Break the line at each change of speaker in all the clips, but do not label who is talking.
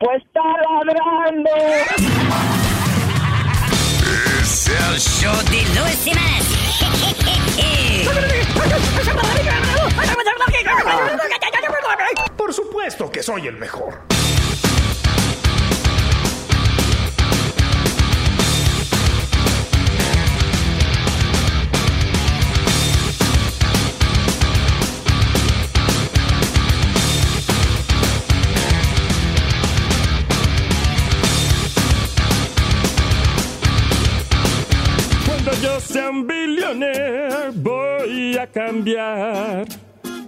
Pues está ladrando.
Es el show de
Luis Semanas.
Por supuesto que soy el mejor.
Yo sea un billionaire voy a cambiar,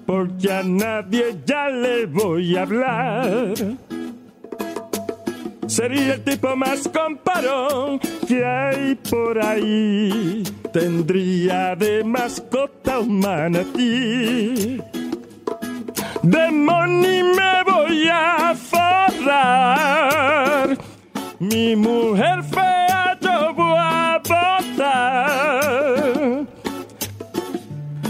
porque a nadie ya le voy a hablar. Sería el tipo más comparón que hay por ahí. Tendría de mascota humana a ti. De money me voy a forrar. Mi mujer fea yo voy a botar.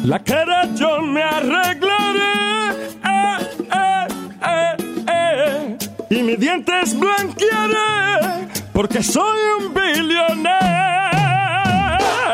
La cara yo me arreglaré. Eh, eh, eh, eh. Y mis dientes blanquearé. Porque soy un billonero.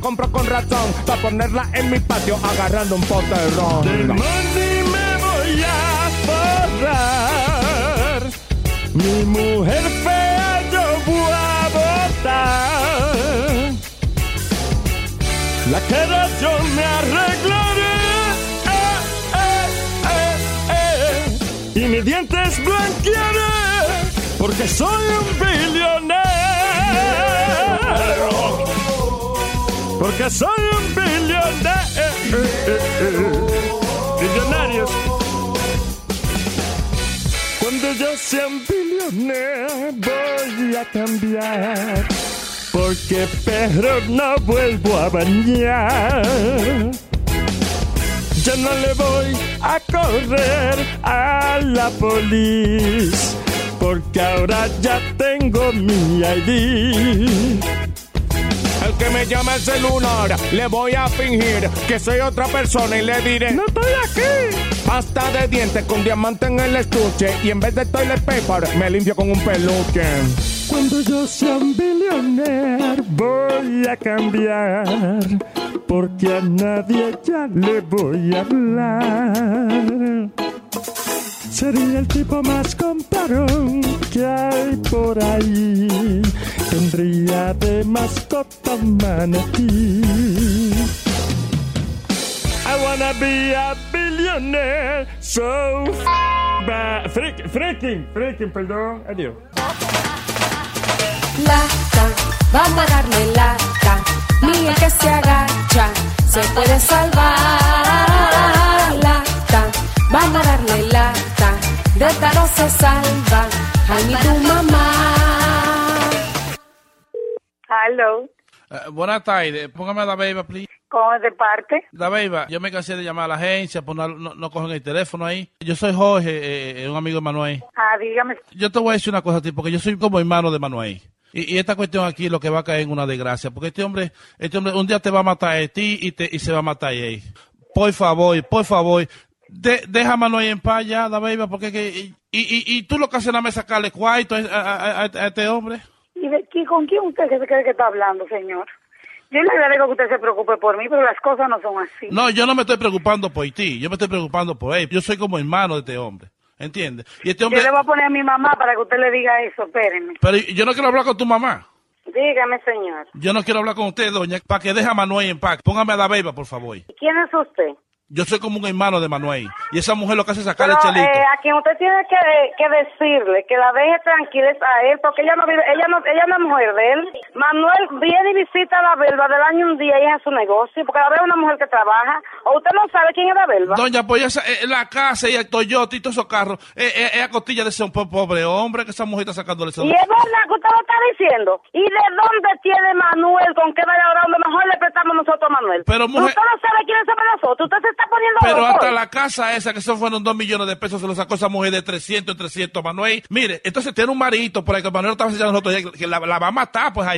compro con razón para ponerla en mi patio agarrando un pote de ron.
money me voy a forrar. Mi mujer fea yo voy a botar. La cara yo me arreglaré. Eh, eh, eh. Y mis dientes blanquearé. Porque soy un billonero. Porque soy un billonero. Billonarios. Cuando yo sea un billonero voy a cambiar. Porque perro no vuelvo a bañar. Ya no le voy a correr a la policía. Porque ahora ya tengo mi ID.
El que me llama el celular, le voy a fingir que soy otra persona y le diré:
¡No estoy aquí!
Pasta de dientes con diamante en el estuche y en vez de toilet paper me limpio con un peluche.
Cuando yo sea un billonero voy a cambiar, porque a nadie ya le voy a hablar. Sería el tipo más comparón que hay por ahí. Tendría de mascota manatí. I wanna be a billionaire, so f freaking, freaking, perdón, adiós.
lata, vamos a darle lata. El que se agacha se puede salvar. Lata, vamos a darle lata. De esta no se salva. Ay, ni tu mamá.
Aló,
Eh, buenas tardes, póngame a la beba, please.
¿cómo es de parte?
La beba, yo me cansé de llamar a la agencia, pues no, no, no cogen el teléfono ahí. Yo soy Jorge, eh, un amigo de Manuel.
Ah, dígame.
Yo te voy a decir una cosa a ti, porque yo soy como hermano de Manuel. Y, y esta cuestión aquí lo que va a caer en una desgracia, porque este hombre, este hombre un día te va a matar a ti y, te, y se va a matar a él. Por favor, por favor, de- deja a Manuel en paz ya, la beba, porque que, y, y, y tú lo que haces es sacarle cuarto a, a- a- a este hombre.
¿Y de, con quién usted se cree que está hablando, señor? Yo le agradezco que usted se preocupe por mí, pero las cosas no son así.
No, yo no me estoy preocupando por ti, yo me estoy preocupando por él. Yo soy como hermano de este hombre. ¿entiendes? Y este
Yo
hombre,
le voy a poner a mi mamá para que usted le diga eso, espérenme.
pero yo no quiero hablar con tu mamá.
Dígame, señor.
Yo no quiero hablar con usted, doña, para que deje a Manuel en paz. Póngame a la beba, por favor.
¿Quién es usted?
Yo soy como un hermano de Manuel. Y esa mujer lo que hace es sacarle
Pero,
chelito.
eh, a quien usted tiene que, que decirle que la deje tranquila es a él, porque ella no vive, ella no, ella no es mujer de él. Manuel viene y visita a la Belva del año un día y es a su negocio, porque la Belva es una mujer que trabaja. O usted no sabe quién es la Belva.
Doña, pues esa, eh, la casa y el Toyota y todos esos carros, eh, eh, es a costilla de ese po- pobre hombre que esa mujer está sacándole ese
Y es verdad que usted lo está diciendo. ¿Y de dónde tiene Manuel? ¿Con qué vaya ahora? Mejor le prestamos nosotros a Manuel.
Pero, mujer-
Usted no sabe quiénes somos nosotros. Usted se está poniendo
Pero hasta la casa esa, que eso fueron dos millones de pesos, se lo sacó esa mujer de 300 en 300, Manuel. Mire, entonces tiene un marito por ahí que Manuel estaba enseñando a nosotros, que la, la va a matar, pues, a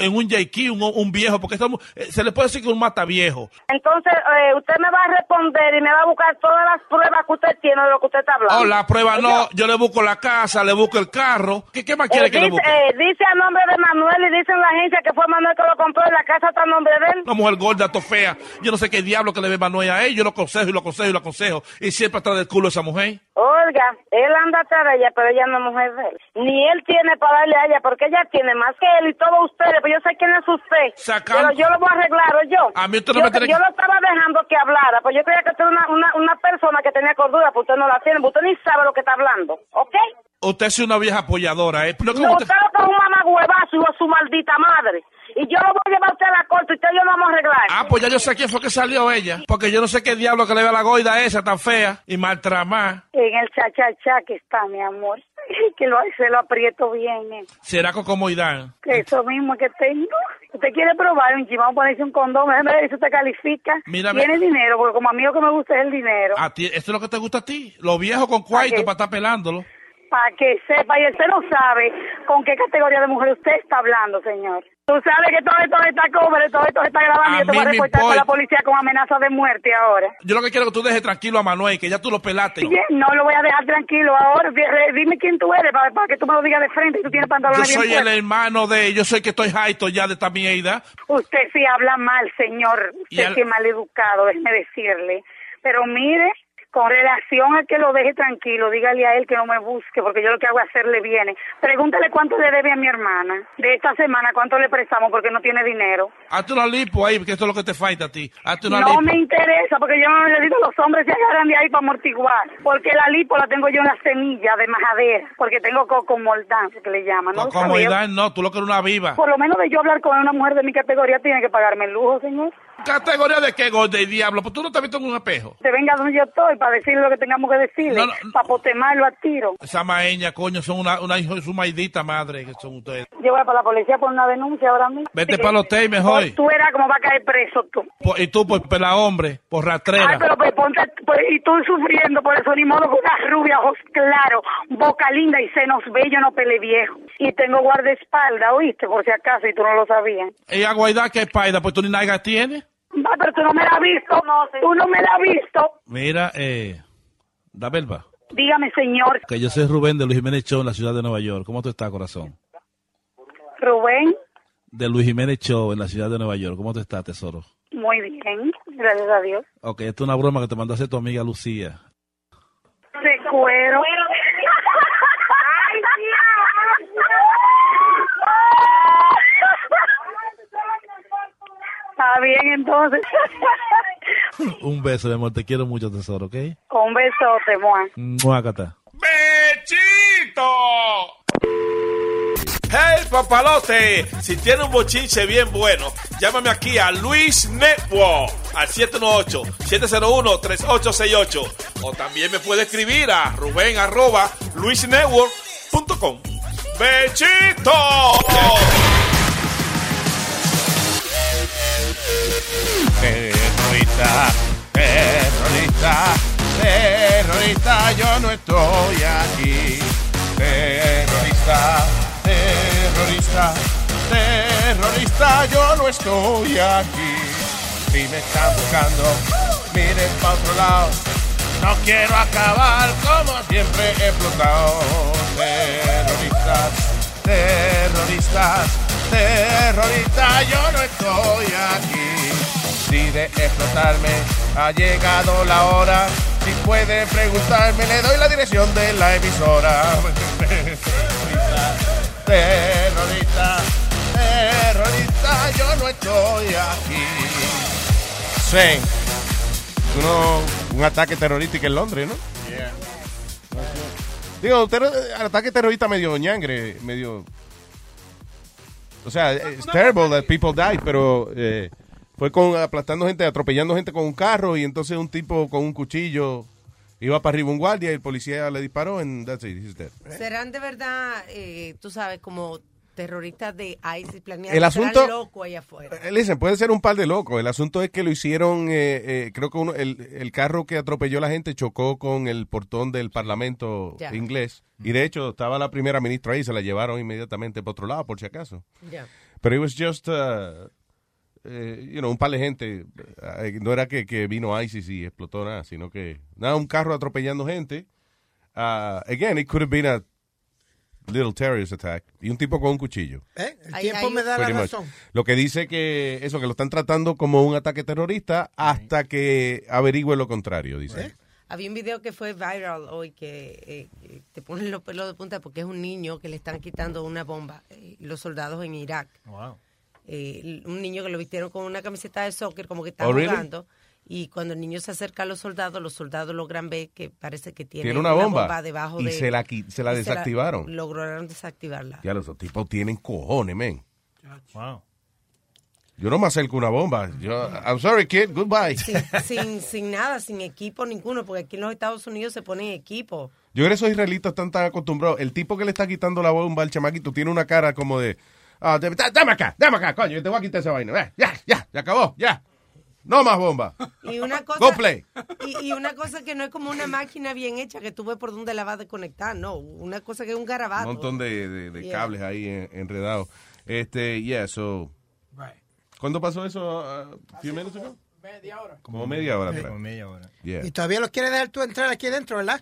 En un JQ, un, un viejo, porque esta mu- eh, se le puede decir que un mata viejo.
Entonces, eh, usted me va a responder y me va a buscar todas las pruebas que usted tiene de lo que usted está hablando.
Oh, la prueba no, yo le busco la casa, le busco el carro. ¿Qué, qué más quiere
Eh,
que le
dice,
busque?
eh, dice a nombre de Manuel y dice en la agencia que fue Manuel que lo compró y la casa está a nombre de él.
Una mujer gorda, to fea. Yo no sé qué diablo que le ve Manuel a él. Yo lo aconsejo y lo aconsejo y lo aconsejo. Y siempre atrás del culo esa mujer.
Oiga, él anda atrás de ella, pero ella no es mujer de él. Ni él tiene para darle a ella, porque ella tiene más que él y todos ustedes, pero yo sé quién es usted.
Sacando-
Pero yo lo voy a arreglar, ¿o yo.
A mí usted no
yo,
me tiene
yo lo estaba dejando que hablara, pues yo creía que usted era una, una, una persona que tenía cordura, pues usted no la tiene, pues usted ni sabe lo que está hablando, ¿ok?
Usted es una vieja apoyadora, ¿eh? Pero ¿cómo
No,
usted-
usted lo que es un mamagüevazo, hijo de su maldita madre. Y yo lo voy a llevar a usted a la corte y usted y yo lo vamos a arreglar.
Ah, pues ya yo sé quién fue que salió ella. Porque yo no sé qué diablo que le ve a la goida esa tan fea y maltramá.
En el cha-cha-cha que está, mi amor. Que lo, se lo aprieto bien. eh.
Será cocomoidán.
Que eso mismo que tengo. Usted quiere probar un chimán, ponerse un condón, déjeme ver si usted califica.
Mira,
Tiene dinero, porque como a mí lo que me gusta es el dinero.
A ti, ¿Esto es lo que te gusta a ti? Los viejos con cuarto para estar pelándolo.
Para que sepa, y usted no sabe con qué categoría de mujer usted está hablando, señor. Tú sabes que todo esto está cobre, todo esto está grabando
A
y yo te voy
mí
a reportar con la policía con amenaza de muerte ahora.
Yo lo que quiero es que tú dejes tranquilo a Manuel, que ya tú lo pelaste.
Bien, no lo voy a dejar tranquilo ahora. Di- Dime quién tú eres para, para que tú me lo digas de frente y tú tienes
Yo
pantalones bien
soy el hermano de... Yo soy que estoy jaito ya de esta mierda.
Usted sí habla mal, señor. Usted
al-
sí es mal educado, déjeme decirle. Pero mire, con relación a que lo deje tranquilo, dígale a él que no me busque, porque yo lo que hago es hacerle viene. Pregúntale cuánto le debe a mi hermana. De esta semana, cuánto le prestamos porque no tiene dinero.
Hazte una lipo ahí, que esto es lo que te falta a ti. Hazte una
No
lipo.
me interesa, porque yo no necesito los hombres se agarran de ahí para amortiguar. Porque la lipo la tengo yo en la semilla de majadera, porque tengo coco moldán, que le llaman. ¿no?
Comodidad no, tú lo que eres una viva.
Por lo menos de yo hablar con una mujer de mi categoría, tiene que pagarme el lujo, señor.
¿Categoría de qué, gorda y diablo? Pues tú no te has visto en un espejo.
Se venga donde yo estoy para decirle lo que tengamos que decirle,
No, no,
para potemarlo a tiro.
Esa maeña, coño, son una, una hijo de su maldita madre que son ustedes.
Yo voy para la policía por una denuncia ahora mismo.
Vete
Sí.
para el hotel mejor.
Pues Tú verás cómo va a caer preso tú.
Por- y tú por pela hombre, por rastrera.
Ay, pero pues ponte, pues, y tú sufriendo por eso, ni modo que una rubia, ojos claros, boca linda y senos bellos, no pele viejo. Y tengo guardaespaldas, ¿oíste? Por si acaso, y tú no lo sabías.
Ella guaida que es paida, pues tú ni nalga tienes.
Va, pero tú no me la has visto, tú no me la has visto.
Mira, eh, da verba.
Dígame, señor
Que yo soy Rubén de Luis Jiménez Show en la ciudad de Nueva York. ¿Cómo tú estás, corazón?
Rubén,
De Luis Jiménez Show en la ciudad de Nueva York. ¿Cómo tú estás, tesoro?
muy bien, gracias a Dios.
Ok, esto es una broma que te mandó a hacer tu amiga Lucía.
De cuero. Está bien, entonces.
Un beso, mi amor. Te quiero mucho, tesoro, ¿ok?
Un besote, Juan.
Muácata.
¡Bechito! ¡Hey, papalote! Si tiene un bochinche bien bueno, llámame aquí a Luis Network al 718-701-3868. O también me puede escribir a ruben arroba luisnetwork.com. ¡Bechito!
Terrorista, terrorista, terrorista, yo no estoy aquí. Terrorista, terrorista, terrorista, yo no estoy aquí. Si me están buscando, miren para otro lado. No quiero acabar como siempre he explotado. Terroristas, terroristas, terroristas, yo no estoy aquí. Si de explotarme ha llegado la hora, Si puede preguntarme, le doy la dirección de la emisora. Terrorista, terrorista, yo no estoy aquí. Sí. Uno, un ataque terrorista en Londres, ¿no? Digo, ter- ataque terrorista medio ñangre, medio... O sea, it's terrible that people die, pero eh, fue con aplastando gente, atropellando gente con un carro y entonces un tipo con un cuchillo iba para arriba un guardia y el policía le disparó and that's it, he's dead.
¿Serán de verdad, eh, tú sabes, como terroristas de ISIS planeados?
El asunto-
¿Serán locos allá afuera?
Eh, Listen, puede ser un par de locos. El asunto es que lo hicieron, eh, eh, creo que uno, el, el carro que atropelló a la gente chocó con el portón del Parlamento
Ya.
inglés. Y de hecho estaba la primera ministra ahí, se la llevaron inmediatamente para otro lado, por si acaso.
Ya.
Pero it was just, uh, eh, you know, un par de gente. No era que, que vino ISIS y explotó nada, sino que, nada, un carro atropellando gente. Uh, again, it could have been a little terrorist attack. Y un tipo con un cuchillo.
¿Eh? El tiempo
hay-
me da la
Pretty much.
razón.
Lo que dice que eso, que lo están tratando como un ataque terrorista hasta que averigüe lo contrario, dice.
Había un video que fue viral hoy que eh, eh, te ponen los pelos de punta porque es un niño que le están quitando una bomba. eh, los soldados en Irak. Eh, un niño que lo vistieron con una camiseta de soccer, como que está
Oh, really?
Y cuando el niño se acerca a los soldados, los soldados logran ver que parece que tiene,
Tiene una bomba.
debajo
Y
de
se la se la
y
desactivaron.
lograron desactivarla.
Ya los tipos tienen cojones, men.
Wow.
Yo no me acerco a una bomba. Yo, I'm sorry, kid, goodbye.
Sin, sin, sin nada, sin equipo ninguno, porque aquí en los Estados Unidos se ponen equipo.
Yo creo que esos israelitas están tan acostumbrados. El tipo que le está quitando la bomba al chamaquito tiene una cara como de, ah, de- da- dame acá, dame acá, coño, yo te voy a quitar esa vaina. Eh, Ya, ya, ya acabó, ya. No más bomba.
Y una cosa,
Go play.
Y, y una cosa que no es como una máquina bien hecha que tú ves por dónde la vas a desconectar, no, una cosa que es un
Un
garabato.
montón de, de- de
Yeah.
cables ahí en- enredados. Este, yeah, so. ¿Cuándo pasó eso? Uh, few minutes ago?
Media hora.
Como media hora atrás.
Como media hora.
Yeah.
Y todavía los quieres dejar tú entrar aquí dentro, ¿verdad?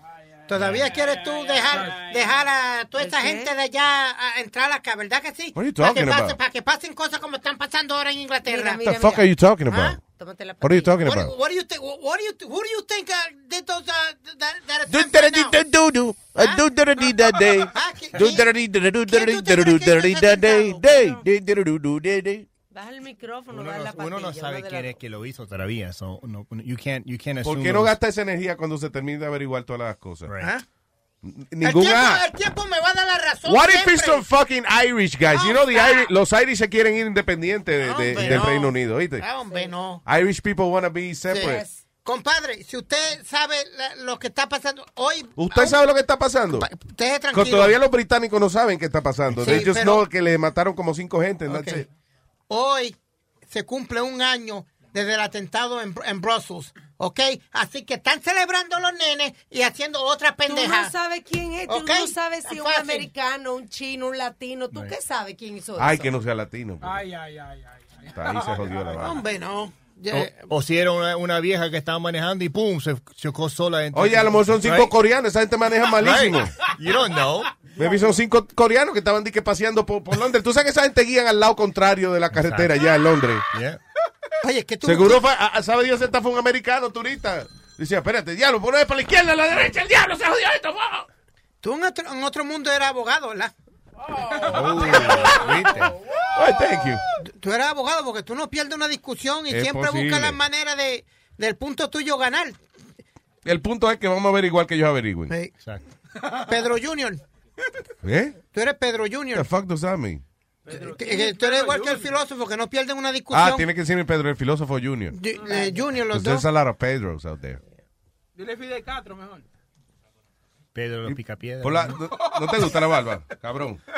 Todavía quieres tú dejar dejar a toda esta gente de allá a entrar acá, ¿verdad que sí? Para, que pase- para que pasen cosas como están pasando ahora en Inglaterra.
What the fuck are you talking about?
¿Ah?
Tómate la
What are you talking
What,
about?
what do you think? What do you who do you think uh, did those uh, that, that
Do da da da do do. Do da da dee da day.
¿qui-
Do
quién-
da da dee da da do da da dee da da do da da dee da day. Day. Day da da do do day day.
Baja el micrófono,
Uno no, uno no
pastilla,
sabe quién es que lo hizo todavía. So, no, you can't, you can't
¿Por qué no gasta esa energía cuando se termine de averiguar todas las cosas?
Right.
¿Ah? El
Ningún
tiempo, el tiempo me va a dar la razón.
What if
siempre.
it's some fucking Irish guys? You know, the. Irish, los Irish se quieren ir independientes de- de-
Hombre,
del
no.
Reino Unido, ¿oíste?
Ah, hombre, no.
Irish people want to be separate.
Sí. Compadre, si usted sabe lo que está pasando hoy,
¿Usted sabe lo que está pasando?
usted tranquilo.
todavía los británicos no saben qué está pasando.
Sí,
They just
pero-
know que le mataron como cinco gente.
Hoy se cumple un año desde el atentado en, en Brussels, ¿ok? Así que están celebrando los nenes y haciendo otra
Tú
pendeja.
no sabes quién es, tú no sabes si es un americano, un chino, un latino, ¿tú qué sabes quién hizo
Ay,
eso?
que no sea latino. pues.
Ay, ay, ay, ay.
Hasta ahí se jodió la vaina.
Hombre, no.
O, o si era una, una vieja que estaba manejando y pum, se chocó sola. entre-
Oye, a lo mejor son cinco
Right?
coreanos. Esa gente maneja malísimo.
Right. You don't know.
Maybe son cinco coreanos que estaban que paseando por, por Londres. Tú sabes que esa gente guían al lado contrario de la carretera allá en Londres.
Yeah.
Oye, que tú...
Seguro fue, a- a- sabe Dios, esta fue un americano turista. Decía, espérate, diablo, ponme para la izquierda, a la derecha, el diablo se jodió esto. wow".
Tú en otro, en otro mundo eras abogado, ¿verdad?
Oh, ¿viste? Ay, thank you.
Tú eras abogado porque tú no pierdes una discusión y
Es
siempre
posible.
buscas la manera de del punto tuyo ganar.
El punto es que vamos a averiguar que ellos averigüen.
Sí.
Exacto.
Pedro Junior.
¿Eh?
Tú eres Pedro Junior.
the fuck does that mean?
Que Tú eres igual que el filósofo que no pierden una discusión.
Ah, tiene que decirme Pedro, el filósofo Junior.
Ju- eh, Junior, los
Because there's
dos.
a lot of Pedros out there.
Dile Fidel Castro mejor.
Pedro los picapiedras.
Por la- no, no te gusta la barba, cabrón.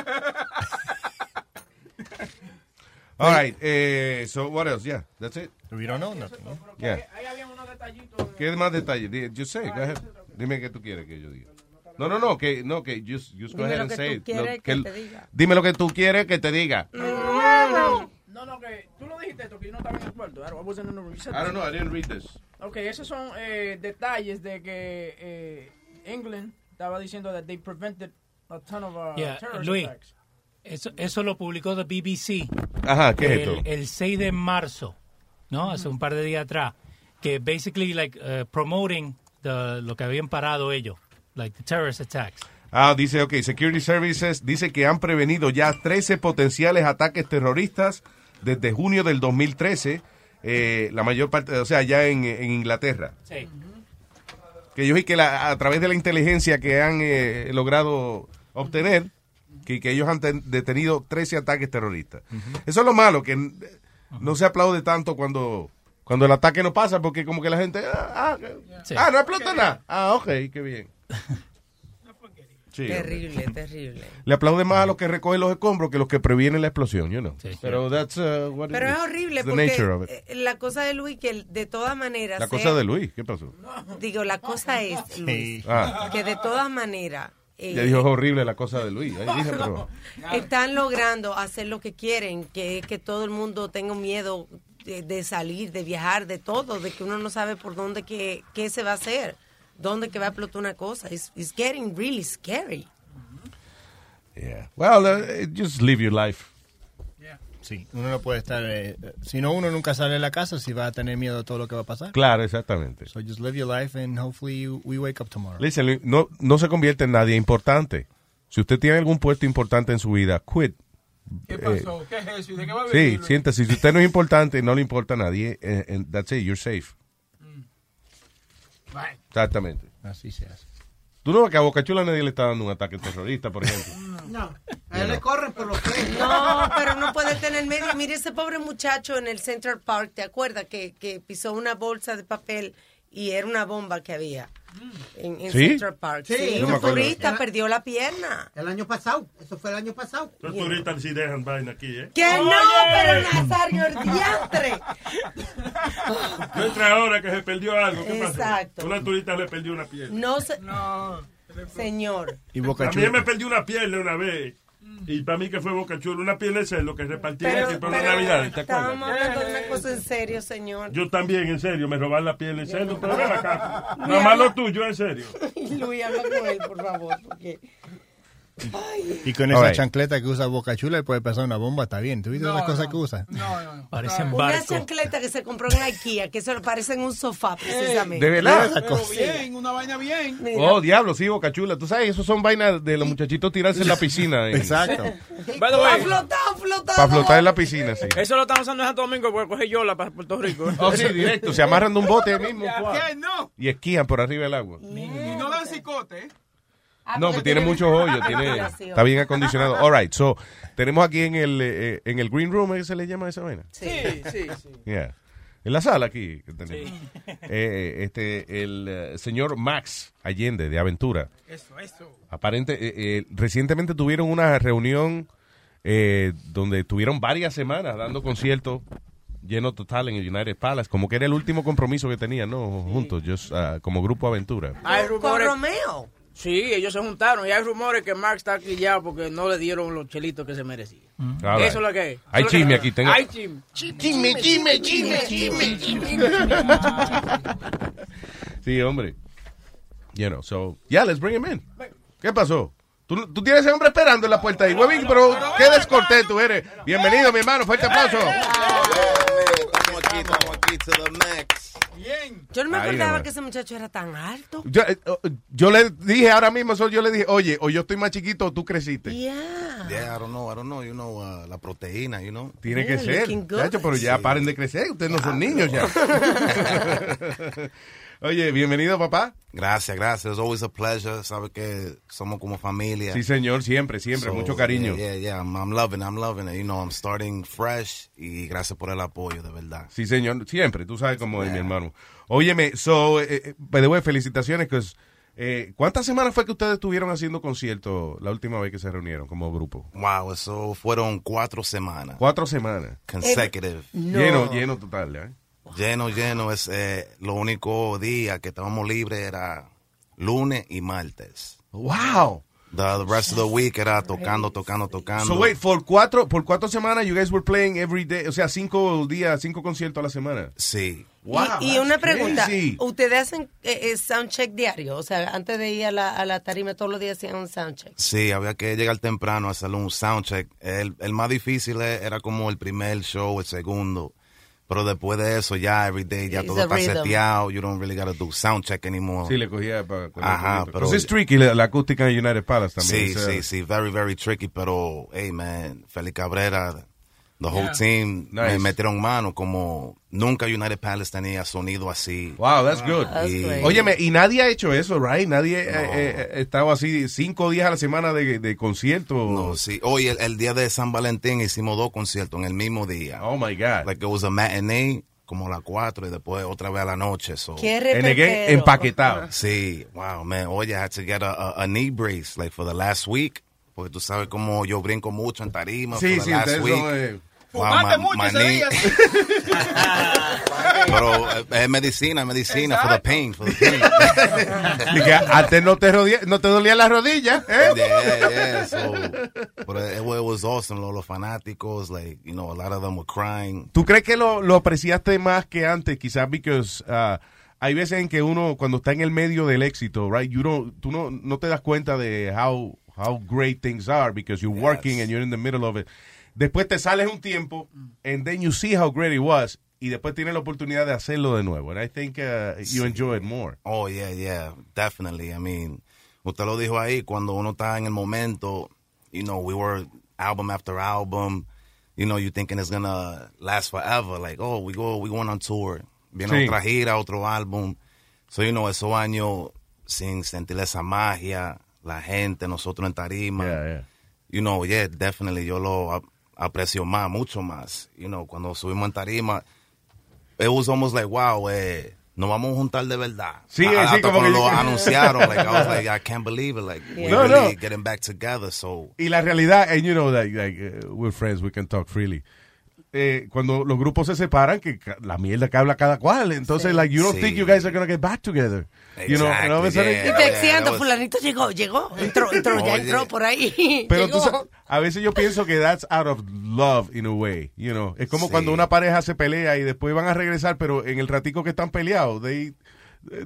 All right, eh, so what else? Yeah, that's it.
We don't know nothing.
Yeah.
Ahí había unos detallitos.
¿Qué más detalles? Di- Yo sé, go ahead. Dime qué tú quieres que yo diga. No, no, no, que no que just, just go
Dime
ahead
lo
and
que
say it. No,
que
el-
te diga.
Dime lo que tú quieres que te diga.
No, no, que tú lo dijiste esto, que yo no estaba en el cuarto. I wasn't in the room.
I don't know, I didn't read this.
Ok, esos son eh, detalles de que eh, England estaba diciendo that they prevented a ton of uh,
Yeah,
terrorist
Luis,
attacks.
eso, eso lo publicó the BBC.
Ajá, ¿qué es
el,
esto?
El 6 de marzo, ¿no? Hace un par de días atrás. Que basically, like, uh, promoting the- lo que habían parado ellos, like the terrorist attacks.
Ah, dice, ok, Security Services dice que han prevenido ya 13 potenciales ataques terroristas desde junio del 2013, eh, la mayor parte, o sea, ya en, en Inglaterra.
Sí.
Que yo vi que la- a través de la inteligencia que han eh, logrado obtener, que, que ellos han ten- detenido 13 ataques terroristas. Eso es lo malo, que no se aplaude tanto cuando, cuando el ataque no pasa, porque como que la gente, ah, ah,
Sí.
ah, no explota nada. Ah, ok, qué bien. Sí, hombre.
terrible, terrible.
Le aplaude más a los que recogen los escombros que los que previenen la explosión, you know. Pero that's uh, what it
Pero es horrible porque eh, la cosa de Luis, que de todas maneras...
La
sea-
cosa de Luis, ¿qué pasó?
Digo, la cosa es, Luis,
Ah.
que de todas maneras... eh,
Ya dijo es horrible la cosa de Luis. Ahí dije, pero...
están logrando hacer lo que quieren, que es que todo el mundo tenga miedo de, de salir, de viajar, de todo, de que uno no sabe por dónde que, qué se va a hacer, dónde que va a explotar una cosa. It's, it's getting really scary.
Yeah. Well, uh, just live your life.
Sí, uno no puede estar. eh, eh, si no, uno nunca sale de la casa si va a tener miedo de todo lo que va a pasar.
Claro, exactamente.
So just live your life and hopefully you- we wake up tomorrow.
Listen, no, no se convierte en nadie importante. Si usted tiene algún puesto importante en su vida, quit.
¿Qué
Eh,
pasó? ¿Qué es eso? ¿Y de qué va a
Sí,
venir, Luis?
siéntase. Si usted no es importante y no le importa a nadie, eh, and that's it, you're safe. Exactamente.
Así se hace.
Tú no ves que a Boca Chula nadie le está dando un ataque terrorista, por ejemplo.
No, a él le corren por los pies.
No, pero no puede tener medio. Mire ese pobre muchacho en el Central Park, ¿te acuerdas? Que, que pisó una bolsa de papel y era una bomba que había en, en
¿Sí?
Central Park.
Sí,
Sí,
no me
un turista
Era-
perdió la pierna.
El año pasado, eso fue el año pasado.
Los turistas sí dejan vaina aquí, ¿eh?
Que no, pero Nazario, el diantre.
No entra ahora que se perdió algo. ¿Qué pasó?
Exacto.
Una turista le perdió una pierna.
No se... Señor.
Y Boca
A mí
Chula.
me perdió una pierna una vez. Y para mí que fue Boca Chula, una pierna de lo que repartía
Pero,
aquí la
pero
Navidad. ¿Te acuerdas?
estábamos hablando de una cosa en serio, señor.
Yo también, en serio, me roban la pierna en serio. Pero ven acá. Nada más lo tuyo, en serio.
Luis, habla con él, por favor, porque...
Y con esa
right.
chancleta que usa Boca Chula, le puede pasar una bomba, está bien. ¿Tú viste las cosas que usa?
Parecen
Una
barcos.
chancleta que se compró en IKEA, que eso le parece en un sofá, precisamente.
¿De verdad?
Pero bien, una vaina bien.
Oh, diablo, sí, Boca Chula. Tú sabes, esos son vainas de los muchachitos tirarse en la piscina.
Exacto.
Way,
flotado, flotado.
Para flotar en la piscina, sí.
Eso lo estamos usando en Santo Domingo porque coge yola para Puerto Rico.
Oh, sí, directo. Se amarran de un bote ahí mismo.
¿Qué? No.
Y esquían por arriba del agua.
Y no dan cicote, ¿eh?
No, pues tiene muchos hoyos, tiene, está bien acondicionado. All right, so, tenemos aquí en el, eh, en el green room, ¿qué se le llama esa vaina?
Sí, sí, sí.
Yeah. En la sala aquí que tenemos. Eh, este, el eh, señor Max Allende de Aventura.
Eso, eso.
Aparente, eh, eh, recientemente tuvieron una reunión eh, donde tuvieron varias semanas dando conciertos lleno total en el United Palace, como que era el último compromiso que tenían, ¿no? Juntos, just, ah, como grupo Aventura.
Con. Romeo.
Sí, ellos se juntaron y hay rumores que Mark está aquí ya porque no le dieron los chelitos que se merecía.
Right.
Eso es lo que es.
Hay chisme aquí, tengo-
Hay chisme.
Chisme, chisme, chisme, chisme, chisme.
Sí, hombre. You know, so, yeah, let's bring him in. ¿Qué pasó? Tú, tú tienes ese hombre esperando en la puerta ahí, huevín, pero qué descortés tú eres. Bienvenido, mi hermano, fuerte aplauso.
Estamos aquí, estamos aquí to the max.
Yo no me
Ahí
acordaba
nomás.
que ese muchacho era tan alto.
Yo, eh, oh, yo le dije ahora mismo, eso, yo le dije, oye, o yo estoy más chiquito o tú creciste.
Yeah.
Yeah, I don't know, I don't know, you know, uh, la proteína, you know.
Tiene que
Yeah,
ser.
looking good.
Chacho, pero ya
Sí.
paren de crecer, ustedes no son niños ya. Oye, bienvenido, papá.
Gracias, gracias. It's always a pleasure. Sabe que somos como familia.
Sí, señor, siempre, siempre,
So,
mucho cariño.
Yeah, yeah, yeah. I'm, I'm loving it, I'm loving it. You know, I'm starting fresh y gracias por el apoyo, de verdad.
Sí, señor, siempre, tú sabes cómo es mi hermano. Óyeme, so, eh, eh, by the way, felicitaciones, que eh, ¿cuántas semanas fue que ustedes estuvieron haciendo conciertos la última vez que se reunieron como grupo?
Wow, eso fueron cuatro semanas.
Cuatro semanas.
Consecutive.
Lleno, lleno total, ¿eh?
Lleno, lleno. Es, eh, lo único día que estábamos libres era lunes y martes.
Wow.
The, the rest of the week era tocando, tocando, tocando.
So wait, por cuatro, por cuatro semanas you guys were playing every day, o sea, cinco días, cinco conciertos a la semana.
Sí.
Wow,
y, una pregunta,
crazy.
¿ustedes hacen eh, eh, soundcheck diario? O sea, antes de ir a la, a la tarima todos los días hacían un soundcheck.
Sí, había que llegar temprano a hacer un soundcheck. El, el más difícil e- era como el primer show, el segundo. Pero después de eso, ya every day, ya
It's
todo está
rhythm.
seteado. You don't really gotta do sound check anymore.
Sí, le cogía para...
Ajá, pero...
Pues es tricky la, la acústica en United Palace también.
Sí,
o sea,
sí, sí, very, very tricky, pero, hey, man, Félix Cabrera, the whole
Yeah.
team, me
Nice.
metieron mano como nunca United Palace tenía sonido así.
Wow, that's good.
Y-
Óyeme, y nadie ha hecho eso, right? Nadie eh, eh, ha estado así cinco días a la semana de, de concierto.
No, sí. Hoy, el, el día de San Valentín, hicimos dos conciertos en el mismo día.
Oh, my God.
Like, it was a matinee, como a las cuatro, y después otra vez a la noche. So.
Qué repentero.
empaquetado.
Sí, wow, man. Oye, I had to get a, a, a knee brace, like, for the last week. Porque tú sabes cómo yo brinco mucho en tarima.
Sí,
for the
sí,
last week.
eh,
Wow,
Fumaste
my-
mucho ese día.
Pero eh, es medicina, medicina, for the pain, for the pain.
antes no te, rodía- no te dolía la rodilla, ¿eh?
Yeah, yeah, so, but it, it was awesome, los, los fanáticos, like, you know, a lot of them were crying.
¿Tú crees que lo, lo apreciaste más que antes? Quizás because uh, hay veces en que uno, cuando está en el medio del éxito, right, you don't, tú no, no te das cuenta de how, how great things are because you're working and you're in the middle of it. Después te sales un tiempo and then you see how great it was y después tienes la oportunidad de hacerlo de nuevo. And I think uh, you enjoy it more.
Oh, yeah, yeah, definitely. I mean, usted lo dijo ahí, cuando uno está en el momento, you know, we were album after album, you know, you thinking it's gonna last forever. Like, oh, we go, we going on tour. Viene
Sí.
otra gira, otro álbum. So, you know, esos años sin sentir esa magia, la gente, nosotros en tarima.
Yeah, yeah.
You know, yeah, definitely, yo lo aprecio más, mucho más. You know, cuando subimos en tarima, it was almost like, wow, eh, nos vamos a juntar de verdad.
Sí,
A-
eh, sí, como
cuando
que-
lo anunciaron, like, I was like, I can't believe it, like, we
No,
really
no.
getting back together, so...
Y la realidad, and you know, like, like uh, we're friends, we can talk freely. Eh, cuando los grupos se separan, que la mierda que habla cada cual. Entonces, like, you don't
Sí.
think you guys are going to get back together. You know,
Exactly,
and all of a sudden-
yeah.
Y texteando,
that was-
fulanito llegó, llegó, entró, entró, ya entró por ahí.
Pero
llegó.
tú sabes, a veces yo pienso que that's out of love in a way, you know. Es como
Sí.
cuando una pareja se pelea y después van a regresar, pero en el ratico que están peleados, they,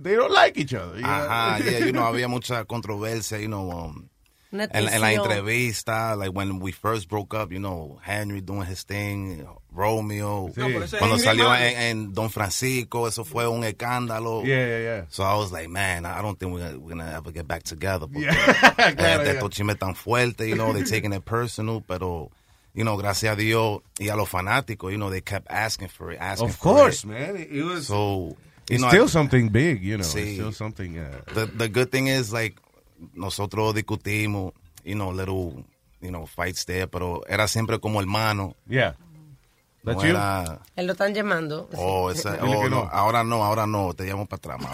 they don't like each other. you know?
Ajá, yeah, you know, había mucha controversia, you know, um,
Una
en, en la entrevista, like when we first broke up, you know, Henry doing his thing, Romeo,
No, pero ese
cuando
Henry
salió
malo.
en, en Don Francisco, eso fue un escándalo.
Yeah, yeah, yeah.
So I was like, man, I don't think we're gonna, we're gonna ever get back together. Porque,
Yeah,
eh,
claro,
de
yeah.
estos chismes tan fuertes, you know, they taking it personal, pero, you know, gracias a Dios y a los fanáticos, you know, they kept asking for it, asking
Of
for
course,
it.
man. It, it was,
So, you
it's
know,
still
I-
something big, you know.
Sí.
It's still something... Uh,
the the good thing is like nosotros discutimos, you know, little, you know, fights there, pero era siempre como hermano.
yeah.
No era,
Él lo están llamando.
oh, esa- oh, no, ahora no, ahora no, te llamo para atrás.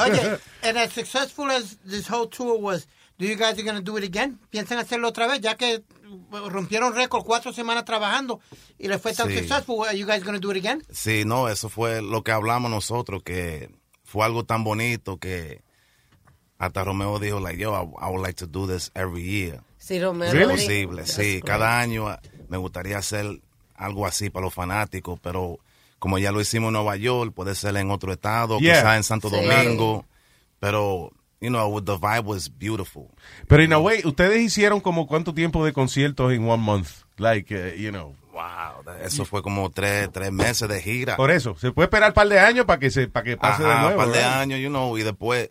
Oye, and as successful as this whole tour was, do you guys are going to do it again? ¿Piensan hacerlo otra vez? Ya que rompieron récord cuatro semanas trabajando y les fue tan
Sí.
successful, are you guys going to do it again?
Sí, no, eso fue lo que hablamos nosotros, que fue algo tan bonito que hasta Romeo dijo, like, yo, I, I would like to do this every year.
Sí, Romeo. Dijo.
posible,
That's
sí.
great.
Cada año me gustaría hacer algo así para los fanáticos, pero como ya lo hicimos en Nueva York, puede ser en otro estado,
Yeah.
quizás en Santo
Sí.
Domingo, pero, you know, the vibe was beautiful.
Pero in a way, ustedes hicieron como cuánto tiempo de conciertos en one month? Like, uh, you know.
Wow, eso fue como tres, tres meses de gira.
Por eso, se puede esperar un par de años para que se para que pase de
Ajá,
nuevo.
un par de años, you know, y después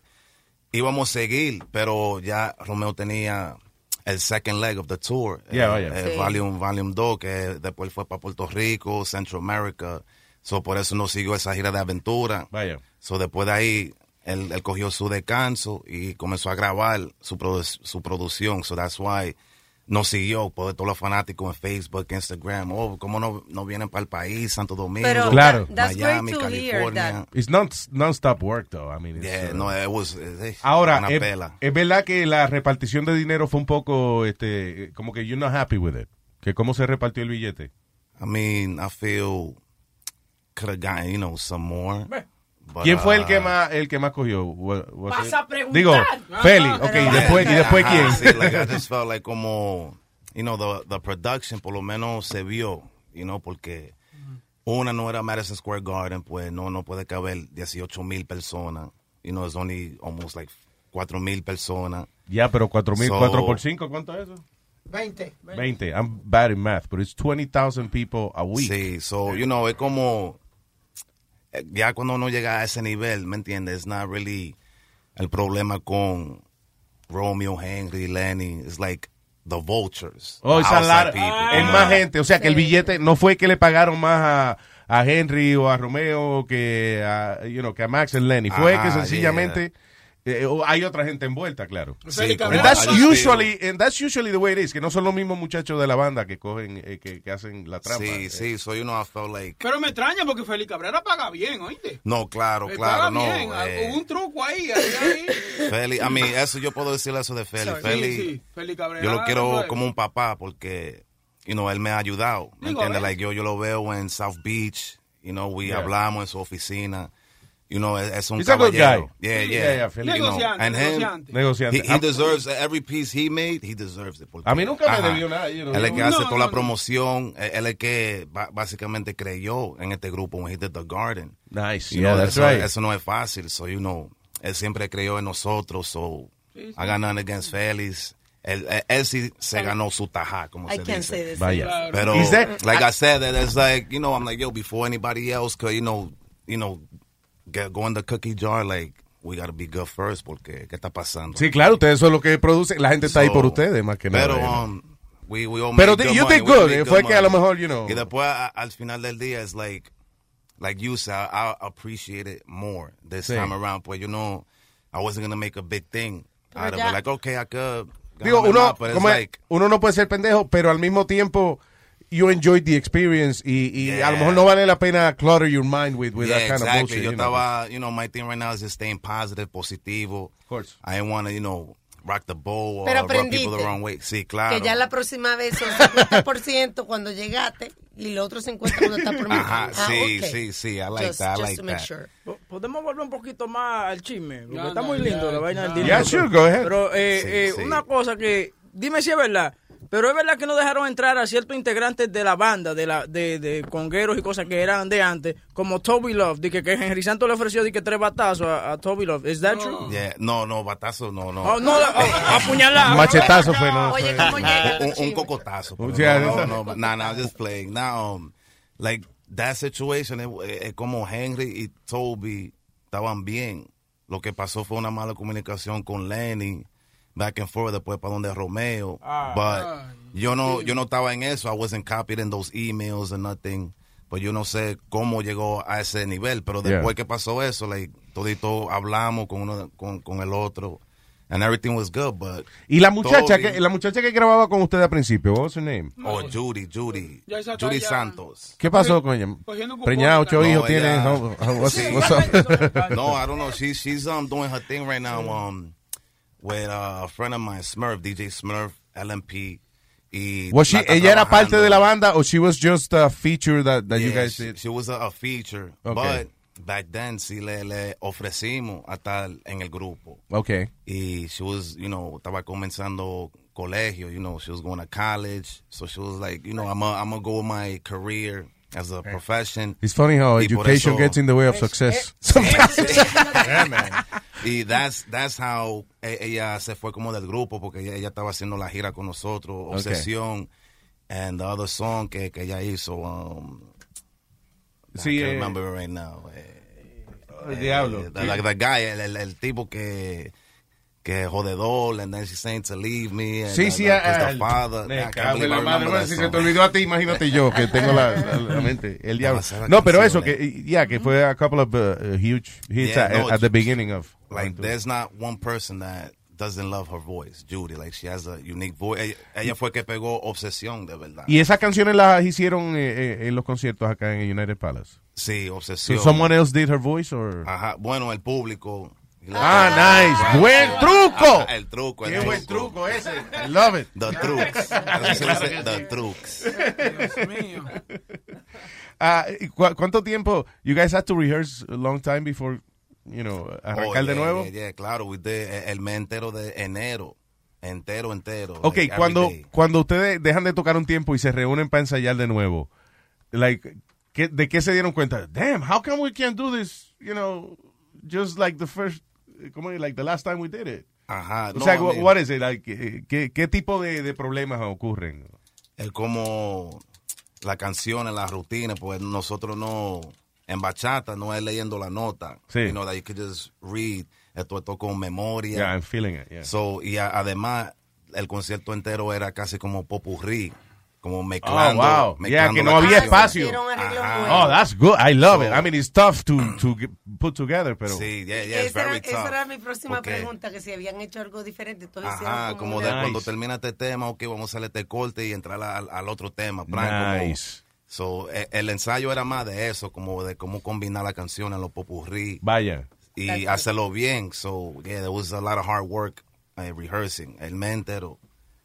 íbamos a seguir, pero ya Romeo tenía el second leg of the tour,
Yeah,
el,
vaya.
el
Sí.
Volume, Volume 2, que después fue para Puerto Rico, Central America, so por eso nos siguió esa gira de aventura.
Vaya.
So después de ahí, él, él cogió su descanso y comenzó a grabar su, produ- su producción, so that's why nos siguió, por todos los fanáticos en Facebook, Instagram, oh, cómo no, no vienen para el país, Santo Domingo,
Pero
Claro.
that-
Miami, California.
It's non, non-stop work, though. I mean, it's,
Yeah,
uh,
no, it was, eh,
Ahora,
una
es,
pela.
es verdad que la repartición de dinero fue un poco, este, como que you're not happy with it. Que cómo se repartió el billete.
I mean, I feel could have gotten, you know, some more.
¿Quién fue el que más, el que más cogió?
Vas
it-
a preguntar.
Digo. Feli, ok, y después, y después quién?
sí, like, I just felt like como, you know, the, the production por lo menos se vio, you know, porque una no era Madison Square Garden, pues no, no puede caber 18 mil personas. You know, it's only almost like 4 mil personas.
Ya, pero cuatro mil,
So-
cuatro por cinco, ¿cuánto es eso?
20.
20. I'm bad in math, but it's 20,000 people a week.
Sí, so, you know, es como, ya cuando uno llega a ese nivel, ¿me entiendes? It's not really el problema con Romeo, Henry, Lenny. It's like the vultures.
Oh,
the
it's a
outside
lot-
people,
es más gente. O sea, que el billete no fue que le pagaron más a, a Henry o a Romeo que a, you know, que a Max y Lenny. Fue que sencillamente hay otra gente envuelta, claro.
Sí,
And that's usually, and that's usually the way it is, que no son los mismos muchachos de la banda que cogen, eh, que, que hacen la trampa.
Sí, sí, so, you know, I felt like,
Pero me extraña porque Félix Cabrera paga bien, ¿oíste?
no, claro,
Eh,
claro,
paga
no.
bien.
eh,
Hubo un truco ahí. ahí, ahí.
Feli, a mí, eso yo puedo decir eso de Feli.
Sí,
Feli,
sí, Félix Cabrera.
yo lo quiero como un papá porque, you know, él me ha ayudado. ¿Me entiendes? Like, yo, yo lo veo en South Beach, you know, we
Yeah.
hablamos en su oficina. You know, es, es un
He's a good
caballero.
guy.
Yeah, yeah.
yeah, yeah.
You know,
Negociante,
and him,
negociante.
He, he
Ah.
deserves every piece he made, he deserves it. porque-
A mí nunca me
Ajá.
debió nada, you know.
Él es que
No,
hace
no,
toda la
no.
promoción, él él es que básicamente creyó en este grupo when he did The Garden.
Nice,
You
yeah,
know,
that's
eso,
right.
eso no es fácil, so, you know, él siempre creyó en nosotros, so, I got nothing against Félix. Él, él, él sí se ganó su tajá, como
I
se
can't
dice.
say same.
Vaya.
Pero,
that-
like I said, that it's like, you know, I'm like, yo, before anybody else could, you know, you know, get, go in the cookie jar, like, we gotta be good first, porque, ¿qué está pasando?
Sí, claro, ustedes son lo que producen. La gente está ahí
So,
por ustedes, más que
pero,
nada.
um, we, we all
Pero
good
you
money,
did good, eh, fue que a lo
money.
mejor, you know.
Y después, a- al final del día, es like, like you said, I, I appreciate it more this
Sí.
time around. Pues, you know, I wasn't gonna make a big thing
Pero
out of it. Like, okay, I could.
Digo, uno,
más, but it's
como
like,
uno no puede ser pendejo, pero al mismo tiempo, you enjoy the experience y, y a lo
Yeah.
mejor no vale la pena clutter your mind with, with
yeah,
that kind of
exactly.
bullshit.
Yo
you know.
estaba, you know, my thing right now is just staying positive, positivo.
Of course.
I didn't want to, you know, rock the boat or
Pero
rub people the wrong way. Sí, claro.
Que ya la próxima vez son 50% cuando llegaste y lo otro 50% cuando está por.
Ajá,
Ah,
sí,
ok.
sí, sí, I like
Just-
that, I
just
like
to make
that.
sure.
Po- Podemos volver un poquito más al chisme, porque
Ya,
está
ya,
muy lindo
ya,
la vaina del dinero.
Yeah, sure, go ahead.
Pero eh,
Sí,
eh,
sí.
una cosa que, dime si es verdad, pero es verdad que no dejaron entrar a ciertos integrantes de la banda, de la de, de congueros y cosas que eran de antes, como Toby Love, de que, que Henry Santos le ofreció de que tres batazos a, a Toby Love. ¿Es that true?
Yeah, no, no, batazo, no, no.
Oh, no, oh, apuñalado.
Machetazo fue, no.
Oye, ¿cómo llega el
un, cocotazo. no, no, no, nah, just playing. Now, um, like, that situation, es es como Henry y Toby estaban bien. Lo que pasó fue una mala comunicación con Lenny, back and forth, después para donde Romeo.
Ah,
But yo no, yo no estaba en eso. I wasn't copied in those emails and nothing. Pues yo no sé cómo llegó a ese nivel, pero
Yeah.
después que pasó eso, like, todito hablamos con uno, con, con el otro, and everything was good, but...
Y la muchacha,
Toby-
que, la muchacha que grababa con usted al principio, what was her name?
Oh, Judy, Judy. Judy Santos.
¿Qué pasó con ella? Preñada, ocho hijos tiene. no, what's up?
no, I don't know. She, she's um, doing her thing right now um, with uh, a friend of mine, Smurf, DJ Smurf, LMP. Y
Was she, ella era parte de la banda o she was just a feature that, that you guys
she,
did?
she was a, a feature,
Okay.
but back then sí le, le ofrecimos a estar en el grupo.
Okay.
Y she was, you know, estaba comenzando colegio, you know, she was going to college. So she was like, you know, I'm going I'm to go with my career as a profession.
It's funny how
Y
education
eso-
gets in the way of success.
Yeah, man. Y that's, that's how e- ella se fue como del grupo porque ella, ella estaba haciendo la gira con nosotros, Obsesión, and the other song que, que ella hizo, um,
Sí,
I can't
eh,
remember it right now. eh,
El diablo.
eh, the, like the guy, el, el, el tipo que que jodedor, and then she's saying to leave me. And
Sí,
the-
sí, el-
father.
me cago en la madre, bueno, si se te olvidó a ti, imagínate yo, que tengo la, la- la mente, el diablo. No, pero eso, que, yeah, que fue a couple of uh, huge hits
Yeah,
at,
no,
at the beginning of.
Like, there's not one person that doesn't love her voice, Judy. Like, she has a unique voice. Ella, ella fue que pegó Obsesión, de verdad.
Y esas canciones las hicieron eh, eh, en los conciertos acá en United Palace.
Sí,
So
Obsesión.
someone else did her voice or?
Ajá, bueno, el público.
Ah, nice. Buen truco.
Ajá, el truco, el
Qué buen
truco.
truco ese. I love it.
The se
Claro
the
sí.
trucs.
Dios mío.
Ah, ¿y cu- ¿Cuánto tiempo? You guys had to rehearse a long time before, you know, arrancar
Oh,
de
yeah,
nuevo.
yeah, yeah, claro, we did el- el mes entero de enero. Entero, entero.
Ok,
like,
cuando, cuando ustedes dejan de tocar un tiempo y se reúnen para ensayar de nuevo, like, ¿qué- ¿de qué se dieron cuenta? Damn, how come we can't do this, you know, just like the first, como like the last time we did it?
Ajá.
O
no,
sea, what, is it? Like, eh, ¿qué, ¿Qué tipo de, de problemas ocurren?
el como la canción, la rutina, pues nosotros no, en bachata no es leyendo la nota.
Sí.
You know, that you could just read, esto, esto con memoria.
Yeah, I'm feeling it, yeah.
So, y a- además, el concierto entero era casi como popurrí, como mezclando.
Oh, wow. Yeah,
mezclando
que
la
no había espacio. Oh, that's good. I love
So-
it. I mean, it's tough to, to put together, pero...
Sí, yeah, yeah, it's
Esa era,
very
esa
tough.
era mi próxima pregunta, que si habían hecho algo diferente. Entonces
Ajá, como
una-
de cuando termina este tema, ok, vamos a hacer este corte y entrar al, al otro tema. plan, como-
Nice.
so, eh, el ensayo era más de eso, como de cómo combinar la canción en los popurrí
Vaya.
y hacerlo bien. So, yeah, there was a lot of hard work eh, rehearsing, el entero.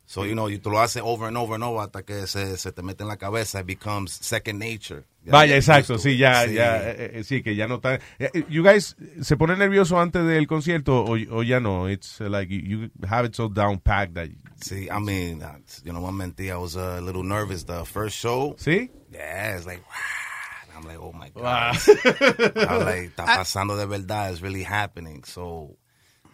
So, you know, you, tú lo haces over and over and over hasta que se, se te mete en la cabeza, it becomes second nature. Ya-
Vaya,
ya
exacto, sí, ya,
Sí.
ya, eh, eh, sí, que ya no está. eh, eh, You guys, ¿se pone nervioso antes del concierto o, o ya no? It's uh, like you you have it so down packed that.
See, I mean, uh, you know, one mentí, I was a little nervous the first show.
¿Sí?
Yeah, it's like, wow. I'm like, oh my God.
Wow.
I'm like, está pasando de verdad, it's really happening. So,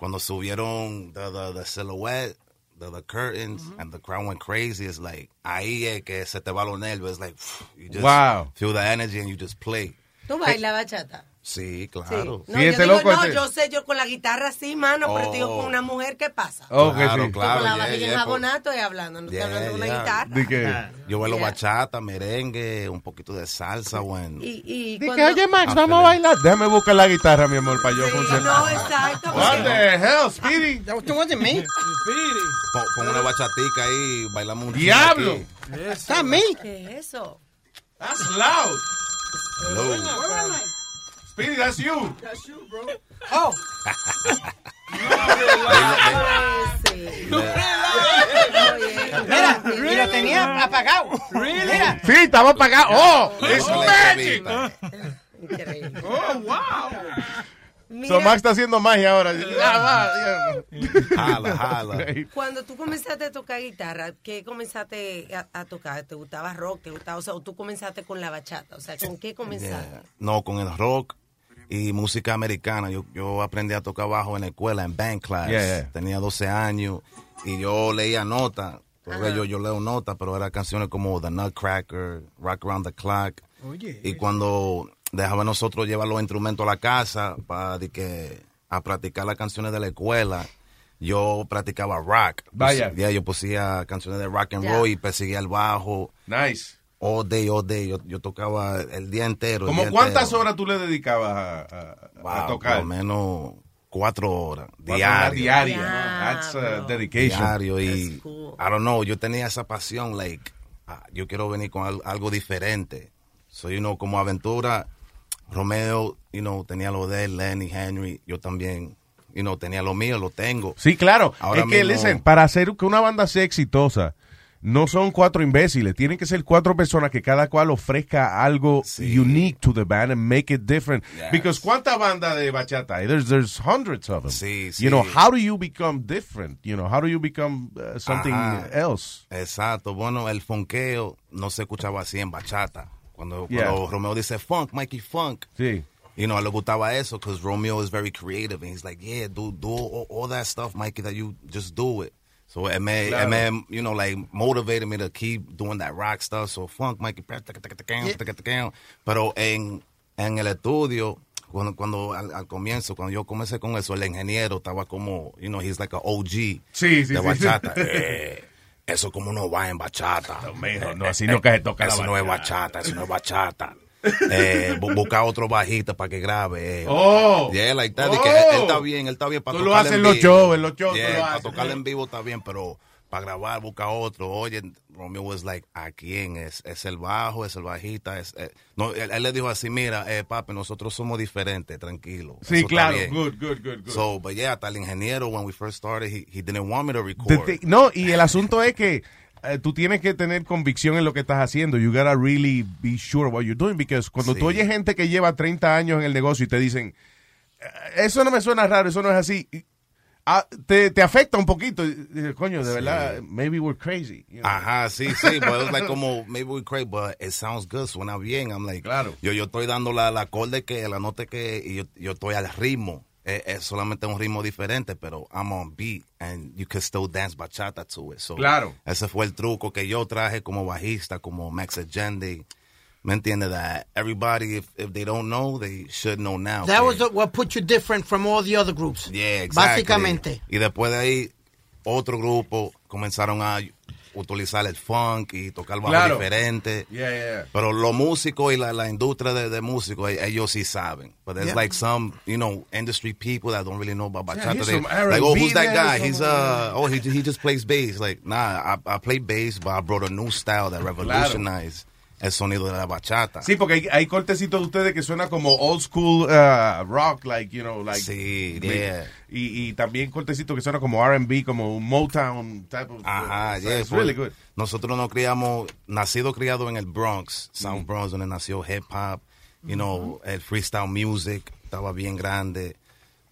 cuando subieron the, the, the silhouette, the, the curtains, mm-hmm. and the crowd went crazy, it's like, ahí es que se te va los nervios. It's like, you just
Wow.
feel the energy and you just play.
¿Tú bailas bachata?
Sí,
Sí.
claro.
No, yo, digo, no yo sé, yo con la guitarra sí, mano, pero te digo
Oh.
con una mujer, ¿qué pasa?
Oh, que
Tú
sí. claro,
con la
yeah, yeah,
enjabonada estoy hablando, no estoy
Yeah,
hablando de una guitarra.
¿De qué?
Yo bailo
Yeah.
bachata, merengue, un poquito de salsa, bueno.
Y, y
Di
cuando-
que, oye, Max, vamos a bailar. Déjame buscar la guitarra, mi amor, para yo funcionar.
No, exacto.
What
porque-
the hell, Speedy?
That wasn't me.
Pon, pon una bachatica ahí, bailamos un
Diablo.
Está me.
¿Qué es eso?
That's loud.
Hello.
Speedy, that's you.
That's you, bro.
Oh. Mira, y lo tenía apagado. Mira.
Sí, estaba apagado. Oh, it's
No le
magic.
Increíble.
Oh, wow.
So Max está haciendo magia ahora.
Jala, jala.
Cuando tú comenzaste a tocar guitarra, ¿qué comenzaste a, a tocar? ¿Te gustaba rock? ¿Te gustaba, o sea, o tú comenzaste con la bachata? O sea, ¿con qué comenzaste?
Yeah. No, con el rock y música americana. Yo, yo aprendí a tocar bajo en la escuela, en band class.
Yeah, yeah.
Tenía 12 años y yo leía notas. Todavía yo, yo leo notas, pero eran canciones como The Nutcracker, Rock Around the Clock. Y cuando dejaba nosotros llevar los instrumentos a la casa para de que a practicar las canciones de la escuela, yo practicaba rock.
Vaya.
Pues, yeah, yo pusía canciones de rock and roll y perseguía el bajo.
Nice.
All day, all day. Yo, yo tocaba el día entero.
¿Cómo
día
cuántas
entero.
horas tú le dedicabas a, a- a
Wow,
tocar?
Por lo menos cuatro horas.
Cuatro horas
Diario.
diarias, ¿no? That's, uh, dedication.
Diario. Y, I don't know, yo tenía esa pasión, like, ah, yo quiero venir con al- algo diferente. So, you know, como aventura, Romeo, you know, tenía lo de él, Lenny, Henry, yo también, you know, tenía lo mío, lo tengo.
Sí, claro.
Ahora
es que,
mismo-
listen, para hacer que una banda sea exitosa, no son cuatro imbéciles. Tienen que ser cuatro personas que cada cual ofrezca algo unique to the band and make it different. Because ¿cuántas bandas de bachata hay? There's, there's hundreds of them.
Sí,
You know,
sí.
how do you become different? You know, how do you become uh, something
Ajá.
else?
Exacto. Bueno, el fonqueo no se escuchaba así en bachata. Cuando,
Yeah.
cuando Romeo dice funk, Mikey funk.
Sí.
You know, le gustaba eso because Romeo is very creative and he's like, yeah, do do all, all that stuff, Mikey, that you just do it. So it may,
Claro.
it may, you know, like motivated me to keep doing that rock stuff. So funk, Mikey, pero en, en el estudio, cuando, cuando al, al comienzo, cuando yo comencé con eso, el ingeniero estaba como, you know, he's like a OG
Sí, sí,
de
sí.
bachata. Eh, eso como no va en bachata.
mijo, no, así no que se toca la
Eso no es bachata, eso no es bachata. Eh, bu- busca otro bajista para que grabe. eh.
Oh.
Yeah, like that.
Oh.
que él, él está bien, él está bien para
Tú lo
tocar
haces
en
los shows, en los shows
para tocar en vivo está bien, pero para grabar busca otro. Oye, Romeo was like, ¿a quién? Es, es el bajo, es el bajista. Es, eh. No, él, él le dijo así, mira, eh, papi, nosotros somos diferentes, tranquilo.
Sí,
Eso
claro. Good, good, good, good.
So, but yeah, hasta el ingeniero, when we first started, he, he didn't want me to
The
record.
no, y el asunto es que eh, tú tienes que tener convicción en lo que estás haciendo. You gotta really be sure what you're doing. Because cuando tú oyes gente que lleva 30 años en el negocio y te dicen, "Eh, eso no me suena raro, eso no es así, ah, te, te afecta un poquito. Coño, de verdad, maybe we're crazy. you know.
Ajá, sí, sí, but it was like como, maybe we crazy, but it sounds good, suena bien. I'm like,
Claro.
yo, yo estoy dando la, la acorde que, la nota que, y yo, yo estoy al ritmo. Es, es solamente un ritmo diferente, pero I'm on beat and you can still dance bachata to it. So,
Claro.
Ese fue el truco que yo traje como bajista, como Max Agende. ¿Me entiende? That everybody, if, if they don't know, they should know now.
That was the- what put you different from all the other groups.
Yeah, exactly.
Básicamente.
Y después de ahí, otro grupo comenzaron a utilizar el funk y tocar bajo
Claro.
diferente.
Yeah, yeah.
Pero los músicos y la, la industria de, de músicos, e- ellos sí saben. But there's
Yeah.
like some, you know, industry people that don't really know about bachata. They- like, oh, who's that guy? He's uh, oh, he he just plays bass. Like, nah, I, I play bass, but I brought a new style that revolutionized el sonido de la bachata.
Sí, porque hay, hay cortecitos de ustedes que suena como old school uh, rock, like, you know, like.
Sí, yeah.
Y, y también cortecitos que suena como R&B, como un Motown type of.
Ajá,
it's, it's
pues,
really good.
Nosotros nos criamos, nacido criado en el Bronx, South Bronx, donde nació hip hop, you know, el freestyle music estaba bien grande.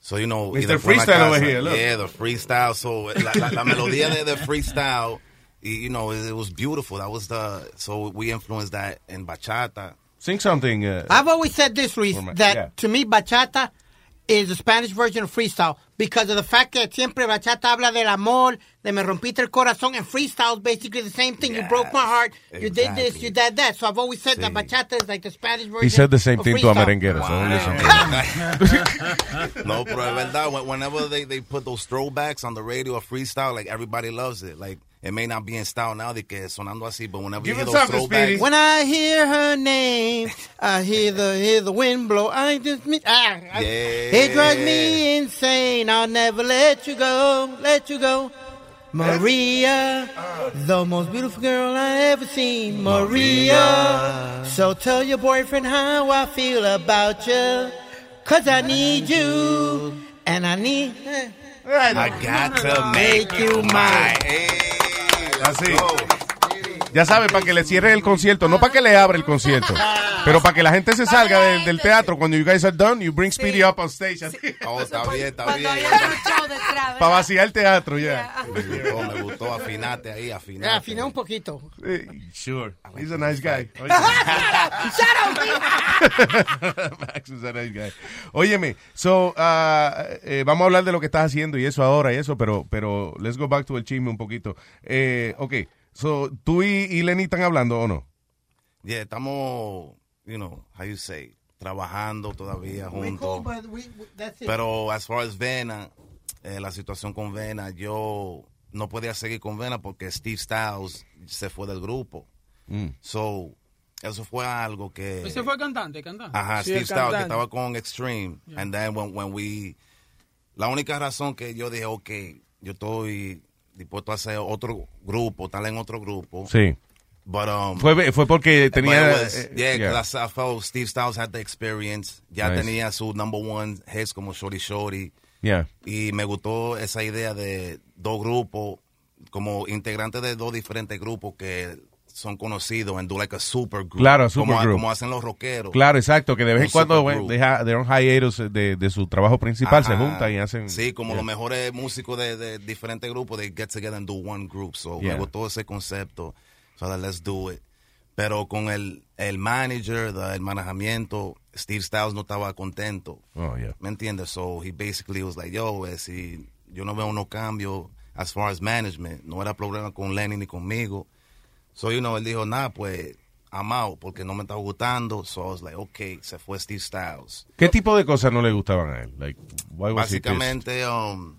So, you know, en la
Freestyle over here, look.
Yeah, the freestyle. So, la, la, la melodía de, de freestyle, y, you know, it, it was beautiful. That was the, so we influenced that in bachata.
Sing something. Uh,
I've always said this, Luis, that
yeah.
to me bachata is the Spanish version of freestyle because of the fact that siempre bachata habla del amor, de me rompiste el corazón, and freestyle is basically the same thing. you broke my heart, you did this, you did that. So I've always said that bachata is like the Spanish version.
he said the same
of
thing to a
freestyle.
merenguero. so don't listen
no, pero es verdad. Whenever they, they put those throwbacks on the radio or freestyle, like everybody loves it. Like it may not be in style now, de que sonando así, but whenever
Give
you hear
it
those
something,
throwbacks,
Speedy. When I hear her name, I hear the hear the wind blow. I just me, ah, I- it drives me insane. I'll never let you go, let you go. Maria, the most beautiful girl I ever seen. Maria. So tell your boyfriend how I feel about you. Cause I need you. And I need.
I got to make you mine.
Así. Ya sabe, para que le cierre el concierto, no para que le abra el concierto, pero para que la gente se salga del, del teatro. Cuando you guys are done, you bring Speedy up on stage. así.
Oh, está bien, está bien.
Para vaciar el teatro, ya.
Me gustó, me gustó. Afinate ahí, afinate.
Afiné un poquito.
Sure. He's a nice guy. Oye. Max is a nice guy. Óyeme, so, uh, eh, vamos a hablar de lo que estás haciendo y eso ahora y eso, pero, pero let's go back to el chisme un poquito. Eh, ok, so, ¿tú y, y Lenny están hablando o no?
Yeah, estamos, you know, how you say, trabajando todavía juntos.
but we, we- that's it.
Pero as far as Vena, eh, la situación con Vena, yo no podía seguir con Vena porque Steve Styles se fue del grupo.
Mm.
So, eso fue algo que...
Ese fue cantante, cantante.
Ajá,
Sí,
Steve Styles, que estaba con Extreme. And then when, when we... La única razón que yo dije, ok, yo estoy dispuesto a hacer otro grupo, estar en otro grupo.
Sí.
But, um,
Fue, fue porque tenía...
was-
eh,
yeah,
yeah.
I felt Steve Styles had the experience. Ya
Nice.
tenía su number one hits como Shorty Shorty.
Yeah.
Y me gustó esa idea de dos grupos, como integrantes de dos diferentes grupos que son conocidos en do like a super group.
Claro, a
como,
supergroup.
como hacen los rockeros.
Claro, exacto, que de vez en
Un
cuando ha- they're on hiatus de, de su trabajo principal, se juntan y hacen...
Sí, como
Yeah.
los mejores músicos de, de diferentes grupos, they get together and do one group. So
Yeah.
me gustó ese concepto. So that let's do it. Pero con el, el manager, the- el manejamiento, Steve Styles no estaba contento.
Oh, yeah.
¿Me entiendes? So he basically was like, yo, eh, si yo no veo unos cambios as far as management, no era problema con Lenny ni conmigo. So, you know, él dijo, nah, pues, I'm out, porque no me estaba gustando. So I was like, okay, se fue Steve Styles.
¿Qué tipo de cosas no le gustaban a él? Like, why was he pissed?
Básicamente, um,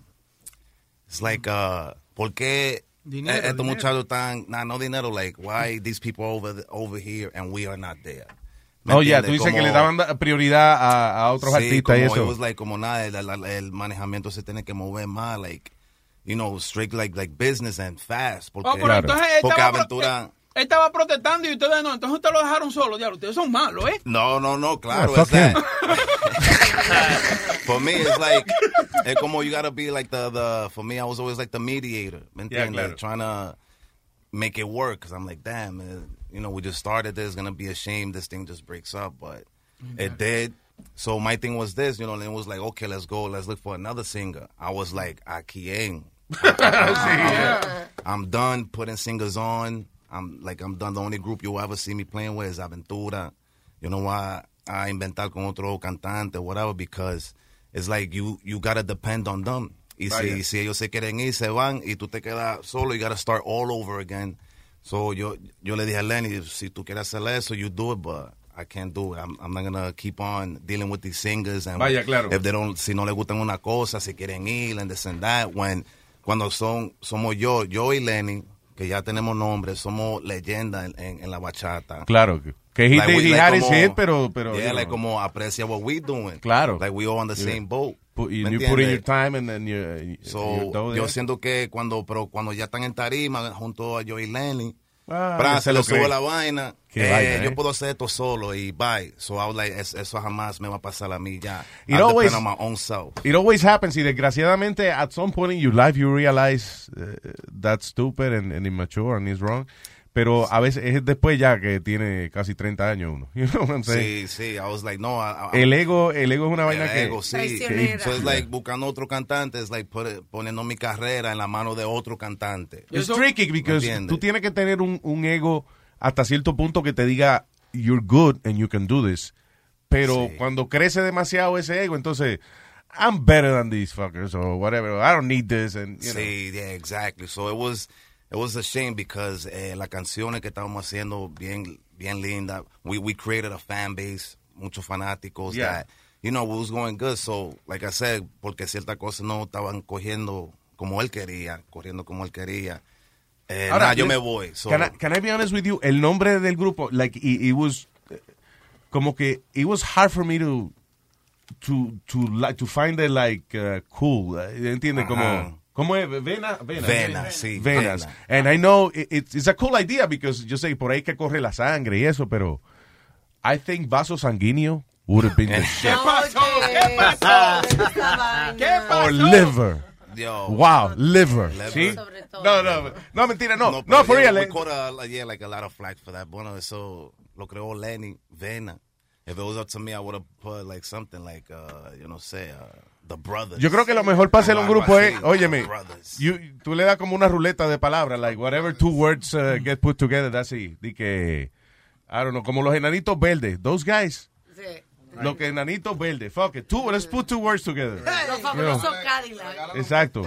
it's like, uh, ¿por qué
Dinero,
eh, estos
dinero.
muchachos están, nah, no dinero, like, why these people over, the- over here and we are not there? ¿Me
Oh, yeah,
entiendes?
tú dices que
Como-
le daban da- prioridad a, a otros
Sí,
artistas y
como
eso.
it was like, como nada, el, el- el manejamiento se tiene que mover más, like, you know, strict like, like business and fast. Porque,
Oh, pero entonces él
porque
estaba, pro-
aventura...
él estaba protestando y ustedes no. Entonces ustedes lo dejaron solo, diablo. Ustedes son malos, ¿eh?
No, no, no, claro,
Yeah,
it's
fuck him.
that. for me, it's like, es como you gotta be like the, the, for me, I was always like the mediator, ¿me
Yeah,
entiendes?
claro.
Trying to make it work, because I'm like, damn, man, you know, we just started this, gonna be a shame this thing just breaks up, but it did. So my thing was this, you know, and it was like, okay, let's go, let's look for another singer. I was like, a quién? I'm, I'm done putting singers on. I'm like, I'm done. The only group you'll ever see me playing with is Aventura. You know why? A inventar con otro cantante, whatever, because it's like you you gotta depend on them. Y si, si ellos se quieren ir, se van y tú te quedas solo, you gotta start all over again. So yo, yo le dije a Lenny, si tú quieres hacer eso, you do it, but I can't do it. I'm, I'm not gonna keep on dealing with these singers. And
Vaya, claro.
if they don't, si no les gustan una cosa, si quieren ir, and this and that. When, cuando son, somos yo, yo y Lenny, que ya tenemos nombre, somos leyendas en, en, en la bachata.
Claro, que- he
Like,
did-
we-
he
like
had his
como-
hit, pero- pero,
Yeah,
you
like
know.
como aprecia what we doing.
Claro.
Like we all on the
Yeah.
same boat.
Put- you,
¿Me
you put in your time and then you,
So, yo siento que cuando, pero cuando ya están en tarima junto a Joey Lenny,
Ah, ya
se le
cree.
la vaina. Eh,
vaina,
yo
eh.
puedo hacer esto solo y bye. So I was like, es- eso jamás me va a pasar a mí ya.
It
I
always-
on my own self.
It always happens y desgraciadamente at some point in your life you realize uh, that's stupid and, and immature and it's wrong. Pero a veces es después ya que tiene casi 30 años uno. You know what I'm saying?
Sí, sí. I was like, no. I- I-
El ego, el ego es una
El
vaina que...
ego, sí.
que-
So it's like buscando otro cantante, es like put- poniendo mi carrera en la mano de otro cantante.
It's tricky because tú tienes que tener un, un ego hasta cierto punto que te diga you're good and you can do this. Pero cuando crece demasiado ese ego, entonces I'm better than these fuckers or whatever. I don't need this and you know.
Sí, yeah, exactly. So it was, it was a shame because eh, las canciones que estábamos haciendo bien, bien linda. We we created a fan base, muchos fanáticos
Yeah.
that, you know, was going good. So, like I said, porque ciertas cosas no estaban cogiendo como él quería, corriendo como él quería. Eh,
Ahora,
yo me voy. So,
Can I, can I be honest with you? El nombre del grupo, like, it, it was, eh, como que, it was hard for me to, to, to, like, to find it, like, uh, cool. Eh, ¿Entiendes? Como,
Ajá.
¿Cómo es? Vena, vena.
Vena, sí,
Venas.
vena.
And I know it, it's, it's a cool idea because yo sé, por ahí que corre la sangre y eso, pero I think vaso sanguíneo would have been the shit.
¿Qué pasó? ¿Qué pasó?
Or liver.
Yo.
Wow, liver.
Liver.
¿Sí? No, no, no, mentira, no. No,
pero
for
yeah,
real.
We
eh.
caught a, like, yeah, like a lot of flack for that. Bueno, eso lo creó Lenny Vena. If it was up to me, I would have put like something like, uh, you know, say, uh, the brothers.
Yo creo que lo mejor para hacer un grupo es, óyeme, you- tú le das como una ruleta de palabras, like whatever two words uh, get put together, that's it. Di que, I don't know, como los enanitos verdes, those guys. Los que enanitos verdes, fuck it, two, let's put two words together.
Los fabulosos Cadillac.
Exacto.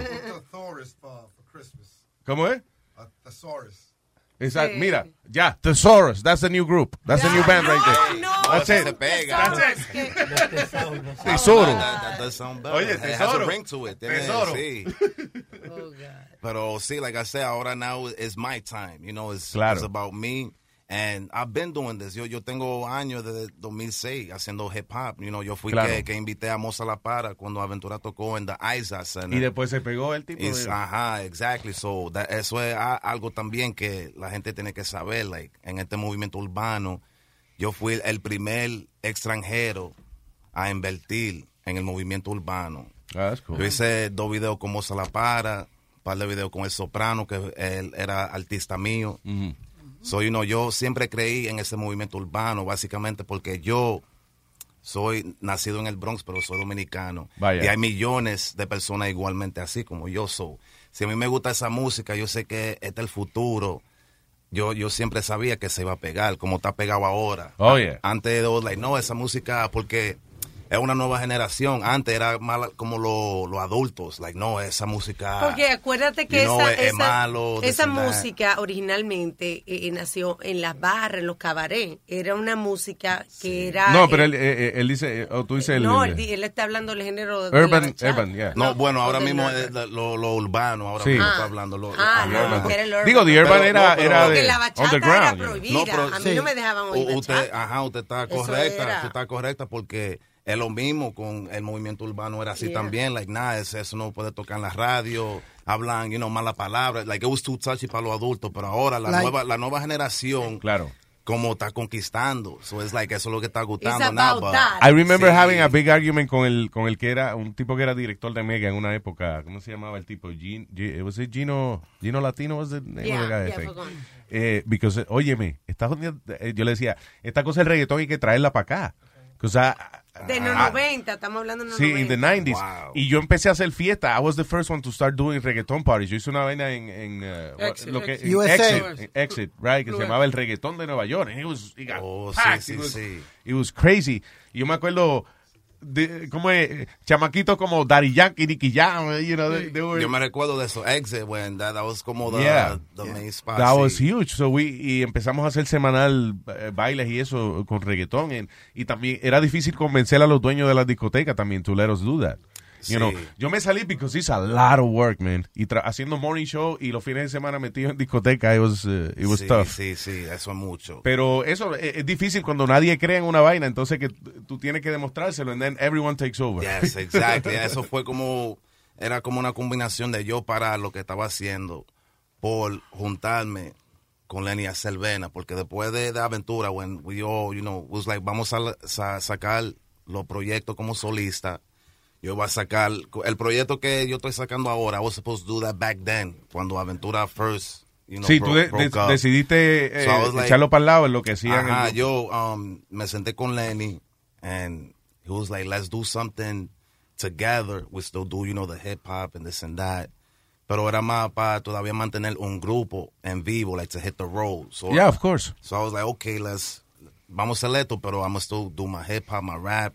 ¿Cómo es?
A thesaurus.
Exacto. Mira, ya, Thesaurus, that's the new group. That's the new band right there.
no,
That's it.
pega.
Oye, tesoro.
ring to it.
Tesoro.
Sí. Pero sí, like I said, ahora now is my time. You know, it's,
Claro.
it's about me. And I've been doing this. Yo, yo tengo años desde 2006 haciendo hip hop. You know, yo fui
Claro.
que, que invité a Moza La Para cuando Aventura tocó en The Isaac Center.
Y después se pegó el tipo. De-
ajá, exactly. So, that- eso es a- algo también que la gente tiene que saber. Like, en este movimiento urbano, yo fui el primer extranjero a invertir en el movimiento urbano.
Ah, that's cool.
Yo hice dos videos con Moza La Para, un par de videos con El Soprano, que él era artista mío. So, you know, yo siempre creí en ese movimiento urbano, básicamente porque yo soy nacido en el Bronx, pero soy dominicano.
Vaya.
Y hay millones de personas igualmente así como yo soy. Si a mí me gusta esa música, yo sé que este es el futuro. Yo, yo siempre sabía que se iba a pegar, como está pegado ahora.
Oh, yeah.
Antes de like, no, esa música, porque es una nueva generación. Antes era más como lo- los adultos, like, no, esa música.
Porque acuérdate que esa,
es- es
esa,
malo, this
esa música originalmente eh, eh, nació en las barras, en los cabarets. Era una música que era...
No,
eh,
pero él, eh, eh, él dice, o tú dices el...
no, él, él está hablando del género de la
Urban,
bachata.
urban, yeah.
No, bueno, ahora mismo es lo, lo- urbano, ahora
Sí.
mismo
Ah.
está hablando. Lo,
Ah, no, era el urban.
Digo, the urban
Pero-
era,
no, pero-
era
Porque
de
la bachata
underground.
era prohibida. A mí no me dejaban oír
usted, ajá, usted está correcta, usted está correcta porque es lo mismo con el movimiento urbano era así
Yeah.
también, like nada, eso, no puede tocar en la radio, hablan, you know, malas palabras, like it was too touchy para los adultos, pero ahora la
Like-
nueva la nueva generación
Claro.
como está conquistando, so it's like eso es lo que está gustando now, but-.
I remember
Sí.
having a big argument con el, con el que era, un tipo que era director de Mega en una época. ¿Cómo se llamaba el tipo? Gin, G- was it Gino, Gino Latino was the name
Yeah,
of the guy, I think. Eh, because, eh, óyeme, esta jodida- eh, yo le decía, esta cosa del reggaetón hay que traerla para acá. O sea,
De los
ah,
90, estamos hablando de los
Sí,
90.
in the 90s. Y yo empecé a hacer fiesta. I was the first one to start doing reggaeton parties. Yo hice una vaina en, en, uh,
Exit,
lo que,
Exit.
en. Exit, en Exit, right, que se llamaba el reggaetón de Nueva York. And it was, it got
Oh,
packed.
sí,
it,
sí,
was,
sí.
it was crazy. Y yo me acuerdo de- ¿cómo es? Chamaquitos como Daddy Yankee, Nicky Jam, you know, they, they were-
Yo me recuerdo de eso, Exit, when that, that was como the,
Yeah.
the main spot.
That
sí.
was huge. So we, y empezamos a hacer semanal eh, bailes y eso con reggaetón. en- y también era difícil convencer a los dueños de las discotecas también to let us do that. You
Sí.
know, yo me salí because it's a lot of work, man. Y haciendo morning show y los fines de semana metido en discoteca, it was, uh, it was
sí,
tough.
Sí, sí, eso es mucho.
Pero eso es, es difícil cuando nadie cree en una vaina, entonces que tú tienes que demostrárselo and then everyone takes over.
Yes, exactly. Eso fue como, era como una combinación de yo parar lo que estaba haciendo por juntarme con Lenny a Cervena, porque después de, de Aventura, when we all, you know, was like, vamos a, sa- sacar los proyectos como solista. Yo iba a sacar, el proyecto que yo estoy sacando ahora, I was supposed to do that back then, cuando Aventura first, you know,
sí,
bro-
tú de- de- decidiste eh,
So like-
echarlo para el lado en lo que hacían.
Ajá,
el-
yo um, me senté con Lenny and he was like, let's do something together. We still do, you know, the hip hop and this and that. Pero era más para todavía mantener un grupo en vivo, like to hit the road. So,
Yeah, of course.
So I was like, okay, let's, vamos a hacer esto, pero I'm still do my hip hop, my rap.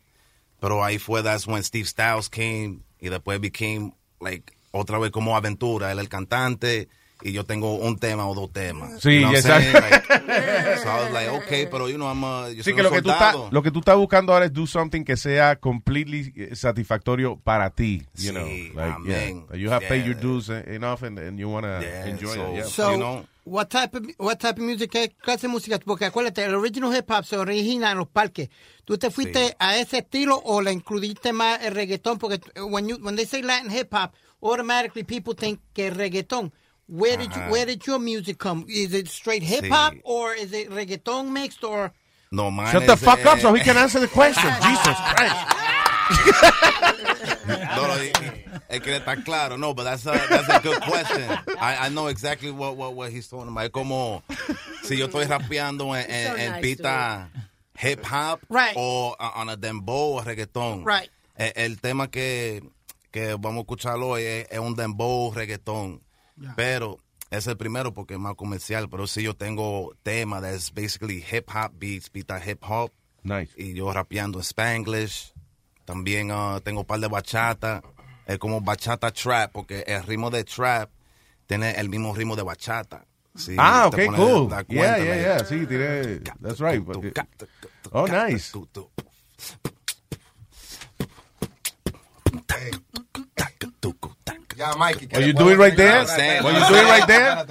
Pero ahí fue, that's when Steve Styles came y después became, like, otra vez como aventura. Él el cantante y yo tengo un tema o dos temas.
Sí,
You know
exacto.
Like, so I was like, okay, pero you know, I'm a, yo
Sí,
soy
que
un
lo que, tú estás,
soldado.
lo que tú estás buscando ahora es do something que sea completely eh, satisfactorio para ti. You
Sí,
know, like,
amén.
yeah. You have paid your dues enough and, and you want to
Yeah,
enjoy
so-
it. Yeah.
So, what type of what type of music, qué clase de música? Porque acuérdate, el original hip hop se origina en los parques. ¿Tú te fuiste a ese estilo o le incluiste más el reggaetón? Porque when you when they say Latin hip hop, automatically people think que es reggaetón. Where did you where did your music come? Is it straight hip hop
Sí.
or is it reggaeton mixed or
No, mine
Shut the
is,
fuck
eh,
up so he can answer the question. Jesus Christ.
no, es que está claro. No, but that's a, that's a good question. I, I know exactly what, what, what he's talking about. Es como si yo estoy rapeando en, en,
So
en
nice,
pista hip hop
Right.
o on a dembow o reggaetón.
Right.
Eh, El, tema que, que vamos a escuchar hoy es, es un dembow reggaetón. Pero es el primero porque es más comercial. Pero sí yo tengo tema that's basically hip hop beats, pista hip hop.
Nice.
Y yo rapeando en Spanglish. También ah, tengo un par de bachata. Es como bachata trap, porque el ritmo de trap tiene el mismo ritmo de bachata. Sí,
ah,
a
cool. Yeah,
cuenta,
yeah,
like,
yeah. Sí, tiene. That's right. Oh, nice.
Yeah, Mikey.
What you doing right there? What you doing right there?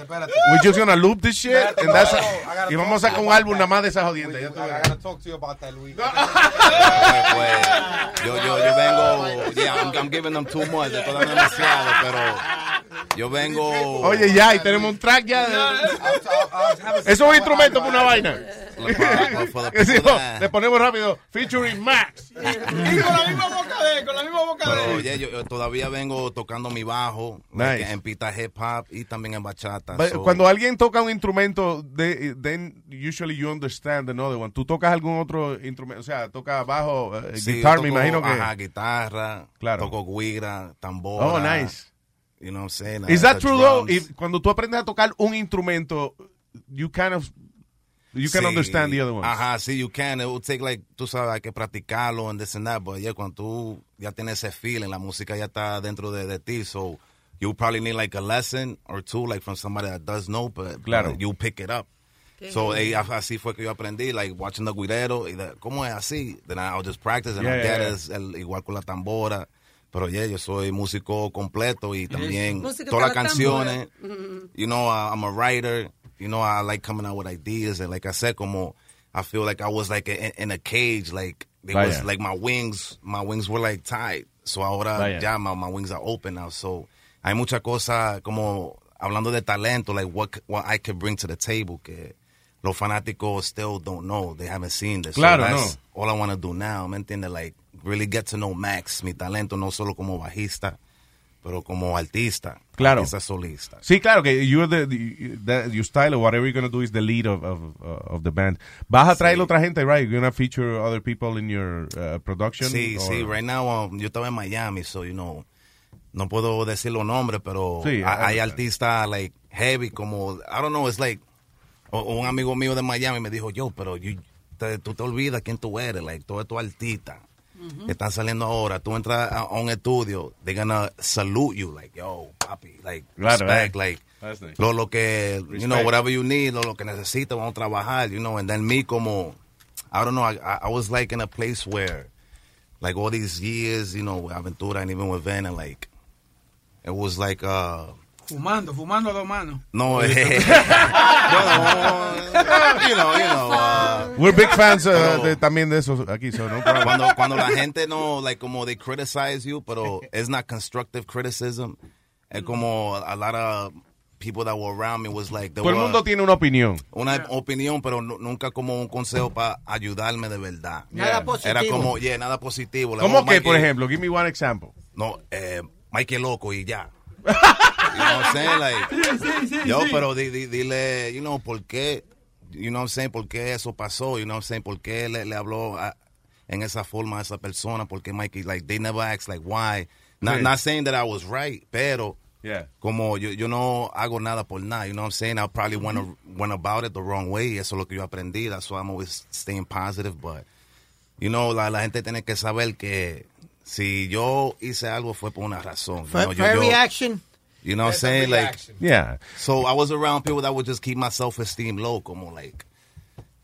We're just gonna loop this shit and that's
no, I gotta
y vamos a
talk
sacar
to
un
you
álbum nada más de esa jodienda. ya tú
I gotta talk to you about that, Luis.
Pues, yo, yo, yo vengo, yeah, I'm, I'm giving them too much, estoy dando demasiado, pero yo vengo.
Oye, ya, y tenemos un track ya. de- Eso es un instrumento para una vaina. Sí, no, le ponemos rápido, featuring Max.
Y con la misma boca de con la misma boca de
oye, yo, yo todavía vengo tocando mi bajo
Nice.
like, en pista hip hop y también en bachata.
But
so-
Cuando alguien toca un instrumento, they- then usually you understand another one. ¿Tú tocas algún otro instrumento? O sea, tocas bajo, eh,
Sí,
guitar,
yo
me imagino que.
Ajá, guitarra,
Claro.
toco guira, tambora.
Oh, nice.
You know what I'm saying?
Is that true though? If- cuando tú aprendes a tocar un instrumento, you kind of, you can
Sí.
understand the other ones.
Ajá, sí, you can. It will take like, tú sabes, hay que practicarlo and this and that. But yeah, cuando tú ya tienes ese feeling, la música ya está dentro de, de ti. So you probably need like a lesson or two, like from somebody that does know, but,
Claro.
you pick it up.
Qué
So
bien.
eh, así fue que yo aprendí, like watching the guirero. Y de, ¿Cómo es así? Then I'll just practice and
Yeah,
I'll get
yeah,
it, el- igual con la tambora. Pero yeah, yo soy músico completo y también todas las
para la tambora.
canciones.
Mm.
You know, I, I'm a writer. You know, I like coming out with ideas. And like I said, como I feel like I was like in, in a cage. Like it was like my wings, my wings were like tied. So ahora
Vaya.
ya my, my wings are open now. So hay mucha cosa como hablando de talento, like what what I could bring to the table que los fanáticos still don't know. They haven't seen this. So that's
no.
all I want to do now. ¿Me entiendes? Like really get to know Max, mi talento no solo como bajista, pero como artista.
Claro.
Artista solista.
Sí, claro que you're the, the- your style or whatever you're gonna do is the lead of of, uh, of the band. Vas a traer otra gente, right? You're gonna feature other people in your uh, production.
Sí,
or-
sí. Right now, um, yo estaba en Miami, so, you know, no puedo decir los nombres, pero
Sí,
hay artistas, like, heavy, como, I don't know, it's like, un amigo mío de Miami me dijo, yo, pero you- te- tú te olvidas quién tú eres, like, todo esto artista. Que están saliendo ahora, tú entras a, a un estudio, they're gonna salute you, like, yo, papi, like,
Claro,
respect,
eh.
like,
That's nice.
lo, lo que, you know, whatever you need, lo, lo que necesitas, vamos a trabajar, you know, and then me como, I don't know, I, I I was like in a place where, like all these years, you know, with Aventura and even with Van, and like, it was like, uh,
Fumando, fumando a dos manos.
no, eh, bueno, you know, you know, uh,
We're big fans uh,
Pero-
de, también de eso aquí, so no
cuando, cuando la gente no, like, como they criticize you, pero it's not constructive criticism. Es como a lot of people that were around me was like,
Todo el mundo tiene una opinión.
una opinión, pero nu- nunca como un consejo para ayudarme de verdad.
Nada positivo.
Era como, yeah, nada positivo. Like,
¿Cómo
oh,
que,
Mikey-
por ejemplo? Give me one example.
No, eh, Mike loco y ya. You know what I'm saying? Like, yo, pero di- di- dile, you know, ¿por qué? You know what I'm saying? ¿Por qué eso pasó? You know what I'm saying? ¿Por qué le, le habló a- en esa forma a esa persona? ¿Por qué Mikey? Like, they never asked, like, why? Not,
Sí.
not saying that I was right, pero
Yeah.
como yo, yo no hago nada por nada, you know what I'm saying? I probably went, a- went about it the wrong way. Eso es lo que yo aprendí. That's why I'm always staying positive. But, you know, la, la gente tiene que saber que si yo hice algo fue por una razón. You
Fair,
know, yo- yo-
reaction.
You know what I'm saying? Like.
Yeah.
so I was around people that would just keep my self-esteem low, como like,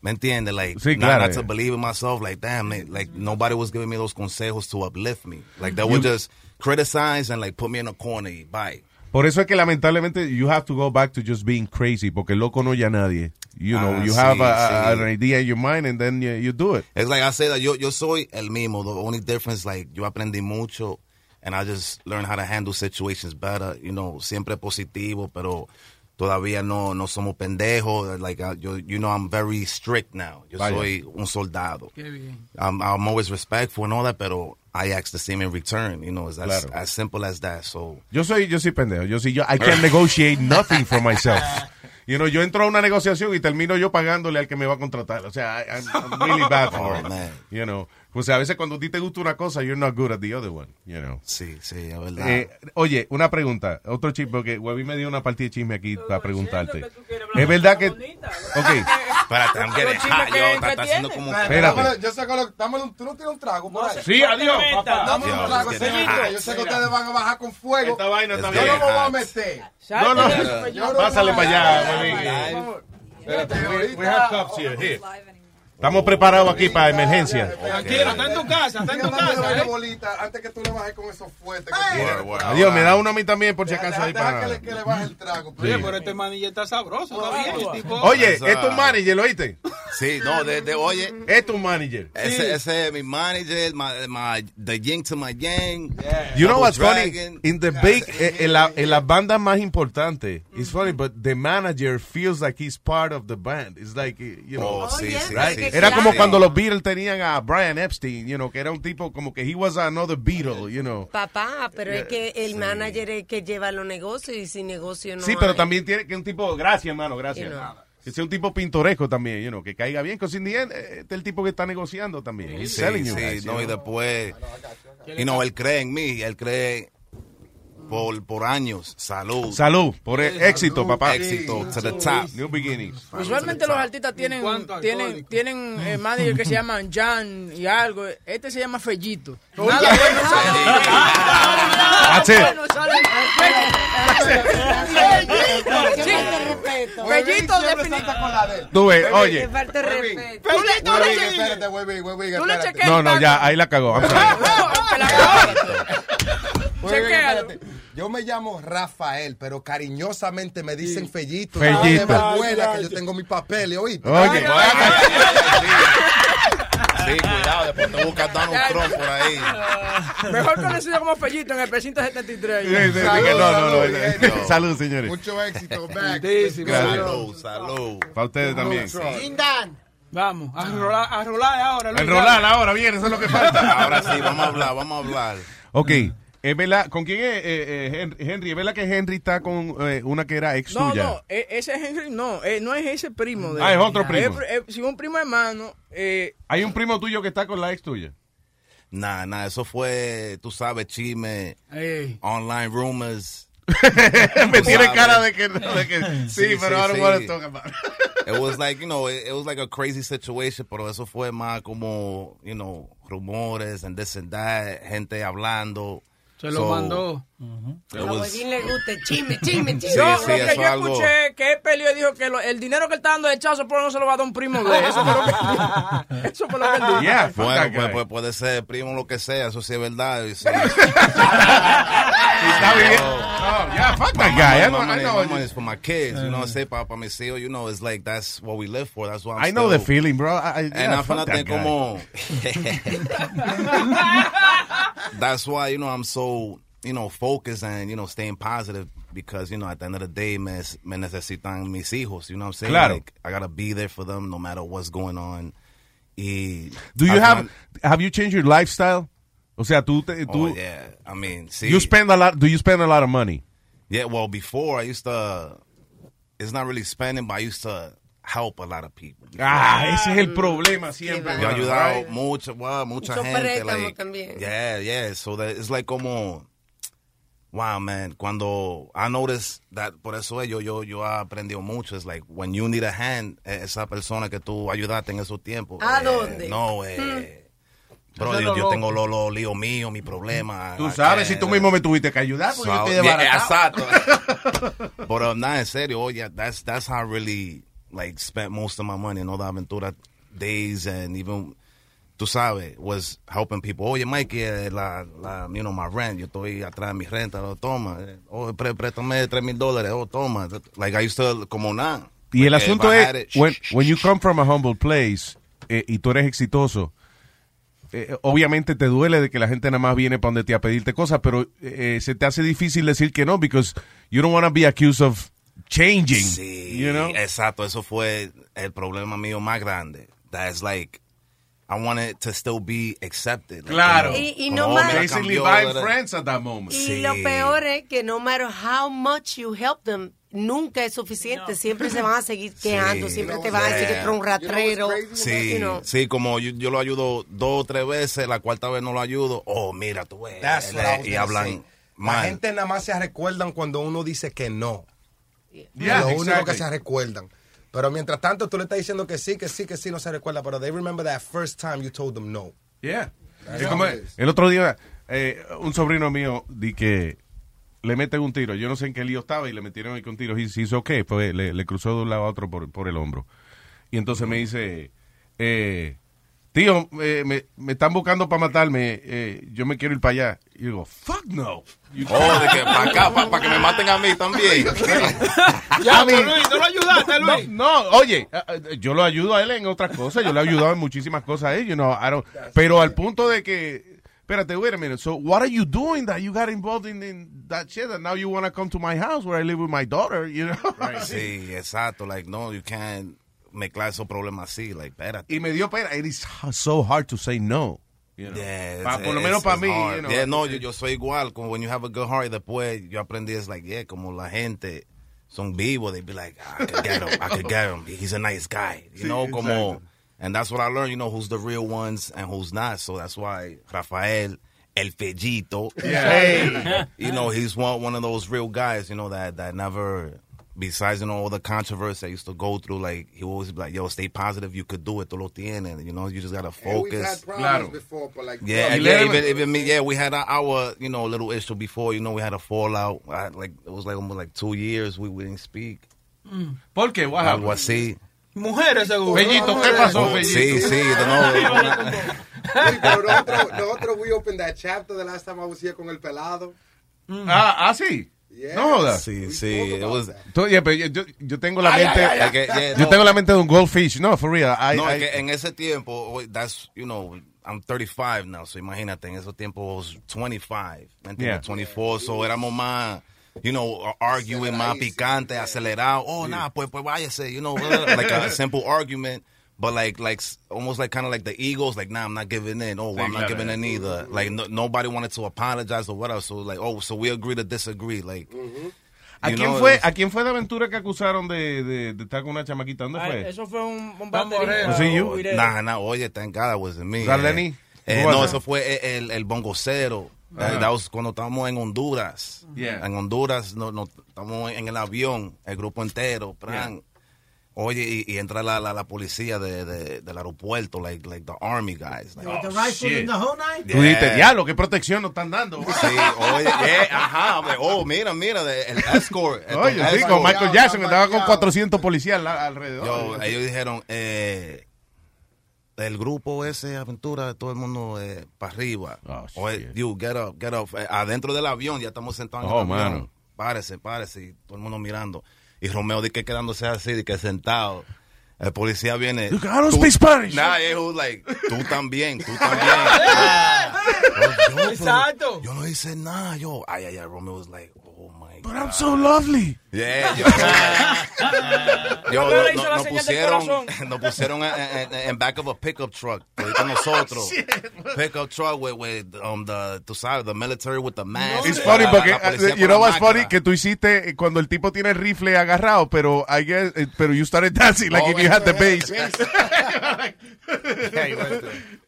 ¿me entiendes? Like,
Sí,
not,
claro,
not to
yeah.
believe in myself. Like, damn, they- like nobody was giving me those consejos to uplift me. Like, they would
You-
just criticize and like put me in a corner y bye.
Por eso es que lamentablemente you have to go back to just being crazy, porque loco no ya nadie. You know,
Ah,
you
sí,
have a,
sí.
an idea in your mind and then you, you do it.
It's like I said, that yo, yo soy el mismo. The only difference, like, yo aprendí mucho and I just learned how to handle situations better. You know, siempre positivo, pero todavía no, no somos pendejos. Like, I- yo, you know, I'm very strict now. Yo
Vaya.
soy un soldado.
Qué bien.
I'm, I'm always respectful and all that, pero I ask the same in return. You know, it's as,
Claro.
as simple as that. So,
Yo soy, yo soy pendejo. Yo sí, yo, I can't negotiate nothing for myself. You know, yo entro a una negociación y termino yo pagándole al que me va a contratar. O sea, I, I'm, I'm really bad for
Oh,
it.
man.
You know, o sea, a veces cuando a ti te gusta una cosa, you're not good at the other one. You know.
sí, sí, es verdad.
Eh, oye, una pregunta. Otro chisme, porque Webby me dio una partida de chisme aquí para preguntarte. Es verdad que. Ok.
I'm getting hot, yo. Está, haciendo como...
Espérate.
Yo sé que lo, un, tú no tienes un trago por ahí.
Sí, adiós, papá.
Dame un trago,
que
señorita. Yo sé que ustedes van a bajar con fuego.
Esta vaina está
Es
Yo
que-
bien.
no me voy a meter.
No, no.
Yo no
Pásale
voy a-
para allá, Webby. We have cups here. Here. Estamos preparados aquí para emergencia.
Tranquilo, está en tu casa, está en tu casa. ¿eh?
bolita antes que tú le bajes con esos fuertes.
Adiós, me da uno a mí también por si acaso ahí
Deja
para.
que le, baje el trago.
Oye, pero este manilla está sabroso,
Oye, es tu manager, ¿lo oíste?
Sí, no, de, de, oye,
Es tu manager.
ese, ese es mi manager, the yin to my yang.
You know what's funny? In the big, eh, en, la, en las bandas más importantes, it's funny, but the manager feels like he's part of the band. It's like, eh, you know,
Oh, sí, sí,
right?
Sí,
Era
sí,
como
sí.
cuando los Beatles tenían a Brian Epstein, you know, que era un tipo como que he was another Beatle, you know.
Papá, pero es que el manager es el que lleva los negocios y sin negocio no
sí, pero
hay.
también tiene que un tipo, gracias hermano, gracias.
You know.
Que sea un tipo pintoresco también, you know, que caiga bien, que sin eh, este es el tipo que está negociando también.
Sí, sí,
you
no, y después, y no, él cree en mí, él cree por, por años, salud.
Salud, por el éxito, papá.
Éxito, to the top.
New beginnings.
Usualmente los artistas tienen tienen tienen eh, manager que se llaman Jan y algo. Este se llama Fellito. Nada bueno
That's it.
Sí, Fellito definitivamente.
Tú ves, oye.
Respeto.
Tú le- chequeas-
No, no, ya, ahí la cagó. I'm sorry.
Chequéalo.
Yo me llamo Rafael, pero cariñosamente me dicen Fellito.
Fellito.
Buena que yo tengo mi papel, ¿oíste?
Oye,
Sí, cuidado, después te buscas Donald Trump por ahí.
Mejor conocido como Fellito en el precinto 73.
Sí, sí, sí, que no, no, no, no. Salud, señores.
Mucho éxito, Mac.
Salud, salud.
Para ustedes también.
Lindan.
Vamos, a rolar, a rolar ahora. Luis,
Enrolar ahora, bien, eso es lo que falta.
Ahora sí, vamos a hablar, vamos a hablar.
Ok, es verdad, ¿con quién es eh, eh, Henry? ¿Es verdad que Henry está con eh, una que era ex
No,
tuya?
no, e- ese es Henry, no, eh, no es ese primo. De
Ah, es otro primo.
Es, es- sí, un primo hermano. Eh,
Hay un primo tuyo que está con la ex tuya.
Nah, nah, eso fue, tú sabes, chisme, online rumors.
Me tiene
sabes.
cara de que, de que sí, pero I don't want to talk about it.
It was like, you know, it, it was like a crazy situation, pero eso fue más como, you know, rumores and this and that, gente hablando.
Se lo
So,
mandó.
It
A
was-
le gusta chisme, chisme, chisme.
Sí,
Yo,
sí,
lo que yo
algo-
escuché que él peleó y dijo que lo- el dinero que él está dando de chazo por no se lo va a dar un primo de él. Eso fue lo que. Eso fue lo que él dijo.
Yeah,
Bueno, pues, pues puede ser primo lo que sea, eso sí es verdad. sí.
Está bien. Oh, yeah, fuck that
My
guy. Know,
my
I
money,
know.
my money is for my kids, you know, say para pa mis hijos, you know, it's like that's what we live for. That's why I'm
I know the
still-
feeling, bro. I, I,
And
yeah,
I feel
fuck
nothing
that guy.
como. That's why you know I'm so you know focus and you know staying positive because you know at the end of the day me, me necesitan mis hijos. You know what I'm saying?
Claro.
Like I gotta be there for them no matter what's going on. Y
Do you
al
have
final-
have you changed your lifestyle? O sea, tú, te, tú
Oh yeah, I mean, see,
you spend a lot. Do you spend a lot of money?
Yeah, well, before I used to. It's not really spending, but I used to help a lot of people.
Ah, ese es el problema siempre.
Yo he ayudado
right?
mucha, wow, mucha
Mucho
gente. Like,
también.
yeah, yeah. So that it's like como, wow, man. Cuando I noticed that, por eso yo, yo, yo he aprendido mucho. It's like when you need a hand, eh, esa persona que tú ayudaste en esos tiempos.
¿A
eh,
dónde?
No, eh. Bro,
Eso es
yo, yo tengo los lo, líos míos, mi problema.
Tú sabes, si tú mismo me tuviste que ayudar,
So, exacto. But um, nah, en serio, oh yeah, that's that's how I really like spent most of my money in all the aventura days and even tú sabes was helping people. Oye, Mikey, eh, la, la, you know, my rent, yo estoy atrás de mi renta, oh, toma, eh, oh, pré- préstame tres mil dólares, oh, toma. Like I used to, como nada.
Y el
Like,
asunto es,
it,
when, when you come from a humble place eh, y tú eres exitoso, eh, obviamente te duele de que la gente nada más viene para donde te a pedirte cosas, pero eh, se te hace difícil decir que no, because you don't want to be accused of changing,
Sí,
you know?
exacto, eso fue el problema mío más grande. That's like, I wanted to still be accepted. Like,
Claro.
como-
Y- y no
mira,
Basically
¿verdad?
friends at that moment.
Y
Sí.
lo peor es que no matter how much you help them, nunca es suficiente. Siempre se van a seguir quejando, siempre te van a decir que eres un ratrero.
Sí,
you know.
sí, como yo, yo lo ayudo dos o tres veces, la cuarta vez no lo ayudo. Oh, mira, tú ves.
I was
y hablan
say. La
mal.
gente nada más se recuerdan cuando uno dice que no.
Yeah,
lo único
exactly.
que se recuerdan. Pero mientras tanto tú le estás diciendo que sí, que sí, que sí, no se recuerda. Pero they remember that first time you told them no.
Yeah. Es como- el otro día, eh, un sobrino mío di que le meten un tiro. Yo no sé en qué lío estaba y le metieron ahí con tiro. Y se hizo qué, pues le, le cruzó de un lado a otro por, por el hombro. Y entonces me dice, eh, tío, eh, me, me están buscando para matarme. eh, yo me quiero ir para allá. Y digo, fuck no.
Oh, de que para acá, para que me maten a mí también.
Ya,
mean-
Luis, no lo ayudaste,
No,
Luis.
no, oye, eh, eh, yo lo ayudo a él en otras cosas, yo le he ayudado en muchísimas cosas a él, you know, I don't- pero al punto de que, espérate, wait a minute, so what are you doing that you got involved in, in that shit and now you want to come to my house where I live with my daughter, you know?
Sí, exacto. Like, no, you can't mezclar esos problemas así. Like, espérate.
Y me dio pena, it is so hard to say no. you know.
Yeah,
Pa- por lo menos para mí, you know.
Yeah, no, yo, yo soy igual. Como when you have a good heart, después yo aprendí, es like, yeah, como la gente son vivos, they be like, "Ah, I could get him, I could get him. He's a nice guy. You
Sí,
know, como,
exacto.
and that's what I learned, you know, who's the real ones and who's not. So that's why Rafael, El Fellito,
Yeah.
you know, he's one, one of those real guys, you know, that, that never, besides, you know, all the controversy I used to go through, like, he always be like, yo, stay positive, you could do it, tú lo tienes, you know, you just gotta
And we've
focus.
had problems before, but like,
Yeah,
bro,
yeah, even, even me, yeah, we had our, our, you know, little issue before, you know, we had a fallout. I, like, it was like almost like two years we, we didn't speak.
¿Por qué? What
Algo
happened?
así.
Mujeres, seguro.
Bellito, ¿qué pasó, Bellito?
sí, sí, de nuevo.
Oye, pero nosotros, nosotros we opened that chapter the last time I was here con el pelado.
Ah, ah, sí.
Yeah.
No jodas.
Sí, sí, was,
Tú- yeah, pero yo, yo tengo la
Ay,
mente,
ay, ay, ay. Yeah,
yo
no.
tengo la mente de un goldfish, no, for real. I,
no,
I-
es que en ese tiempo, that's, you know, I'm 35 now, so imagínate, en ese tiempo I was 25, ¿me entiendes?
Yeah.
24, so éramos más, you know, arguing más picante, acelerado. Oh, nah, pues, pues váyase, you know, like a simple argument. But like, like, almost like kind of like the egos, like, nah, I'm not giving in. Oh, I'm not giving in either. Like, no, nobody wanted to apologize or whatever. So like, oh, so we agree to disagree. Like,
¿A
you
quién,
know,
fue, ¿A quién fue de aventura que acusaron de, de, de estar con una chamaquita? ¿Dónde fue?
Eso fue un, un
Was
baterista.
it you?
Nah, nah, oye, thank God it wasn't me.
That
Eh, eh, no, eso fue el, el bongocero. That,
Ajá.
that was cuando estábamos en Honduras.
Yeah.
En Honduras, no, no, estamos en el avión, el grupo entero. pran. Oye, y, y entra la, la, la policía de, de- del aeropuerto, like, like the army guys. Like,
the rifle and the whole nine?
Tú dijiste, diablo, qué protección nos están dando.
Sí, oye, yeah, ajá, hombre, oh, mira, mira, de- el escort. el
Oye, sí,
escort.
con Michael Jackson, que estaba con 400 policías al- alrededor.
Yo, ellos dijeron, eh, el grupo ese, aventura, todo el mundo para arriba. Oye, you, get up, get up. Eh, adentro del avión, ya estamos sentados en
Oh,
el avión.
mano.
Párese, párese, y todo el mundo mirando. Y Romeo de que quedándose así, de que sentado. El policía viene.
Look, I don't speak Spanish.
Nah, he was like, tú también, tú también.
Exacto.
Yo no hice nada, yo. Ay, ay, ay, Romeo was like,
But I'm so lovely.
Yeah, yo, yo,
le
no- no- nos pusieron, nos pusieron en, back of a pickup truck, nosotros. pickup truck with, with um, the, tú sabes, the military with the mask.
It's funny porque, uh, you know what's funny? Que tú hiciste eh, cuando el tipo tiene el rifle agarrado, pero I guess, eh, pero you started dancing like
Oh,
if you had the bass.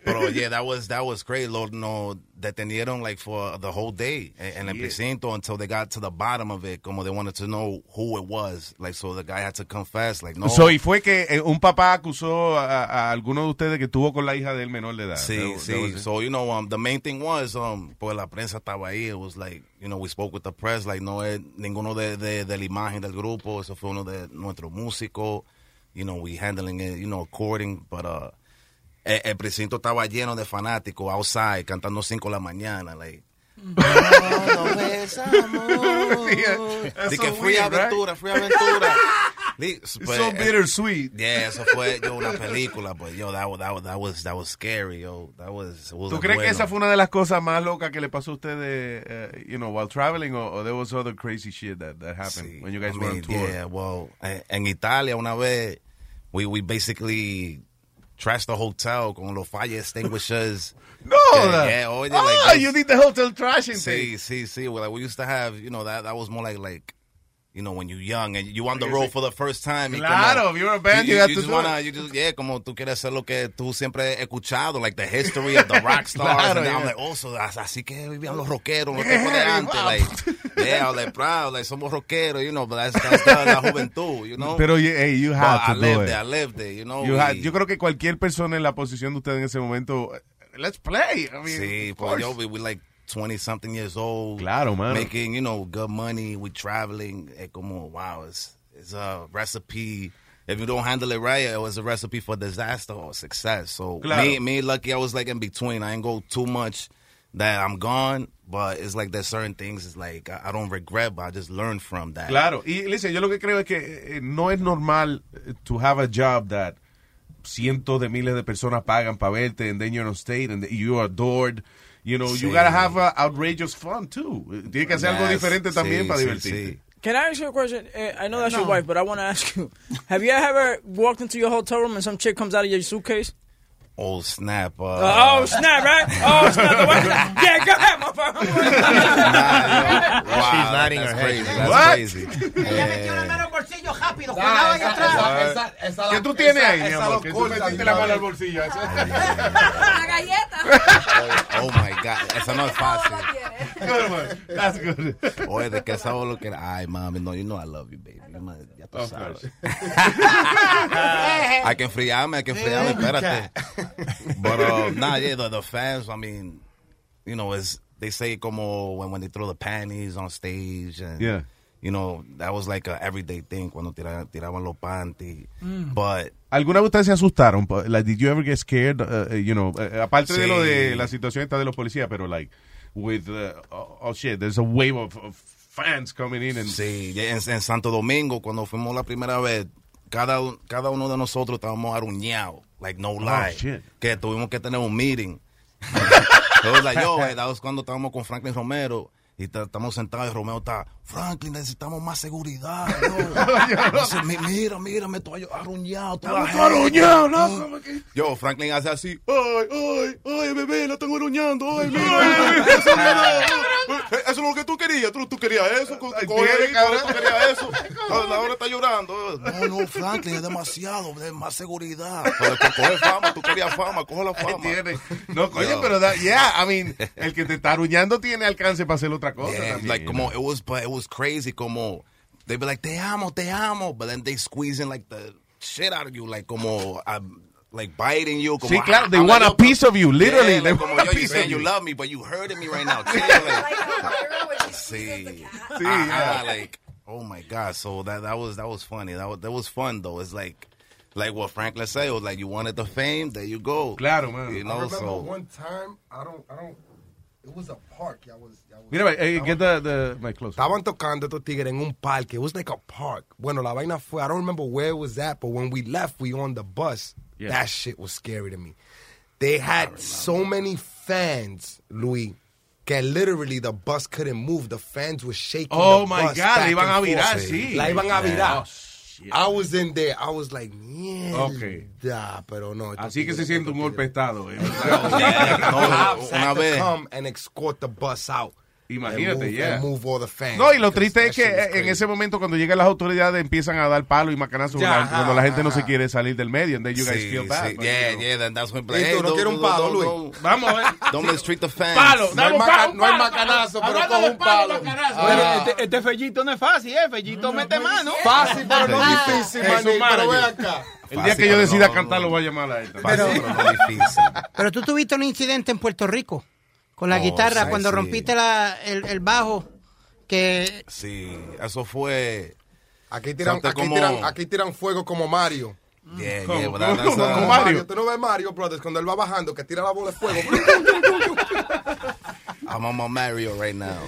Pero yeah, that was that was crazy. Lo, no detenieron like for the whole day en el precinto until they got to the bottom of it. Como they wanted to know who it was. Like so, the guy had to confess. Like no.
So, y fue que eh, un papá acusó a, a alguno de ustedes que estuvo con la hija del menor de edad.
Sí,
That- that
sí.
it.
So, you know, um, the main thing was, um, pues la prensa estaba ahí. It was like, you know, we spoke with the press. Like, no es ninguno de, de, de la imagen del grupo. Eso fue uno de nuestros músicos. You know, we handling it, you know, according. But, uh, el, el precinto estaba lleno de fanáticos outside cantando 5 de la mañana. Like, de
so
que fui
weird,
aventura,
right?
fui aventura.
It's
pues,
so
eh,
bittersweet.
Yeah, eso fue yo una película, but yo that was that was that was that was scary, yo. That was, was
¿Tú crees que
bueno.
esa fue una de las cosas más locas que le pasó a ustedes, eh, you know, while traveling, or, or there was other crazy shit that, that happened when you guys
I
were on
mean,
tour?
Yeah, well, eh, en Italia una vez we we basically trashed the hotel con los fire extinguishers.
No,
Que,
that-
yeah, oye,
Ah,
like
you need the hotel trashing
See,
thing.
see, sí. Well, like, we used to have, you know, that that was more like like. You know, when you're young and you on the road for the first time.
Claro,
como-
if you're a band, you have to
just
do
wanna,
it.
you just, yeah, como tú quieres hacer lo que tú siempre has escuchado, like the history of the rock stars.
Claro,
and I'm
yeah.
like, oh, so as- así que vivían los rockeros, los
Yeah,
tiempos de antes.
wow.
Like, yeah, I was like, proud, like, somos rockeros, you know, but that's, that's the, la juventud, you know.
Pero, hey, you
But
have
I
to do
lived
it.
there, I lived there, you know.
You had- yo creo que cualquier persona en la posición de ustedes en ese momento, let's play. I mean,
Sí, pues yo, we, we like 20 something years old.
Claro, mano.
Making, you know, good money. We traveling. Es como, wow, it's, it's a recipe. If you don't handle it right, it was a recipe for disaster or success. So
Claro.
me, me, lucky, I was like in between. I didn't go too much that I'm gone, but it's like there's certain things, it's like I, don't regret, but I just learned from that.
Claro, y listen, yo lo que creo es que eh, no es normal eh, to have a job that cientos de miles de personas pagan para verte and then you're on stage and you are adored. You know, you gotta have uh, outrageous fun too. Eh, Tiene que hacer algo
Yes,
diferente también
sí,
para
sí, sí.
Can I ask you a question? Uh, I know that's your wife, but I want to ask you: Have you ever walked into your hotel room and some chick comes out of your suitcase?
Oh, snap. Uh,
oh snap! Right? Oh snap! Yeah, go ahead, motherfucker.
wow,
She's nodding
that's
her head.
crazy. That's
What?
crazy. Yeah.
bolsillo rápido, cuidado ahí atrás.
¿Qué tú tienes ahí, mi
esa
amor? Que tú metiste la mano al bolsillo. esa-
La galleta.
Oh my God, eso no es fácil.
Good one. That's good.
Oye, ¿de qué sabes lo que era? Ay, mami, no, you know I love you, baby. Ya tú
Of
sabes. hay que enfriarme, hay que enfriarme, espérate. But, uh, nah, yeah, the, the fans, I mean, you know, it's, they say como when, when they throw the panties on stage and,
Yeah.
you know, that was like a everyday thing cuando tiraban, tiraban los panties.
Mm.
But,
¿Alguna vez ustedes se asustaron? Like, did you ever get scared? Uh, you know, eh, aparte de
Sí.
lo de la situación esta de los policías, pero like, with, uh, oh, oh, shit, there's a wave of, of fans coming in and...
Sí, ya en, en Santo Domingo, cuando fuimos la primera vez, cada, cada uno de nosotros estábamos aruñados, like no lie.
shit.
Que tuvimos que tener un meeting. Was like, yo, eh, that was cuando estábamos con Franklin Romero. Y ta- estamos sentados y Romeo está, Franklin, necesitamos más seguridad. yo. Dice, "Mi- mira, mira, me estoy arruñado. toda la
Estamos todos
gente".
arruñados, loco.
Yo, Franklin hace así, ay, ay, ay, bebé, la tengo aruñando, ay, mira. Eso es lo que tú querías. Tú, tú querías eso. Tú, querías eso. Ahora está llorando. No, no, Franklin, es demasiado. Más seguridad. Coge fama. Tú querías fama. Coge la fama.
Tiene. No,
Yo.
pero yeah, I mean, el que te está aruñando tiene alcance para hacer otra cosa.
Yeah,
también,
like
you
como it was, but it was crazy. Como they be like, te amo, te amo, but then they squeezing like the shit out of you, like como um, like biting you. Como,
Sí, claro, they
I'm
want
like,
a piece of you, literally,
Yeah,
they
like, como
want a
yo, you
piece
saying
of
you
you.
love me, but you hurting me right now. Chill, like, sí,
Sí,
Ah,
yeah.
ah, like oh my god. So that that was that was funny. That was that was fun though. It's like. Like what Franklin said, it was like you wanted the fame, there you go.
Claro, man.
You
I
know,
remember
so
one time, I don't, I don't, it was a park. I was, I was
Mira, eh, get the, the mic closer.
Estaban tocando estos tigres en un parque. It was like a park. Bueno, la vaina fue, I don't remember where it was at, but when we left, we on the bus.
Yeah.
That shit was scary to me. They had so many fans, Louis, que literally the bus couldn't move. The fans were shaking.
Oh,
the
my
bus
God, la
back
iban
and
a virar,
forth.
sí.
La iban a
Yeah.
virar.
Shit.
I was in there. I was like, mierda,
Okay.
pero no.
Así que se siente un golpe estado. eh.
Una vez.
come and escort the bus out.
Imagínate,
move,
yeah.
and move all the fans.
No, y lo triste es que eh, en ese momento cuando llegan las autoridades empiezan a dar palo y macanazos
Ya,
cuando,
ajá,
cuando la gente no se quiere salir del medio. And then you guys
Sí,
feel bad.
sí. Yeah,
you know.
yeah, then that's when
¿Y tú no quieres un palo, Luis?
Vamos a ver.
Don't mistreat the fans.
Palo,
No hay,
palo,
no hay
palo,
macanazo, pero con un
palo,
palo.
macanazo.
Ah.
Este, este fellito no es fácil, ¿eh? Fellito mete mano.
Fácil, pero no difícil, Pero
manager.
acá.
El día que yo decida cantar lo voy a llamar a esta.
Fácil, pero no difícil.
Pero tú tuviste un incidente en Puerto Rico con la
Oh,
guitarra
sí,
cuando
sí.
rompiste la, el, el bajo que
Sí, eso fue.
Aquí tiran, aquí,
como-
tiran, aquí tiran fuego como Mario.
Yeah,
¿Cómo?
yeah,
¿Cómo
Mario.
Mario?
Tú no ves Mario, brothers, cuando él va bajando, que tira la bola de fuego.
I'm on my Mario right now.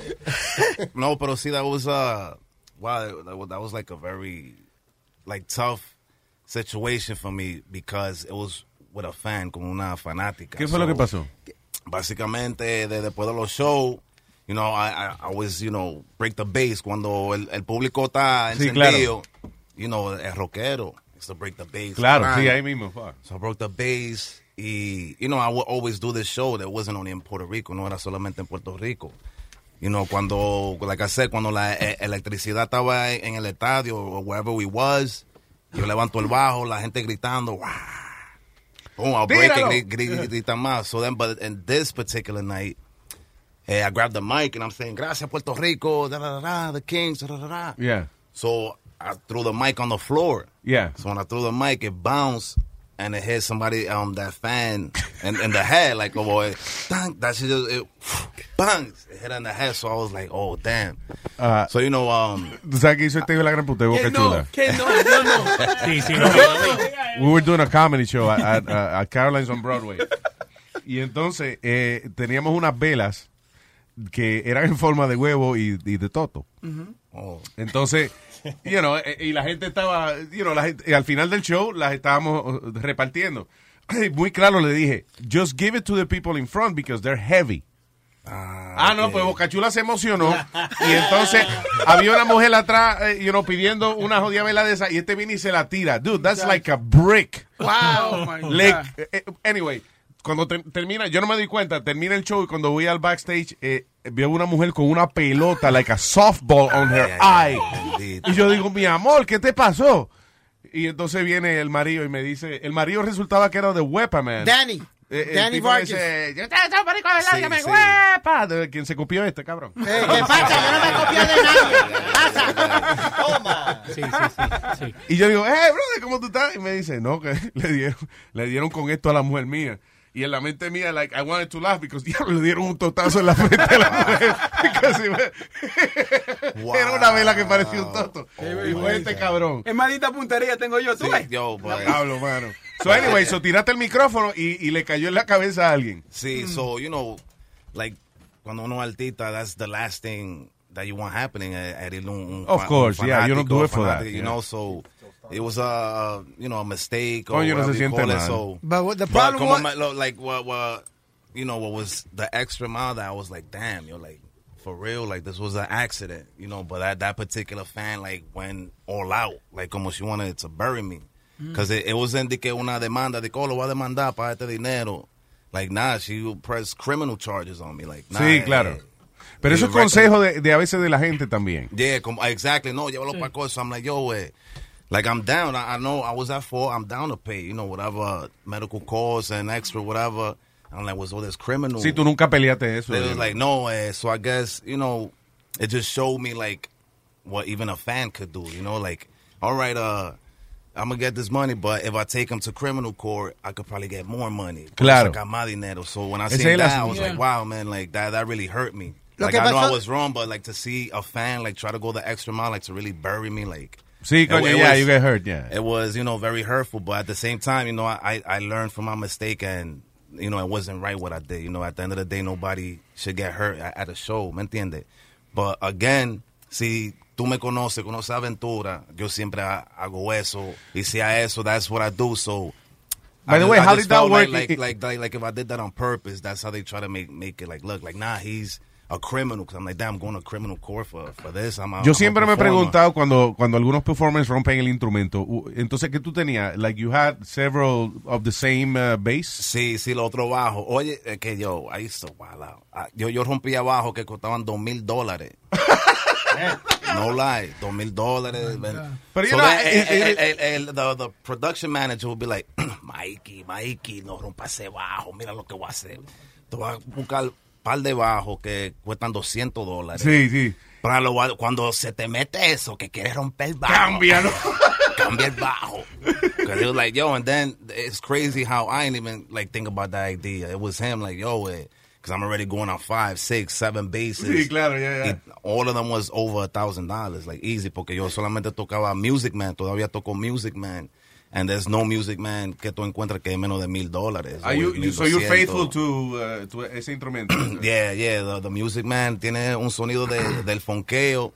no, pero sí, that was uh, wow, that was, that was like a very like tough situation for me because it was with a fan, como una fanática.
¿Qué fue lo que pasó?
Básicamente, de, después de los shows, you know, I, I, always, you know, break the bass cuando el, el público está
Sí,
encendido. You know, el rockero. To break the bass.
Claro, sí, ahí mismo. fuck.
So I broke the bass. Y, you know, I would always do this show that wasn't only in Puerto Rico, no era solamente en Puerto Rico. You know, cuando, like I said, cuando la eh, electricidad estaba en el estadio o wherever we was, yo levanto el bajo, la gente gritando, ¡Wah! Boom, I'll break it,
Tíralo.
gri- gri- gritan más. So then, but in this particular night, eh, I grabbed the mic and I'm saying, gracias Puerto Rico, da da da, the Kings, da da da.
Yeah,
So I threw the mic on the floor.
yeah.
So when I threw the mic, it bounced and it hit somebody, um, that fan in, in the head, like, oh boy, bang, that shit just, it, bang, it hit in the head. So I was like, oh, damn.
Ah,
So, you know, um,
¿Tú sabes que hizo este hijo de la gran puta de Boca
Que no,
Chula?
que no, no, no.
Sí, sí, no.
We were doing a comedy show at, at, uh, at Caroline's on Broadway. Y entonces eh, teníamos unas velas que eran en forma de huevo y, y de toto.
oh,
Entonces, you know, eh, y la gente estaba, you know, la gente, y al final del show las estábamos uh, repartiendo. Muy claro le dije, just give it to the people in front because they're heavy. Ah, no, pues Bocachula se emocionó. Y entonces había una mujer atrás, eh, you know, pidiendo una jodida vela de esa. Y este viene y se la tira. Dude, that's like a brick.
Wow, my
Le-
God.
eh, anyway, cuando te- termina, yo no me doy cuenta, termina el show y cuando voy al backstage, eh, veo una mujer con una pelota, like a softball on her eye. Y yo digo, mi amor, ¿qué te pasó? Y entonces viene el marido y me dice, el marido resultaba que era de Wepa, man.
Danny,
Eh,
Danny Vargas.
dice, yo te marico de verdad,
Sí,
que me
sí.
huepa. De quien se copió este, cabrón.
Eh, ¿Qué pasa? Yo no me copio de nadie. Pasa. Toma.
Sí, sí, sí. sí.
Y yo digo, eh, brother, ¿cómo tú estás? Y me dice, no, que le dieron, le dieron con esto a la mujer mía. Y en la mente mía, like, I wanted to laugh because diablo, le dieron un totazo en la frente a la mujer. Casi me-
Wow.
Era una vela que parecía un toto. y fue este cabrón.
Es maldita puntería tengo yo, ¿tú
sí,
ves?
yo, but,
Diablo, mano. So anyway, so tiraste el micrófono y, y le cayó en la cabeza a alguien.
Sí, so, you know, like, cuando uno es artista, that's the last thing that you want happening. eh, herir un, un
Of course,
un
yeah, you don't do it for that,
You
yeah.
know, so it was a, you know, a mistake. or
Coño, no
whatever you call it. So,
But what the problem
como
was,
my- like, what, what, you know, what was the extra mile that I was like, damn, you're like, for real, like, this was an accident, you know, but that, that particular fan, like, went all out, like, como she wanted to bury me. Because it, it wasn't de que una demanda, de que, oh, lo va a demandar para este dinero. Like, nah, she pressed criminal charges on me. Like, nah,
Sí,
eh,
claro. Pero eso
You
es consejo de, de a veces de la gente también.
Yeah, como, exactly. No, llévalo para cosas. I'm like, yo, eh, like I'm down. I, I know I was at fault. I'm down to pay, you know, whatever medical costs and extra whatever. I'm like, was all this criminal?
Sí, tú nunca peleaste eso.
They was like, no, eh, so I guess, you know, it just showed me like what even a fan could do, you know, like, all right, uh, I'm gonna get this money, but if I take him to criminal court, I could probably get more money.
Claro.
Sacar más dinero. So when I
Ese
seen that, I
asunto.
was like, wow, man, like that, that really hurt me.
Lo
like I know I was wrong, but like to see a fan like try to go the extra mile, like to really bury me, like.
Sí,
it-
coño,
it
yeah,
was-
you get hurt, yeah.
It was, you know, very hurtful, but at the same time, you know, I, I learned from my mistake and, you know, it wasn't right what I did. You know, at the end of the day, nobody should get hurt at, a show, ¿me entiendes? But again, si tú me conoces, conoces aventura, yo siempre hago eso. Y si a eso, that's what I do, so...
By the
just-
way,
I
how did that work?
Like,
It-
like, like, like, if I did that on purpose, that's how they try to make, make it like, look, like, nah, he's a criminal. Because I'm like, damn, I'm going to criminal court for, for this. I'm a,
Yo
I'm a
siempre me he preguntado cuando, cuando algunos performers rompen el instrumento, entonces, ¿qué tú tenías? Like, you had several of the same uh, bass?
Sí, sí, lo otro bajo. Oye, es que yo, ahí está, wow. Ah, Yo, yo rompía bajo que costaban dos mil dólares. no lie, dos mil dólares.
Pero, you
So el- el- the, the production manager would be like, Mikey, Mikey, no rompa ese bajo, mira lo que voy a hacer. Te voy a buscar par de bajos que cuestan 200 dólares.
Sí, sí.
Para lo, cuando se te mete eso, que quieres romper el bajo.
Cámbialo.
Cambia el bajo. Because it was like, yo, and then it's crazy how I didn't even like think about that idea. It was him like, yo, because I'm already going on five, six, seven bases.
Sí, claro, yeah, yeah.
All of them was over a thousand dollars, like easy, porque yo solamente tocaba Music Man, todavía toco Music Man. And there's no Music Man que tú encuentres que es menos de mil dólares.
You, you- so you're
1200.
faithful to, uh, to ese instrumento?
Yeah, yeah, the, the Music Man tiene un sonido de, del fonqueo,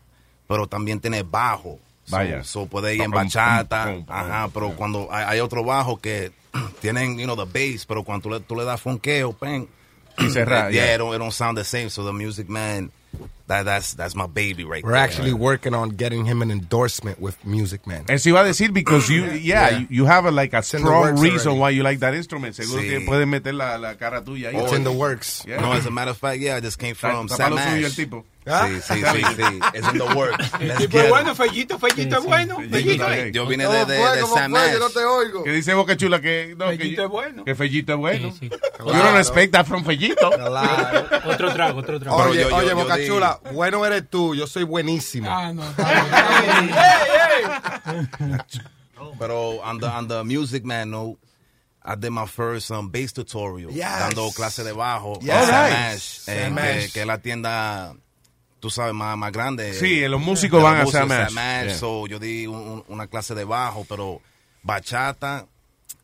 pero también tiene bajo.
Vaya.
So, puede ir en
pum,
bachata,
pum, pum,
ajá, pero cuando hay, hay otro bajo que tienen, you know, the bass, pero cuando tú le, tú le das fonqueo, pen,
Y cerrar,
yeah,
yeah.
It, don't, it don't sound the same. So the Music Man, that, that's, that's my baby right
We're
there.
actually working on getting him an endorsement with Music Man.
Eso iba a decir, because you, yeah,
Yeah.
You, you have a, like a
in the
strong
works
reason
already.
why you like that instrument. Seguro
Sí.
que puedes meter la, la cara tuya ahí.
It's in the works.
Yeah.
No, as a matter of fact, yeah, I just came from
Está
Sam
pa' lo suyo el
Ash.
tipo.
Sí, sí, sí, sí. It's in the works. Let's
tipo
get
es
it.
bueno, Fellito, Fellito es bueno. Fellito.
Yo vine de, de, de Sam Ash.
Que dice Boca Chula que, no, que,
Fellito es bueno.
que Fellito es bueno.
Sí, sí.
You don't expect that from Fellito.
Otro trago, otro trago.
Oye, oye, Boca
di-
Bueno eres tú, yo soy buenísimo.
Ah, no.
Pero on the, on the Music Man note, I did my first um, bass tutorial.
Yes.
Dando clase de bajo.
Yes. Alright.
Ash, eh, que, es la tienda, tú sabes, más, más grande.
Sí, los músicos van a
los
Sam
músicos,
Ash. Yeah.
So, yo di un- un- una clase de bajo, pero bachata,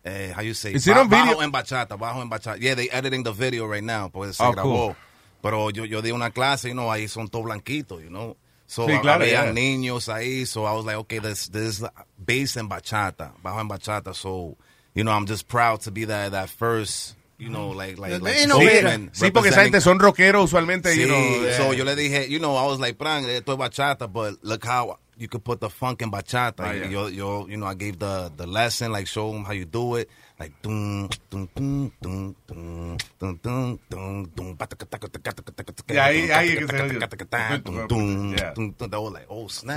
eh, how you say? Ba-
on video?
Bajo en bachata, bajo en bachata. Yeah, they editing the video right now, porque se
Oh,
grabó.
cool.
Pero yo, yo di una clase, you know, ahí son todos blanquitos, you know. So,
Sí, claro,
habían
yeah.
niños ahí, so I was like, okay, this, this is bass en bachata, bajo en bachata, so, you know, I'm just proud to be that, that first, you know, like, like, like
Sí,
spokesman
sí, porque esa gente son rockeros usualmente.
Sí,
you know,
so yo le dije, you know, I was like, Pran, esto es bachata, but look how you could put the funk in bachata.
Ah, yeah.
yo, yo, you know, I gave the, the lesson, like, show them how you do it.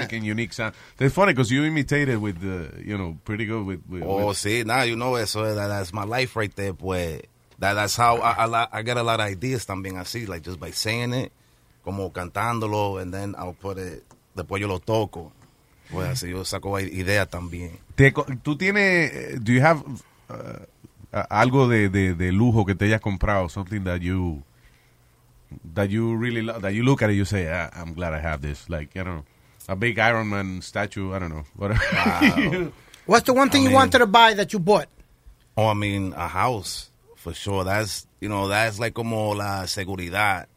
freaking unique sound. That's funny because you imitated with the you know pretty good with. with
oh,
with...
see now you know eso eh, that, that's my life right there, pues. That, that's how I, I I got a lot of ideas también así like just by saying it, como cantándolo, and then I'll put it. Después yo lo toco. Pues así yo saco ideas también.
Te, tú tienes, eh, do you have uh, algo de, de, de lujo que te hayas comprado, something that you that you really love, that you look at it, you say, ah, I'm glad I have this, like I don't know, a big Iron Man statue, I don't know, whatever.
What's the one thing
I
you
mean-
wanted to buy that you bought?
Oh, I mean, a house, for sure. That's, you know, that's like como la seguridad,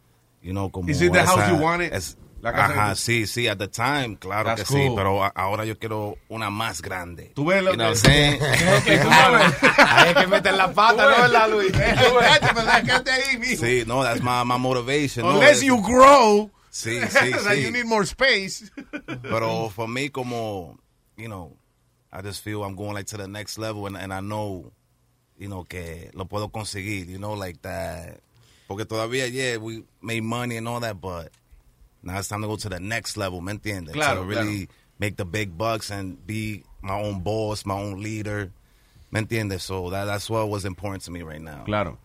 you know, como
Is it the house you wanted? La casa
ajá,
que-
sí, sí, at the time, claro
That's
que sí,
cool.
pero a- ahora yo quiero una más grande.
Tú ves lo que-
I'm saying?
Hay que meter la pata, ¿no, verdad, Luis?
Sí, no, that's my, my motivation. no,
Unless
es-
you grow,
Sí, sí,
that you
sí.
need more space.
Pero for me, como, you know, I just feel I'm going like to the next level and, and I know, you know, que lo puedo conseguir, you know, like that. Porque todavía, yeah, we made money and all that, but Now it's time to go to the next level, ¿me entiendes?
Claro,
to really make the big bucks and be my own boss, my own leader, ¿me entiendes? So that, that's what was important to me right now.
Claro.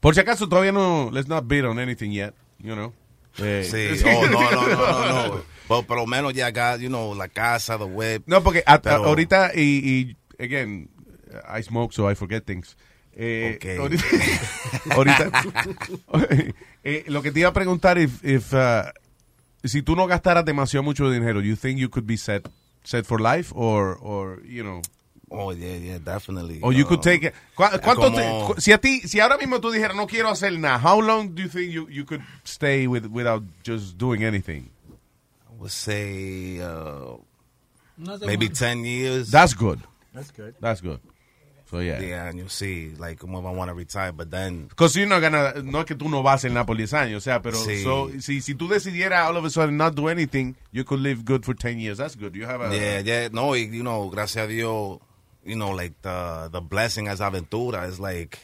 Por si acaso todavía no, let's not bid on anything yet, you know. Eh,
Sí, oh, no, no, no, no, no. Pero por lo menos ya got, you know, la casa, the web.
No, porque
Pero-
ahorita, y, y, again, I smoke so I forget things. Eh,
Ok.
Ahorita, ahorita- eh, lo que te iba a preguntar, if, if, uh, si tú no gastaras demasiado mucho dinero, you think you could be set, set for life, or, or, you know,
Oh, yeah, yeah, definitely.
or you
Uh,
could take it. ¿Cu- ¿Cuánto te-
como-
si a ti, si ahora mismo tú dijeras no quiero hacer nada, how long do you think you, you could stay with, without just doing anything?
I would say uh, maybe
cuánto.
10 years.
That's good.
That's good.
That's good. So yeah.
Yeah, and you'll see, like, como want to retire, but then...
Because you're not gonna, no es que tú no vas en Napoli 10 años, o sea, pero
Sí.
so, si, si tú decidieras all of a sudden not do anything, you could live good for 10 years. That's good. You have a...
Yeah, yeah, no, y, you know, gracias a Dios, you know, like the the blessing as Aventura is like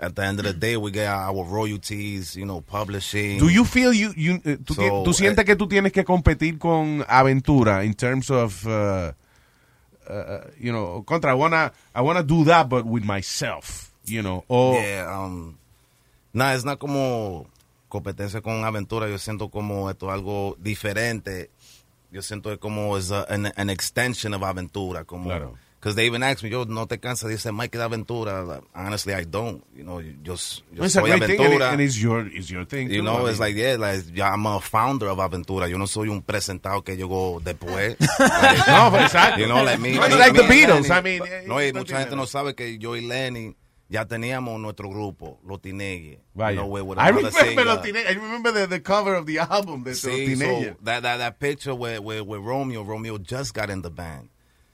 at the end of the day we get our royalties, you know, publishing.
Do you feel you, you eh, tú,
So,
tú sientes
eh,
que tú tienes que competir con Aventura in terms of, uh, uh, you know, contra, I wanna, I wanna do that, but with myself, you know, or...
Yeah, um, nada, es nada como competencia con Aventura. Yo siento como esto es algo diferente. Yo siento como es an, an extension of Aventura. Como,
Claro.
Because they even asked me, yo, ¿no te cansas? Dice, Mike de Aventura. Honestly, I don't. You know, yo, yo
a
soy
great thing, and,
Aventura.
and it's your, it's your thing.
You
too,
know,
I
it's like, yeah, like, yeah, I'm a founder of Aventura. Yo no soy un presentado que llegó después. Like,
No, but exacto.
You know, like me.
No, it's
me-
like the
me
Beatles.
Lenny.
I mean, eh,
no, y
no
mucha gente no sabe que yo y Lenny ya teníamos nuestro grupo, Los.
Vaya.
You know,
I remember,
singer.
los teen- I remember the, the cover of the album los
Sí, so that, that, that picture with, with, with Romeo, Romeo just got in the band.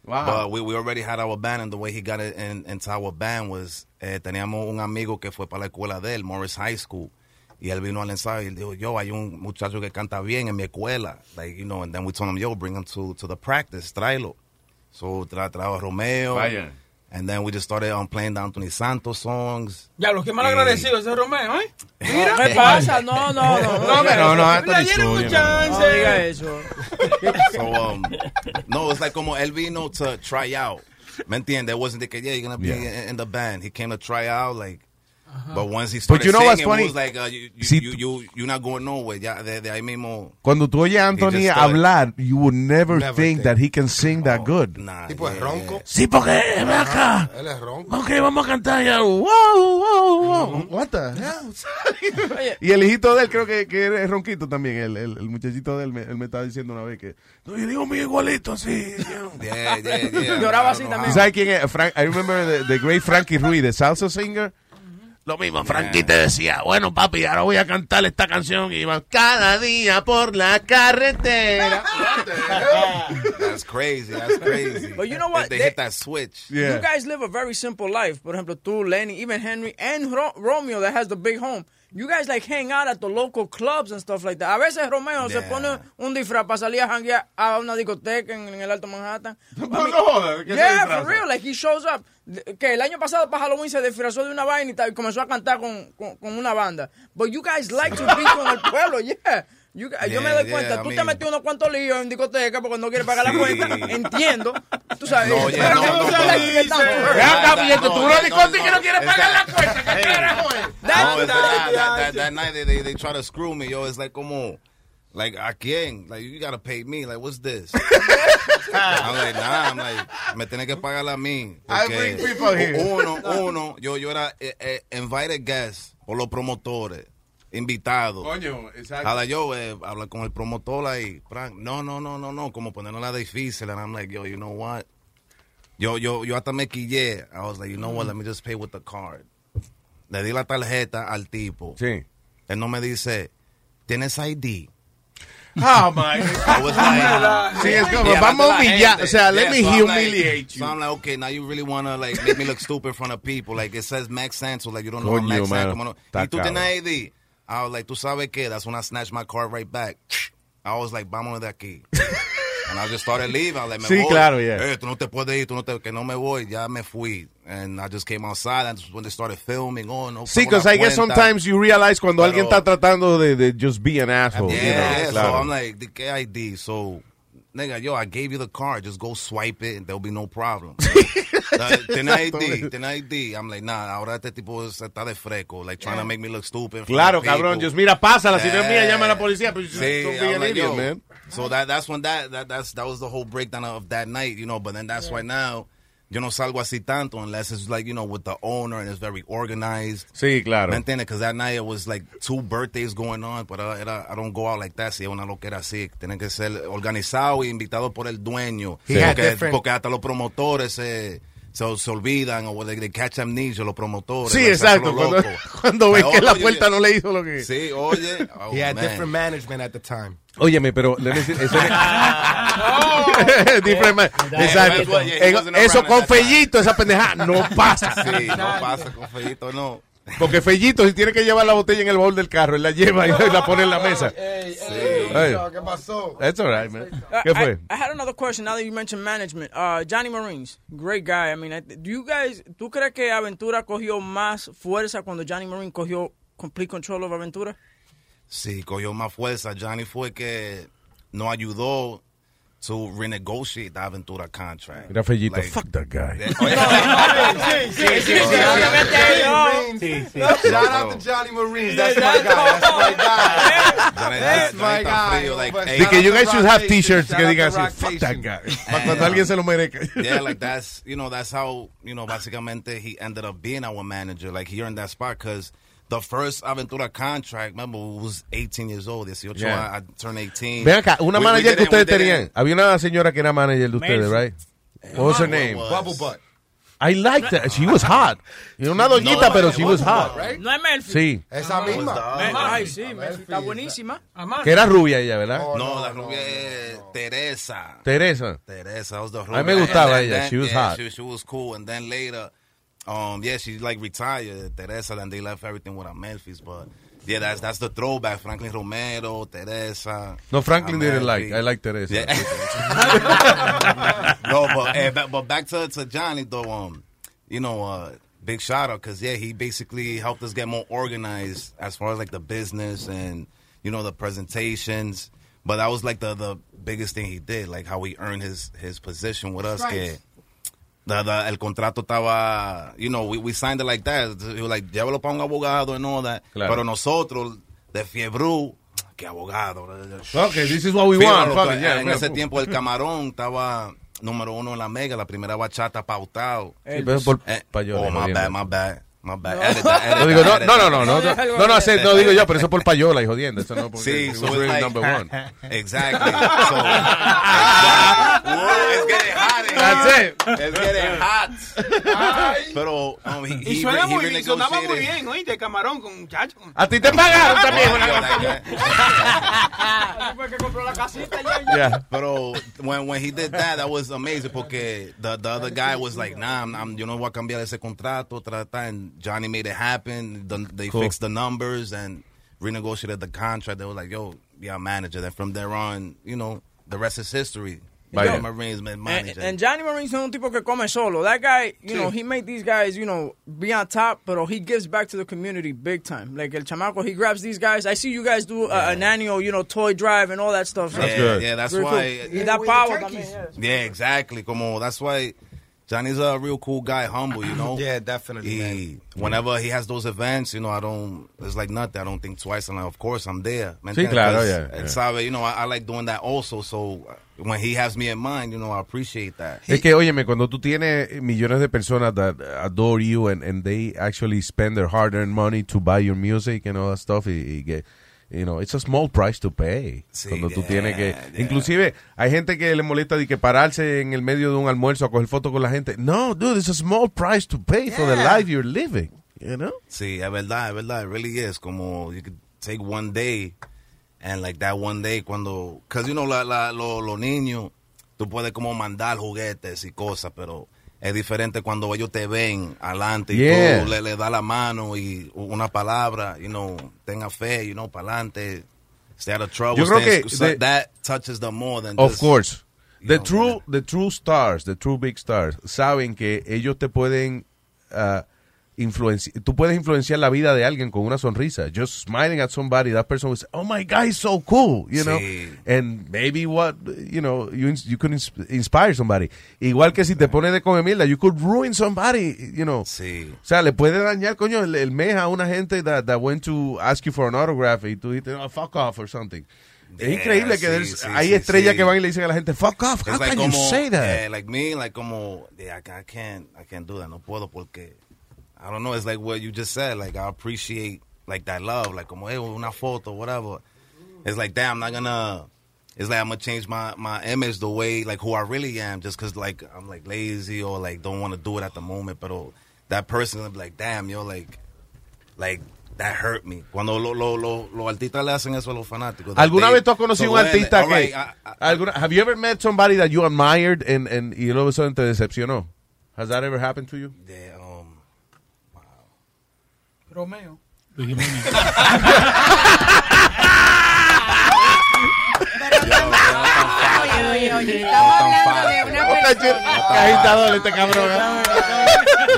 Wow.
But we, we already had our band, and the way he got it in, into our band was, eh, teníamos un amigo que fue para la escuela de él, Morris High School, y él vino al ensayo y él dijo, yo, hay un muchacho que canta bien en mi escuela. Like, you know, and then we told him, yo, bring him to, to the practice, tráelo. So, tra trajo a Romeo.
Vaya.
And then we just started on playing the Anthony Santos songs.
Ya, los que mal
Y- eh,
agradecido ese Romeo, ¿eh? ¿eh?
Mira, ¿qué eh, pasa? No, no, no.
No, pero no,
Le
Anthony
dieron un
Suyo,
chance.
No diga eso.
So, um, no, it's like como él vino to try out. ¿Me entiende? It wasn't the que, yeah, you're going to be
Yeah.
in, in the band. He came to try out, like, but once he started
you know what's
singing,
funny?
it was like, uh, you, you,
Si
you, you, you're not going nowhere. Ya, de, de ahí mismo.
Cuando tú oyes a Anthony hablar, you would never,
Never
think
think.
that he can sing that good.
Nah,
Tipo es
yeah,
ronco.
Sí, porque ven acá.
Él es ronco.
Ok, vamos a cantar ya. Wow, wow, wow. What the hell? y el hijito de él creo que, que es ronquito también. El, el, el muchachito de él me, él me estaba diciendo una vez que... No, yo digo muy igualito así.
Yeah, yeah, yeah.
Lloraba
I
así también.
¿Sabes quién es? Frank, I remember the, the great Frankie Ruiz, the salsa singer. Lo mismo, Frankie te decía, bueno, papi, ahora voy a cantar esta canción y iba cada día por la carretera.
That's crazy. That's crazy.
But you know what?
They,
They-
hit that switch.
Yeah.
You guys live a very simple life. Por ejemplo, tú, Lenny, even Henry, and Ro- Romeo that has the big home. You guys like hang out at the local clubs and stuff like that. A veces Romeo se
Yeah.
pone un disfraz para salir a janguear a una discoteca en, en el Alto Manhattan. I
No
mean,
¿qué se
yeah, for real. Like he shows up. Que el año pasado para Halloween se disfrazó de una vaina y comenzó a cantar con, con, con una banda. But you guys like to be con el pueblo, yeah. You guys- yo me doy cuenta,
yeah,
tú te
mean-
metí unos cuantos líos en discoteca porque no quieres pagar
Sí.
la cuenta. Entiendo. Tú sabes.
No,
Pero
no, no, no,
tú no que no quieres pagar la cuenta. ¿Qué carajo es?
That, that, that, that night they, they, they try to screw me, yo. It's like, como, like, ¿a quién? Like, you gotta pay me. Like, what's this? I'm like, nah, I'm like, me tiene que pagar a mí.
I bring people here.
Uno, uno, yo, yo era eh, eh, invited guest por los promotores, invitado.
Coño, exacto.
Yo, eh, habla con el promotor ahí, Frank, no, no, no, no, no, como ponerla difícil. And I'm like, yo, you know what? Yo, yo, yo hasta me quillé. I was like, you know what, let me just pay with the card. Le di la tarjeta al tipo.
Sí.
Él no me dice, ¿tienes ID?
Oh, my.
I was like,
Sí, es como, vamos a
la
humillar. O sea, let
Yeah,
me
so I'm like-
humiliate you.
So I'm like, okay, now you really want to like make me look stupid in front of people. Like it says Max Santos, like you don't know
Coño,
Max. Santos. Y tú tienes ID. I was like, tú sabes qué? That's when I snatched my card right back. I was like, vámonos de aquí. And I just started leaving. I was like, me
Sí,
voy.
claro, yeah.
Eh, tú no te puedes ir, tú no te, que no me voy. Ya me fui. And I just came outside. And when they started filming. Oh, no.
Sí, because I guess
cuenta.
sometimes you realize cuando
Pero-
alguien está tratando de, de just be an asshole.
Yeah,
you know,
yeah.
claro.
So I'm like, ¿de qué ID? So, nigga, yo, I gave you the card. Just go swipe it and there'll be no problem. Tiene ID, tiene ID. I'm like, nah, ahora este tipo está de fresco, like trying to make me look stupid.
Claro, cabrón. Just mira, pásala. Si no es mía, llama a la policía. But
Sí,
don't be
I'm
an
like,
idiot,
yo.
man.
So that that's when that, that that's that was the whole breakdown of that night, you know. But then that's why now yo no salgo así tanto unless it's like you know with the owner and it's very organized.
Sí, claro.
¿Me entiendes? Because that night it was like two birthdays going on, but uh, era, I don't go out like that. Si es una loquera así, tiene que ser organizado y invitado por el dueño.
He had
Porque,
different-
porque hasta los promotores se, se, se olvidan o they catch amnesia los promotores.
Sí, exacto. Cuando, cuando ven que la puerta no le hizo lo que...
Sí, oye. Oh,
He had
man.
different management at the time.
Óyeme, pero eso Exacto.
Yeah,
con. Fellito, esa pendeja no pasa.
Sí, no pasa con Fellito, no.
Porque Fellito, si tiene que llevar la botella en el baúl del carro, él la lleva y la pone en la mesa. Hey.
¿Qué pasó?
That's all right, man.
Uh,
¿Qué fue?
I, I had another question now that you mentioned management. Uh, Johnny Marines, great guy. I mean, I- do you guys, ¿tú crees que Aventura cogió más fuerza cuando Johnny Marine cogió complete control of Aventura?
Sí, cogió más fuerza. Johnny fue que nos ayudó to renegotiate the Aventura contract.
Mira, Fellito,
Like-
fuck that guy.
Sí. Oh, Shout out to Johnny Marines. That's my guy. That's my guy.
Johnny-
That's my guy.
like, hey,
De you guys should have t-shirts
Nation.
que
Shout
digan así, fuck that guy. Para cuando alguien se lo merezca.
yeah, like that's you know that's how you know basically he ended up being our manager. Like he earned that spot because the first Aventura contract, remember, was 18 years old. 18,
Yeah.
I, I turned 18.
Ven acá, una
We- we
manager que
we
ustedes
didn't-
tenían. Había una señora que era manager de ustedes, right? What was her name?
was-
Bubble butt.
I liked that. She was hot. Era una doñita,
No,
pero she was hot.
right?
No es Melfi.
Sí.
Esa misma.
Ay, sí, Melfi está buenísima.
Que era rubia ella, ¿verdad?
No, la rubia es Teresa.
Teresa.
Teresa was the
A mí me gustaba ella. She was
yeah,
hot.
She, she was cool. And then later, um, yeah, she like retired, Teresa, and they left everything with Memphis. But yeah, that's that's the throwback. Franklin Romero, Teresa.
No, Franklin didn't like. I like Teresa.
Yeah. no, but eh, ba- but back to to Johnny though. Um, you know, uh, big shout out because yeah, he basically helped us get more organized as far as like the business and you know the presentations. But that was like the the biggest thing he did, like how he earned his his position with us. Que
Stripes.
The, the, el contrato estaba, you know, we, we signed it like that. He was like, llévalo para un abogado and all that.
Claro.
Pero nosotros, de fiebre, que abogado.
Okay, this is what we
Fíjalo,
want. Fuck yeah,
en
yeah.
ese tiempo el camarón estaba número uno en la mega, la primera bachata pautado.
Sí, pero por
Eh, oh, my bad, my bad.
No, digo, no, no, no, no, no, no, no, no, hace- no digo yo, pero eso por payola y jodiendo. Eso no porque
Sí, so
really
like,
number one.
Exactly. So, it's getting hot. in
That's it.
It's getting hot. Pero um, he,
Y suena
he
muy bien, sonaba muy bien, oíste, camarón con muchacho.
A ti te pagaron también.
Fue que compró la casita
Yeah.
Pero when when he did that, that was amazing porque the the other guy was like, nah, I'm, I'm yo no voy a cambiar ese contrato, trata, and Johnny made it happen. The, they
Cool.
fixed the numbers and renegotiated the contract. They were like, yo, be yeah, manager. Then from there on, you know, the rest is history.
Vaya.
Yo, Marines man,
And,
manager.
and Johnny Marines es un tipo que come solo. That guy, you know, he made these guys, you know, be on top, but he gives back to the community big time. Like El Chamaco, he grabs these guys. I see you guys do uh, an annual, you know, toy drive and all that stuff. So
yeah,
good.
yeah, that's
very cool.
why.
Y da power también. yes.
Yeah, exactly. Como that's why Johnny's a real cool guy, humble, you know.
Yeah, definitely, man.
He, whenever he has those events, you know, I don't. It's like nothing. I don't think twice. And like, of course, I'm there. ¿me
Sí,
entiendes?
claro,
'Cause
yeah,
él
yeah.
sabe, you know, I, I like doing that also. So when he has me in mind, you know, I appreciate that.
Es que, óyeme, cuando tú tienes millones de personas that adore you and, and they actually spend their hard-earned money to buy your music and all that stuff, y, y que, you know, it's a small price to pay.
Sí,
cuando tú
yeah,
tienes que...
yeah.
Inclusive, hay gente que le molesta de que pararse en el medio de un almuerzo a coger fotos con la gente. No, dude, it's a small price to pay for the life you're living, you know?
Sí, es verdad, es verdad. It really is. Como you could take one day and like that one day cuando, cause you know la, la, lo- los niños, tú puedes como mandar juguetes y cosas, pero es diferente cuando ellos te ven adelante y
Yeah.
tú le, le das la mano y una palabra, you know, tenga fe, you know, para adelante. Stay out of trouble.
Yo creo
stay in
que
school. So
de-
that touches them more than
Of
just-
course. The true, the true stars, the true big stars, saben que ellos te pueden uh, influenciar, tú puedes influenciar la vida de alguien con una sonrisa. Just smiling at somebody, that person will say, oh my God, he's so cool, you know?
Sí.
And maybe what, you know, you, you could ins- inspire somebody. Igual que si te pones de comer mierda, you could ruin somebody, you know?
Sí.
O sea, le puede dañar, coño, el, el mes a una gente that, that went to ask you for an autograph y tú dijiste, oh, fuck off or something. Es
Yeah,
increíble que
sí, sí,
hay
sí,
estrellas que van y le dicen a la gente, fuck off, how
like
can you
como,
say that?
yeah, like me, like como, yeah, I can't, I can't do that. No puedo porque, I don't know. It's like what you just said. Like I appreciate like that love. Like como, hey, una foto, whatever. It's like, damn, I'm not gonna. It's like I'm gonna change my my image the way like who I really am just because like I'm like lazy or like don't want to do it at the moment. But that person will be like, damn, yo, like, like. That hurt me. Cuando los lo, lo, los artistas le hacen eso a los fanáticos.
¿Alguna vez tú has conocido un artista que...
right, I-
alguna, have you ever met somebody that you admired and, and, y luego eso te decepcionó? Has that ever happened to you?
Yeah,
Romeo.
Oye, oye, oye, estamos hablando de una persona.
Este cabrón.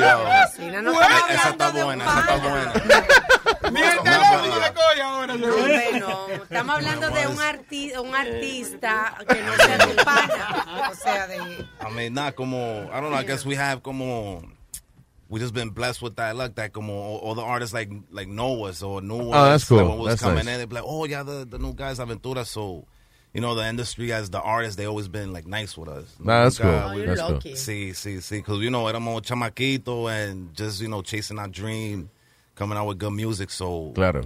Yo, esa está buena, esa está buena.
Ni el teléfono le coge ahora.
Bueno, estamos hablando de un, arti un artista que no sea tu pana. O sea, de...
I mean, not como, I don't know, I guess we have como, we just been blessed with that luck that como all, all the artists like like Noah's or knew us.
Oh, that's cool.
when we was
That's
coming
nice.
in, they'd be like, oh, yeah, the, the new guys Aventura. So, you know, the industry as the artists, they always been like nice with us.
Nah, that's
Nunca-
cool. Oh, you're That's cool. lucky.
Sí, sí, sí, because, you know, I'm éramos chamaquito and just, you know, chasing our dream, coming out with good music. So,
Claro.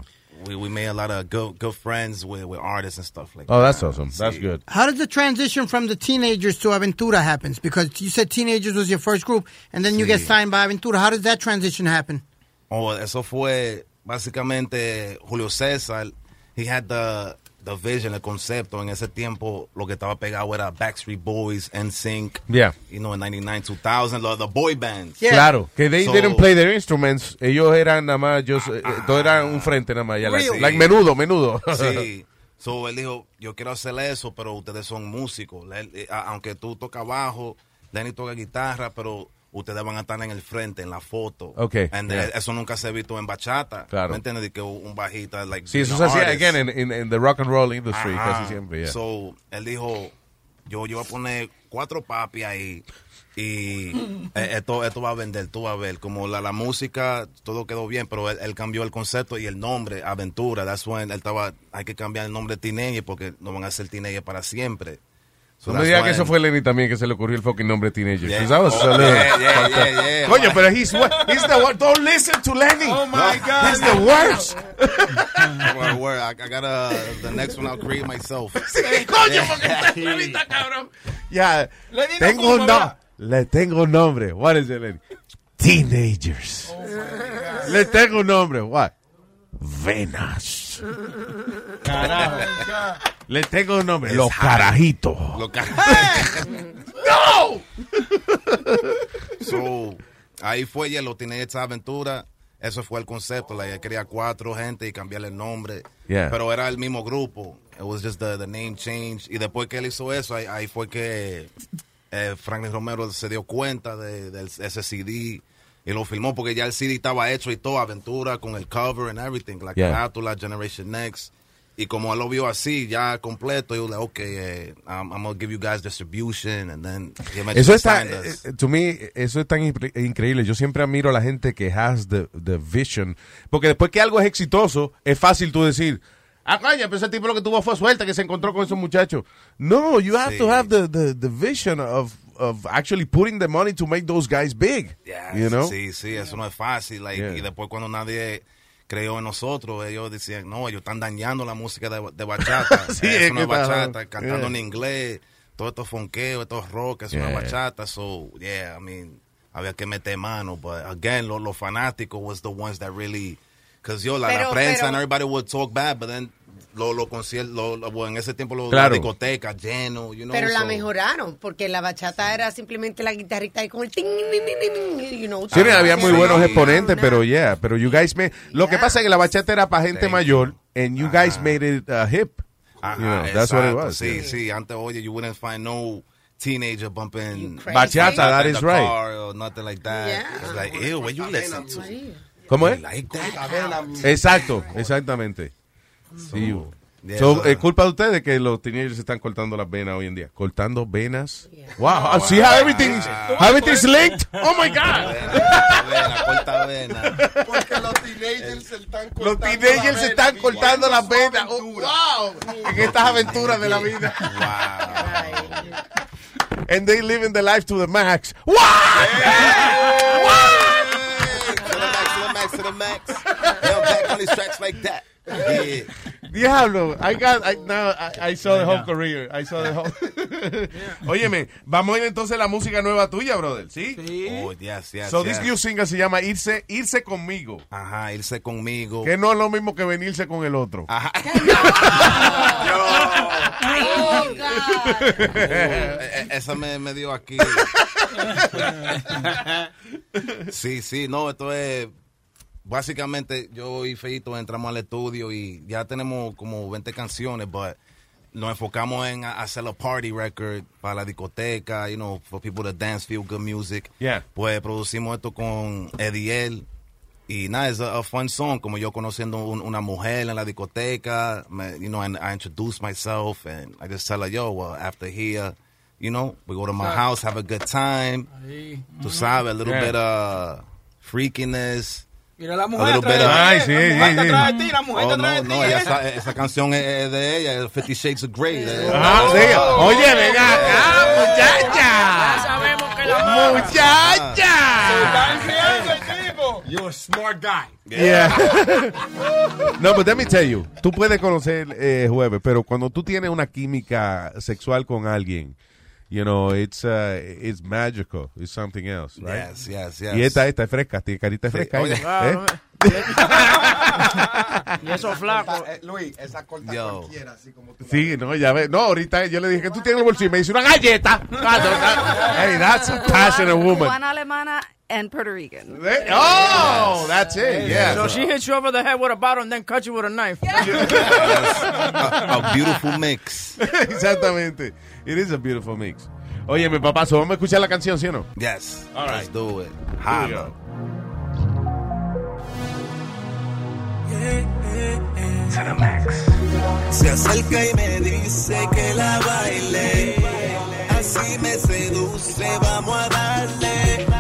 We, we made a lot of good good friends with, with artists and stuff like
Oh,
that.
that's awesome. That's good.
How does the transition from the teenagers to Aventura happens? Because you said teenagers was your first group, and then you get signed by Aventura. How does that transition happen?
Oh, eso fue básicamente Julio César. He had the, the vision, el concepto. En ese tiempo lo que estaba pegado era Backstreet Boys, NSYNC.
Yeah.
You know, in 99, 2000, lo- the boy bands.
Claro, que they
So-
didn't play their instruments. Ellos eran nada más, ellos, eh, todo era un frente nada más. Ya, like,
Really?
like menudo, menudo.
Sí. So, él dijo, yo quiero hacer eso, pero ustedes son músicos. Eh, aunque tú tocas bajo, Lenny toca guitarra, pero ustedes van a estar en el frente, en la foto.
Okay,
And
yeah.
eh, eso nunca se ha visto en bachata.
Claro.
¿Me entiendes? De que un bajita, like,
Sí, eso se hacía, again, in, in, in the rock and roll industry,
Ajá.
casi siempre, yeah.
So, él dijo, yo, yo voy a poner cuatro papi ahí y eh, esto, esto va a vender, tú vas a ver. Como la, la música, todo quedó bien, pero él, él cambió el concepto y el nombre, Aventura. That's when él estaba, hay que cambiar el nombre de Teenager porque no van a ser Teenager para siempre. So
No me digas que eso fue Lenny también que se le ocurrió el fucking nombre Teenager.
Yeah.
that was
Oh, yeah, yeah.
Coño, pero he's, he's the one. Don't listen to Lenny.
Oh my God.
He's the worst.
Word, word. I, I gotta, the next one I'll create myself.
Coño, porque está cabrón. Ya,
Lenny no
tengo un no,
¿verdad?
le tengo un nombre. What is it, Lenny? Teenagers. le tengo un nombre. What? Venas.
Carajo.
Le tengo un nombre. Los carajitos.
Lo ca-
¡No!
So, ahí fue ya lo tiene esta aventura. Eso fue el concepto. Like, él quería cuatro gente y cambiarle el nombre.
Yeah.
Pero era el mismo grupo. It was just the, the name change. Y después que él hizo eso, ahí, ahí fue que eh, Franklin Romero se dio cuenta de, de ese CD y lo filmó porque ya el CD estaba hecho y todo, aventura con el cover and everything, la
Yeah.
carátula, Generation Next. Y como él lo vio así, ya completo, yo le dije, okay, eh, I'm, I'm gonna give you guys distribution, and then
Eso está,
us.
eh, to me, eso es tan increíble. Yo siempre admiro a la gente que has the, the vision. Porque después que algo es exitoso, es fácil tú decir, ah, coño, pero ese tipo lo que tuvo fue suerte que se encontró con esos muchachos. No, you have
Sí.
to have the, the, the vision of, of actually putting the money to make those guys big.
Yeah,
you know?
Sí, sí, eso no es fácil. like,
Yeah.
Y después cuando nadie creyó en nosotros, ellos decían, no, ellos están dañando la música de, de bachata.
Sí,
es
es
una
que está-
bachata, cantando
yeah.
en inglés, todo esto fonqueo, esto rock, es una bachata. So, yeah, I mean, había que meter mano. But again, los fanáticos was the ones that really... Because yo, la, prensa
pero-
and everybody would talk bad, but then... Lo, lo conciertos, lo, lo- en ese tiempo lo,
Claro.
la discoteca lleno, you know,
Pero la
so-
mejoraron, porque la bachata era simplemente la guitarrita ahí con el ting, ting, ting, ting, ting, you know,
Sí, había muy
así.
buenos exponentes, pero yeah, pero you guys made, lo que pasa es que la bachata era para gente
Thank
mayor, and you guys made it uh, hip.
Ajá,
You know, that's what it was.
Sí,
yeah.
sí. Antes, oye, you wouldn't find no teenager bumping
Bachata, that is right.
or nothing like that. It's like, ew, what you listen to?
¿Cómo es?
Like that?
Exacto, exactamente. Sí.
Yeah,
So, es culpa de ustedes que los teenagers se están cortando las venas hoy en día. Cortando venas. Wow. See how everything's, how everything's linked? Oh my God.
Vena, corta vena.
Porque los teenagers se están cortando
Los teenagers se están cortando las venas. Oh, wow. En estas aventuras de la vida. And they living the life to the max. What?
To the max, to the max, to the max. Yo, back on these tracks like that. Yeah.
Diablo, I got, I, now I, I saw the whole career. I saw the whole. Óyeme, vamos a ir entonces a la música nueva tuya, brother, ¿sí?
Oh, yes, yes,
So
yes.
this new single se llama Irse, Irse conmigo.
Ajá, irse conmigo.
Que no es lo mismo que venirse con el otro.
Ajá.
Oh,
Eh, eh, Esa me, me dio aquí. Sí, sí, no, esto es. Básicamente, yo y Feito entramos al estudio y ya tenemos como 20 canciones, but nos enfocamos en a- hacer a party record para la discoteca, you know, for people to dance, feel good music.
Yeah.
Pues producimos esto con Ediel. Y nada, es a, a fun song, como yo conociendo un- una mujer en la discoteca, me- you know, and I introduce myself and I just tell her, yo, well, after here, you know, we go to my house, have a good time.
Ahí.
Tú sabes, a little
Yeah.
bit of freakiness.
Mira la
A
mujer Ay, sí, la mujer sí, está atrás de sí. ti, la mujer
Oh,
está atrás
no,
de
no,
ti,
ella
eh.
sa- esa canción es- de ella, Fifty Shades of Grey. de-
Ah, sí. Oye, venga acá,
Ya
muchacha.
sabemos que la
Muchacha.
Se está enfriando el tipo.
You're a smart guy.
Yeah. no, but let me tell you, tú puedes conocer eh, jueves, pero cuando tú tienes una química sexual con alguien, you know, it's uh, it's magical, it's something else, right?
Yes, yes, yes.
Y esta, esta es fresca, tiene carita
Sí,
fresca.
oye.
ella,
Claro,
¿eh?
Y esos flacos.
Eh, Luis, esa corta
Yo.
cualquiera, así como tú.
Sí, no, ya ves. No, ahorita yo le dije que tú tienes el bolsillo y me dice una galleta. hey, that's a passionate woman.
Cubana, alemana, and Puerto Rican.
Oh, that's it, yeah.
So she hits you over the head with a bottle and then cuts you with a knife.
a, a beautiful mix.
Exactamente. It is a beautiful mix. Oye, mi papá, so, vamos a escuchar la canción, ¿sí o no?
Yes,
All
let's
right.
do it.
Go.
Se acerca y me dice que la baile. Así me seduce, vamos a darle.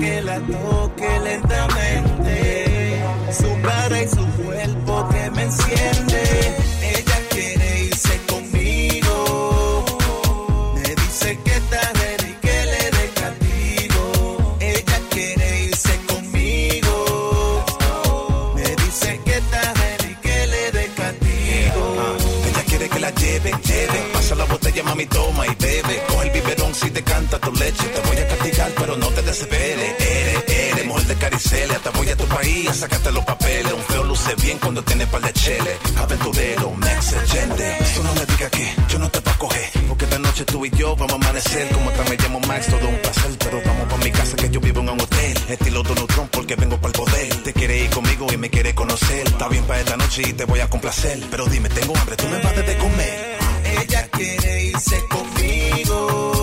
Que la toque lentamente. Su cara y su cuerpo que me enciende. Ella quiere irse conmigo. Me dice que está ready, que le dé castigo. Ella quiere irse conmigo. Me dice que está ready, que le dé castigo.
Ella quiere que la lleve, lleve. Pasa la botella, mami, toma y bebe. Si te canta tu leche. Te voy a castigar, pero no te desesperes. Eres, eres mujer de caricel. Hasta voy a tu país a sacarte los papeles. Un feo luce bien cuando tiene par de chele. Aventurero, Max Agende. Eso no me diga que yo no te va a coger. Porque esta noche tú y yo vamos a amanecer. Como tal me llamo Max, todo un placer. Pero vamos pa' mi casa que yo vivo en un hotel. Estilo Donald Trump porque vengo para el poder. Te quiere ir conmigo y me quiere conocer. Está bien para esta noche y te voy a complacer. Pero dime, tengo hambre, tú me vas de comer.
Ella quiere irse conmigo.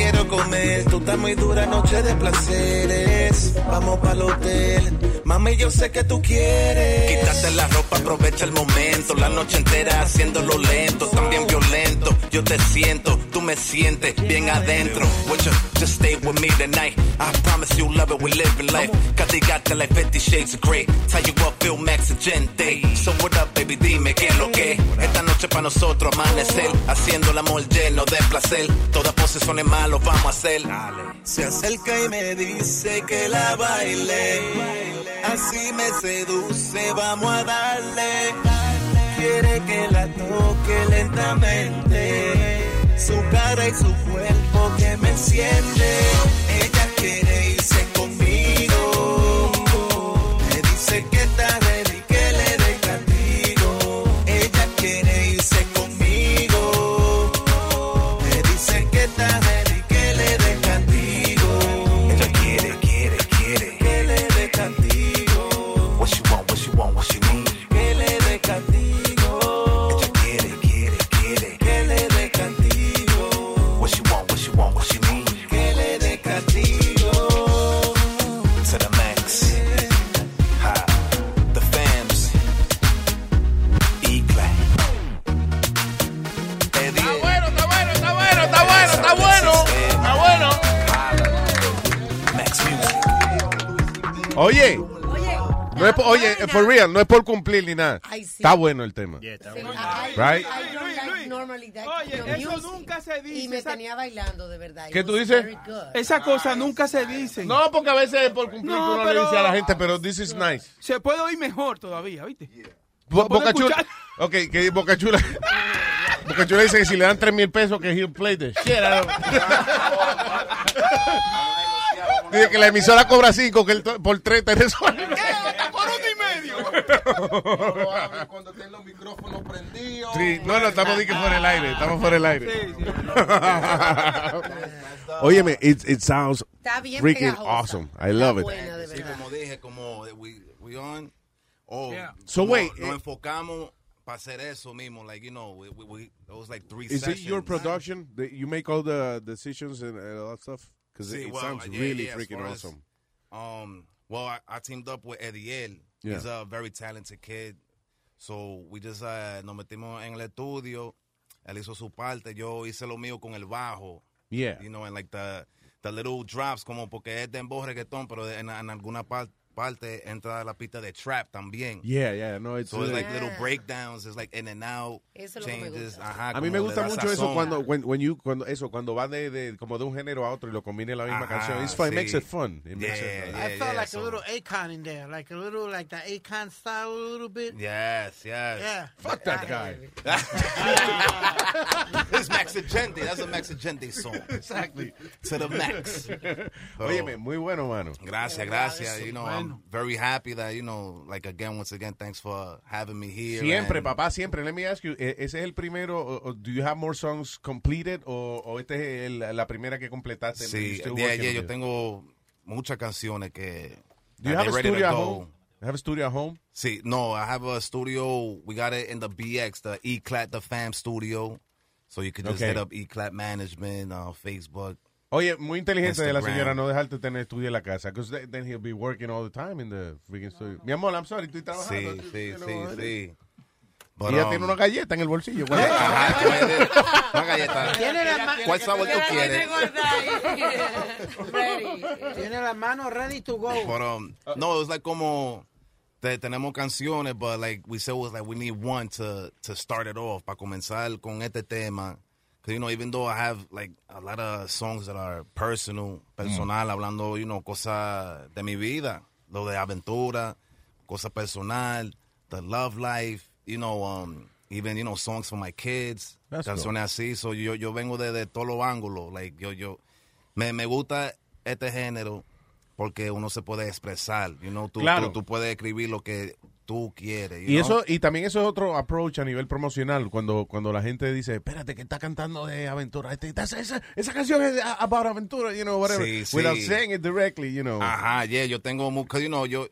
Quiero comer, tú estás muy dura, noche de placeres. Vamos para el hotel, mami, yo sé que tú quieres. Quítate la ropa, aprovecha el momento. La noche entera haciéndolo lento, también violento. Yo te siento, tú me sientes bien adentro. Would you just stay with me tonight? I promise you love it, we live in life. Castigate like 50 shades of grey. Tell you what, Bill Max gente. So what up, baby, dime qué es lo que. Esta noche para nosotros amanecer, haciendo el amor lleno de placer. Todas posiciones malos vamos a hacer.
Se acerca y me dice que la baile. Así me seduce, vamos a darle. Quiere que la toque lentamente. Su cara y su cuerpo que me enciende.
Oye, no es por, oye, for real, no es por cumplir ni nada. Está bueno el tema.
Sí,
Right?
I don't like normally that
Oye,
kind of
eso
music.
nunca se dice.
Y me
esa-
tenía bailando, de verdad. It
¿Qué tú dices?
Esa cosa nunca se dice.
No, porque a veces es por cumplir
No,
que uno le
pero-
dice a la gente, pero this is nice.
Se puede oír mejor todavía, ¿viste?
Bo-
puedo
Boca Chula. Ok, que Boca Chula. Boca Chula dice que si le dan 3 mil pesos, que he'll play the shit out. Dice que la emisora cobra 5, que el to- por 3 tenés
Por uno y medio.
Cuando estén los micrófonos prendidos.
Sí, no, no, estamos que fuera el aire, estamos fuera el aire. Óyeme, it, it sounds
Está bien
freaking
pegajosa.
awesome. I love it.
buena, de
Sí,
verdad.
como dije, como we, we on. Oh,
So
como
wait,
nos
eh,
enfocamos para hacer eso mismo, like you know, we, we, we it was like three
Is it
sessions.
your production? That you make all the decisions and, and all that stuff? Because it,
well,
sounds
yeah,
really
yeah,
freaking
as-
awesome.
Um, well, I, I teamed up with Ediel.
Yeah.
He's a very talented kid. So we just uh, nos metimos en el estudio. Él hizo su parte. Yo hice lo mío con el bajo.
Yeah.
You know, and like the, the little drops, como porque es dembow reggaetón, pero en, en alguna par- parte entra la pista de trap también.
Yeah, yeah, no, it's,
So it's like little breakdowns, it's like in and out,
Eso
changes. Ajá,
a mí me gusta mucho eso
sazón.
cuando when, when you cuando eso cuando va de, de como de un género a otro y lo combina en la misma
Ajá,
canción. It's fun, it makes
sí.
it fun. It makes
Yeah,
it,
yeah,
I felt
yeah,
like
so-
a little Akon in there, like a little like the Akon style a little bit.
Yes, yes.
Yeah.
Fuck that guy.
it's Max Agente. That's a Max Agente song.
Exactly.
To the max.
Óyeme, muy bueno, mano.
Gracias, gracias. You know, I'm very happy that, you know, like again, once again, thanks for having me here.
Siempre,
and-
papá, siempre. Let me ask you, ¿e- ¿ese es el primero? O, o do you have more songs completed? ¿O, o esta es el- la primera que completaste?
Sí, yeah, yeah, yo tengo muchas canciones que.
Do you have a
they ready to
studio at home? You have a studio at home?
See, no, I have a studio. We got it in the BX, the Eclat, the fam studio. So you can just
Okay.
hit up Eclat Management, uh, Facebook.
Oye, muy inteligente de la
Instagram.
señora no dejarte tener estudio en la casa. Because then he'll be working all the time in the freaking studio. Mi amor, I'm sorry, estoy trabajando.
Sí, sí, sí,
know,
sí.
y ella tiene una galleta en el bolsillo. ¿cuál es?
Ajá, una galleta.
Tiene la
¿Cuál sabor tú quieres?
Tiene la mano ready to go.
But um, no, was like como te, tenemos canciones, but like we said, was like we need one to to start it off para comenzar con este tema. You know, even though I have like a lot of songs that are personal, personal, hablando, you know, cosas de mi vida, lo de aventura, cosas personal, the love life, you know, um, even you know, songs for my kids,
That's
canciones así. So yo yo vengo de, de todos los ángulos, like yo yo me me gusta este género porque uno se puede expresar, you know, tú,
Claro.
tú, tú puedes escribir lo que tú quieres. you
Y
know?
eso y también eso es otro approach a nivel promocional cuando cuando la gente dice, "Espérate que está cantando de aventura. Este- esa, esa, esa canción es about aventura, you know, whatever."
Sí, sí.
Without saying it directly, you know.
Ajá, yeah, yo tengo, because, you know, yo,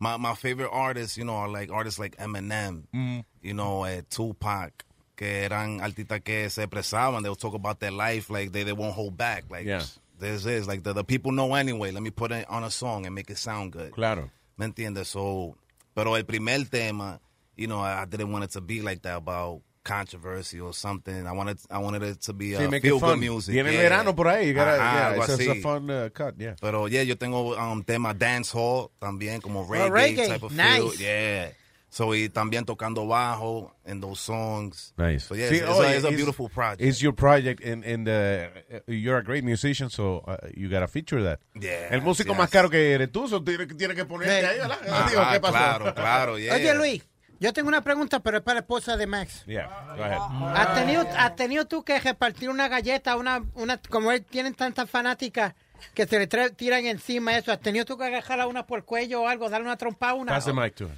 my, my favorite artists, you know, are like artists like Eminem,
Mm.
you know, eh, Tupac, que eran artistas que se expresaban, they would talk about their life, like, they, they won't hold back, like,
Yeah.
this is, like, the, the people know anyway, let me put it on a song and make it sound good.
Claro.
¿Me entiendes? So, pero el primer tema, you know, I, I didn't want it to be like that about controversy or something. I wanted, I wanted it to be
Sí,
a
make it
feel good
fun.
music.
Viene el
yeah.
verano por ahí, you gotta-
Ajá,
yeah,
algo
it's a- it's a
así.
fun, uh, cut, yeah.
Pero yeah, yo tengo um, tema dance hall también, como reggae,
Oh, reggae,
type of
nice.
feel. Yeah. So, y también tocando bajo in those songs.
Nice.
So, yeah,
Sí,
it's, it's
oye,
a, it's a
it's-
beautiful project.
It's your project, and, and uh, you're a great musician, so uh, you gotta feature that.
Yes,
el músico
yes.
más caro que eres tú, so tiene, tiene que ponerte
Sí.
ahí, ¿verdad?
Ajá,
Digo, ¿qué pasó?
claro, claro, yeah.
Oye, Luis, yo tengo una pregunta, pero es para la esposa de Max.
Yeah, go ahead.
¿Has tenido, has tenido tú que repartir una galleta, una, una, como él tienen tantas fanáticas que se le tiran encima eso? ¿Has tenido tú que agarrarla una por el cuello o algo, darle una trompa a una?
Pass the mic to her.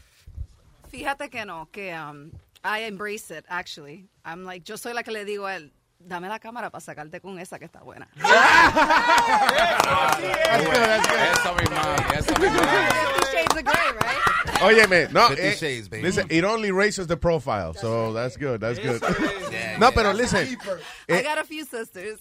Fíjate que no, que um, I embrace it, actually. I'm like, yo soy la que le digo a él, dame la cámara para sacarte con esa que está buena.
Esa misma,
right?
Óyeme, no,
Fifty
eh,
Shades, baby.
listen, it only raises the profile, so that's good, that's good.
Yeah,
no,
yeah.
pero listen,
I
eh,
got a few sisters.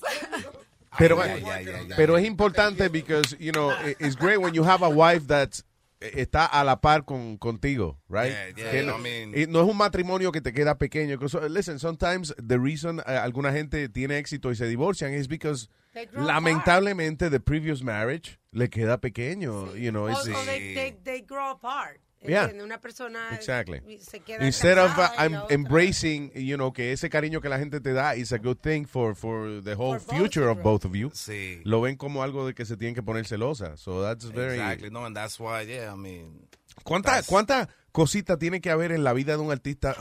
pero,
Yeah, yeah, yeah, yeah.
pero es importante because, you know, it- it's great when you have a wife that's está a la par con contigo, right?
Yeah, yeah,
Que no,
I mean-
y no es un matrimonio que te queda pequeño. Listen, sometimes the reason uh, alguna gente tiene éxito y se divorcian is because lamentablemente the previous marriage le queda pequeño, you know,
O,
it's-
o they, they, they grow apart.
Yeah.
Una persona
Exactly.
se queda
Instead of uh, I'm embracing, you know, que ese cariño que la gente te da is a good thing for, for the whole
For both
future of
of
both of you.
Sí.
Lo ven como algo de que se tienen que poner celosa. So that's very...
Exactly. No, and that's why, yeah, I mean,
¿Cuánta, ¿Cuánta cosita tiene que haber en la vida de un artista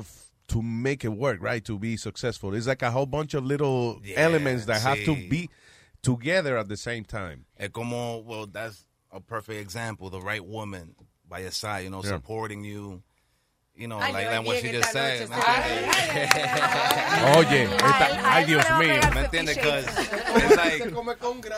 to make it work, right? To be successful. It's like a whole bunch of little
Yeah,
elements that have to
sí.
be together at the same time.
Es como, well, that's a perfect example. The right woman by your side, you know,
Yeah.
supporting you. You know,
Ay,
like,
yo
like what
bien
she just
esta
said.
noche,
¿me entiendes?
Oye, esta- ay, Dios mío.
¿Me entiendes? Because it's like,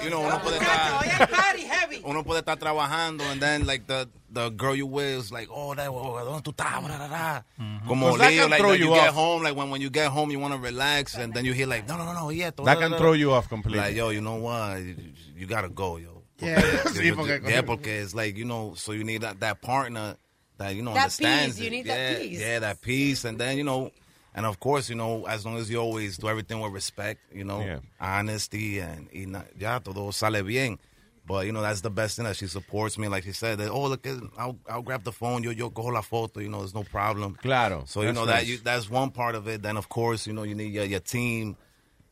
you know, uno puede estar, uno puede estar trabajando and then like the the girl you with is like, oh, that, oh, oh ¿dónde tú estás? Bla, bla, bla. Mm-hmm. Como
Pues that
Leo,
can
like,
throw
like, you,
you
get
off.
home, like when, when you get home, you want to relax and then you hear like, no, no, no, no, yeah.
That can throw you off completely.
Like, yo, you know what? You, you gotta go, yo.
Yeah.
Porque-
Sí, porque-
yeah, porque it's like, you know, so you need that, that partner that, you know,
That
understands
peace, you
it.
need that
yeah,
peace.
Yeah, that peace. And then, you know, and of course, you know, as long as you always do everything with respect, you know,
Yeah.
honesty, and, y na- ya todo sale bien. But, you know, that's the best thing that she supports me. Like she said, that, oh, look, I'll, I'll grab the phone, yo, yo, cojo la foto, you know, there's no problem.
Claro.
So, you
That's
know,
nice.
that you, that's one part of it. Then, of course, you know, you need your, your team,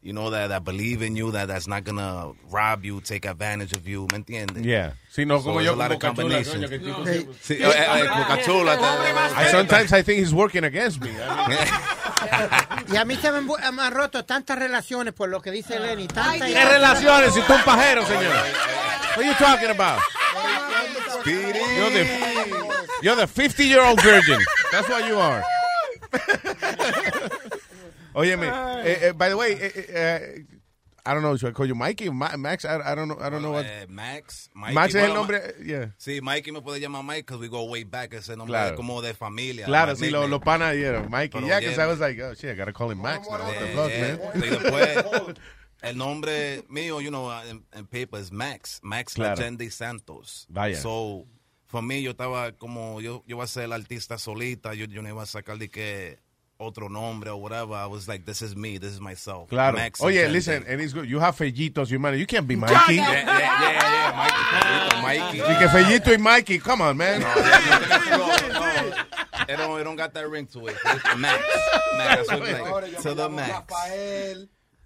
you know, that, that believe in you, that that's not going to rob you, take advantage of you, ¿me entiendes?
Yeah. Sí, no,
So
como
there's
yo
a lot of
Boca
combinations.
coño,
Sí.
siempre-
Sí, eh, eh, Boca Chula,
I sometimes I think he's working against me.
Y a mí se me han, bu- me han roto tantas relaciones por lo que dice Lenny. Tantas
¿Qué relaciones si tú un pajero, señor? What are you talking about? You're the, you're the 50 year old virgin. That's what you are. Óyeme, eh, eh, by the way, eh, eh, eh, I don't know, should I call you Mikey Ma- Max? I, I don't know, I don't know what.
Max. Mikey,
Max es el nombre,
Ma-
yeah.
Sí, Mikey me puede llamar Mike because we go way back. Ese nombre
Claro.
es como de familia.
Claro, sí, los lo panas dieron. Mikey,
Pero
yeah, because I was like, oh, shit, I gotta call him Max now. What the
Yeah,
fuck,
yeah.
man?
Y después, el nombre mío, you know, en, en paper es Max. Max
Claro.
Legendi Santos.
Vaya.
So, for mí, yo estaba como, yo, yo iba a ser el artista solita. Yo, yo no iba a sacar de que otro nombre o whatever. I was like, this is me, this is myself.
Claro.
Max oh,
Oye,
Legendi.
listen, and it's good. You have Fellitos, you man. You can't be Mikey.
Yeah, yeah, yeah, yeah, Mikey. Ah. Mikey.
Y que Fellito y Mikey, come on, man.
It don't, it don't got that ring to it. It's Max. Max. That's what like. To the max.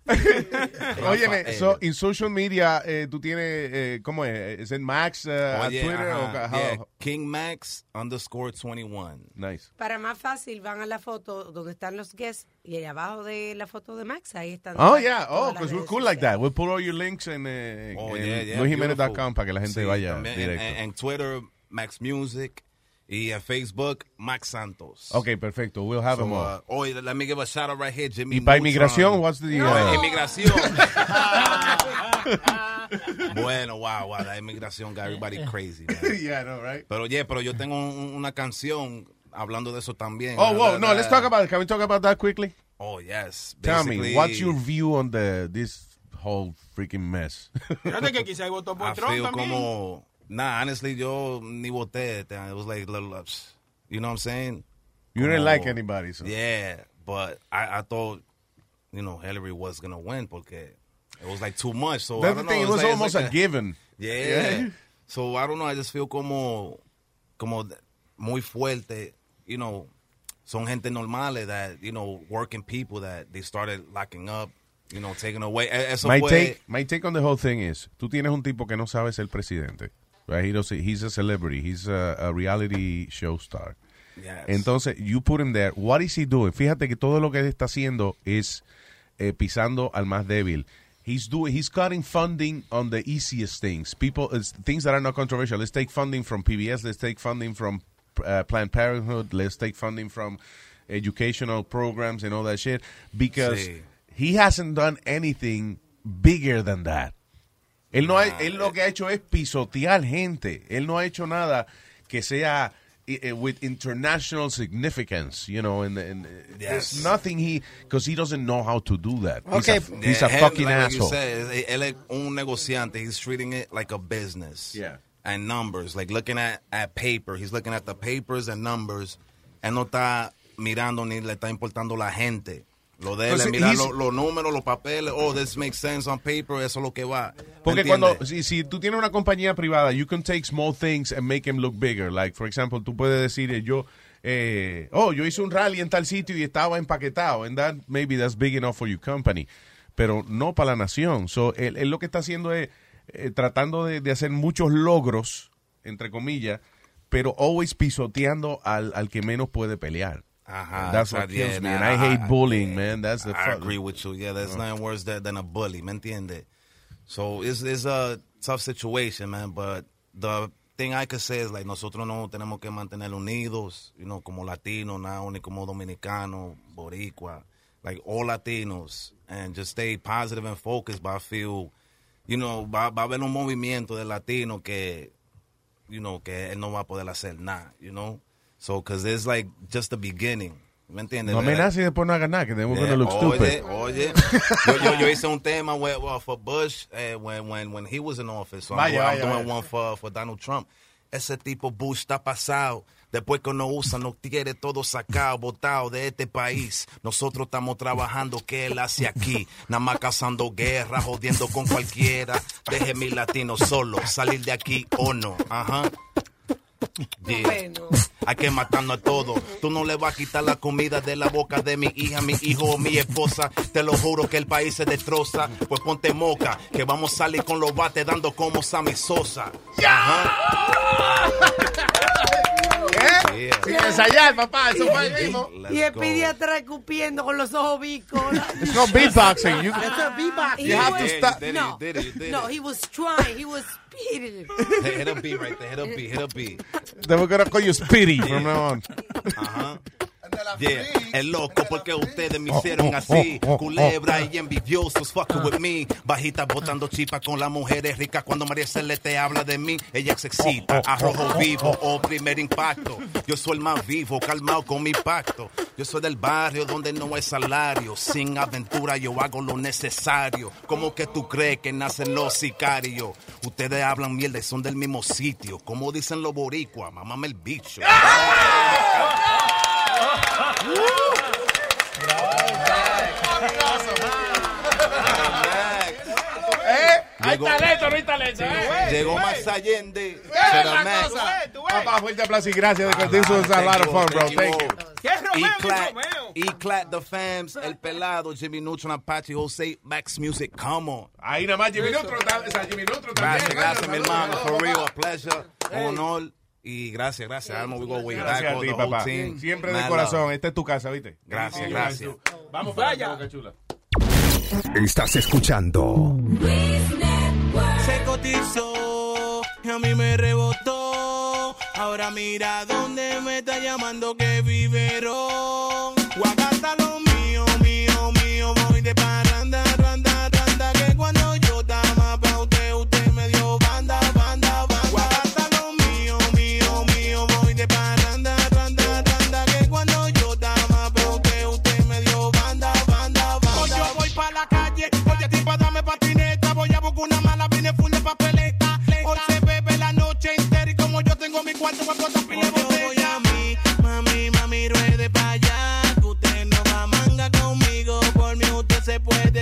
Óyeme, so, in social media, eh, tú tienes, eh, ¿cómo es? ¿Es en Max eh, a
Oye,
Twitter?
ajá.
o
Yeah, King Max underscore 21.
Nice.
Para más fácil, van a la foto donde están los guests y ahí abajo de la foto de Max, ahí están.
Oh, yeah. Oh, because we're
redes
cool like that. We'll put all your links en, eh,
Oh,
en
yeah, yeah,
para que la gente
Sí,
vaya
en-
directo.
En, en Twitter, Max Music. Y en Facebook, Max Santos.
Ok, perfecto. We'll have
So,
them all.
uh, oh, let me give a shout out right here, Jimmy.
Y para inmigración, what's the,
No,
uh,
inmigración. bueno, wow, wow, la inmigración got everybody crazy. man.
yeah, I know, right?
Pero, yeah, pero yo tengo un- una canción hablando de eso también.
Oh, whoa. No, let's talk about it. Can we talk about that quickly?
Oh, yes.
Tell me,
Basically,
what's your view on the this whole freaking mess?
Fíjate que quizá votó por Trump también.
como, nah, honestly, yo ni voté. It was like, little, you know what I'm saying?
You didn't like anybody, so.
Yeah, but I, I thought, you know, Hillary was going to win porque it was like too much. So
That's
I
the
don't
thing,
know,
it was
like-
almost
like
a given.
Yeah.
Yeah.
So I don't know, I just feel como, como muy fuerte, you know, son gente normales that, you know, working people that they started locking up, you know, taking away. E- Eso
my
fue,
take, my take on the whole thing is, tú tienes un tipo que no sabe ser presidente. Right? He doesn't- he's a celebrity. He's a, a reality show star.
Yes.
Entonces, you put him there. What is he doing? Fíjate que todo lo que está haciendo es eh, pisando al más débil. He's doing. He's cutting funding on the easiest things. People, it's things that are not controversial. Let's take funding from PBS. Let's take funding from uh, Planned Parenthood. Let's take funding from educational programs and all that shit. Because
Sí.
he hasn't done anything bigger than that. Él no ha- él lo que ha hecho es pisotear gente. Él no ha hecho nada que sea eh, eh, with international significance, you know, and, and uh, there's
Yes.
nothing he because he doesn't know how to do that. He's
Okay.
a, he's a
Yeah,
fucking
like
asshole.
said, él es un negociante. He's treating it like a business.
Yeah.
and numbers, like looking at, at paper. He's looking at the papers and numbers. Él no está mirando ni le está importando la gente. Lo de él mirar los números, los papeles. Oh, this makes sense on paper. Eso es lo que va.
Porque
¿Me
cuando, si, si tú tienes una compañía privada, you can take small things and make them look bigger. Like, for example, tú puedes decir, eh, yo, eh, oh, yo hice un rally en tal sitio y estaba empaquetado. And that, maybe that's big enough for your company. Pero no para la nación. So, él, él lo que está haciendo es eh, tratando de, de hacer muchos logros, entre comillas, pero always pisoteando al, al que menos puede pelear.
Ajá,
That's what
yeah,
kills me. And I hate
I-
bullying, man. That's the
I
fuck-
agree with you. Yeah, there's
Uh.
nothing worse than, than a bully. ¿Me entiende? So it's, it's a tough situation, man. But the thing I could say is like nosotros no tenemos que mantener unidos, you know, como latinos, not only como dominicanos, boricua, like all Latinos, and just stay positive and focused. But I feel, you know, va, va a haber un movimiento de latinos que, you know, que él no va a poder hacer nada, you know. So, because it's like just the beginning. ¿Me entiendes?
No amenaces y después no hagas nada, que tenemos
Yeah,
que look
oye,
stupid.
Oye, yo, yo, yo hice un tema where, well, for Bush eh, when, when, when he was in office. So I'm,
Vaya,
I'm
vaya,
doing
vaya.
one for, for Donald Trump. Ese tipo Bush está pasado. Después que no usa, no quiere todo sacado, botado de este país. Nosotros estamos trabajando, ¿qué él hace aquí? Nada más causando guerra, jodiendo con cualquiera. Deje mi latino solo, salir de aquí o no. Ajá. Yeah. Hay que matarnos a todos. Tú no le vas a quitar la comida de la boca de mi hija, mi hijo o mi esposa. Te lo juro que el país se destroza. Pues ponte moca, que vamos a salir con los bates dando como Sammy Sosa.
¿Eh? Sin ensayar, papá. Eso fue el mismo.
Y el pediatra escupiendo con los ojos bicos.
It's not beatboxing. You-
That's not beatboxing.
You have to stop-
No, no, he was trying. He was speeding.
Hit hit a beat right there. Hit a beat. Hit a beat.
Then we're gonna call you Speedy from now on.
Ajá. Yeah, el loco porque ustedes me hicieron así. Culebra y envidiosos fucking with me. Bajita botando chipa con las mujeres ricas. Cuando María Celeste habla de mí, ella se excita. Arrojo vivo o primer impacto. Yo soy el más vivo, calmado con mi pacto. Yo soy del barrio donde no hay salario. Sin aventura yo hago lo necesario. Como que tú crees que nacen los sicarios? Ustedes hablan mierda y son del mismo sitio. Como dicen los boricuas, mamame el bicho.
¿Eh?
Hay
Llegó-
talento, no hay talento. ¿eh?
Llegó más Allende.
Papá, fuerte aplauso y gracias. because This was a lot of fun, bro. Thank you.
E-Clat, E-Clat, The Fams, El Pelado, Jimmy Neutron, Apache, Jose, Max Music, come on.
Ahí nada más Jimmy Neutron. Jimmy Neutron también.
Gracias, gracias, mi hermano. For real, a pleasure, un honor. Y gracias, gracias. We go way back
Gracias a ti, papá.
team.
Siempre de corazón. Esta es tu casa, ¿viste?
Gracias, gracias.
Vamos Chula.
Estás escuchando
Se cotizó y a mí me rebotó. Ahora mira dónde me está llamando que viverón. Se puede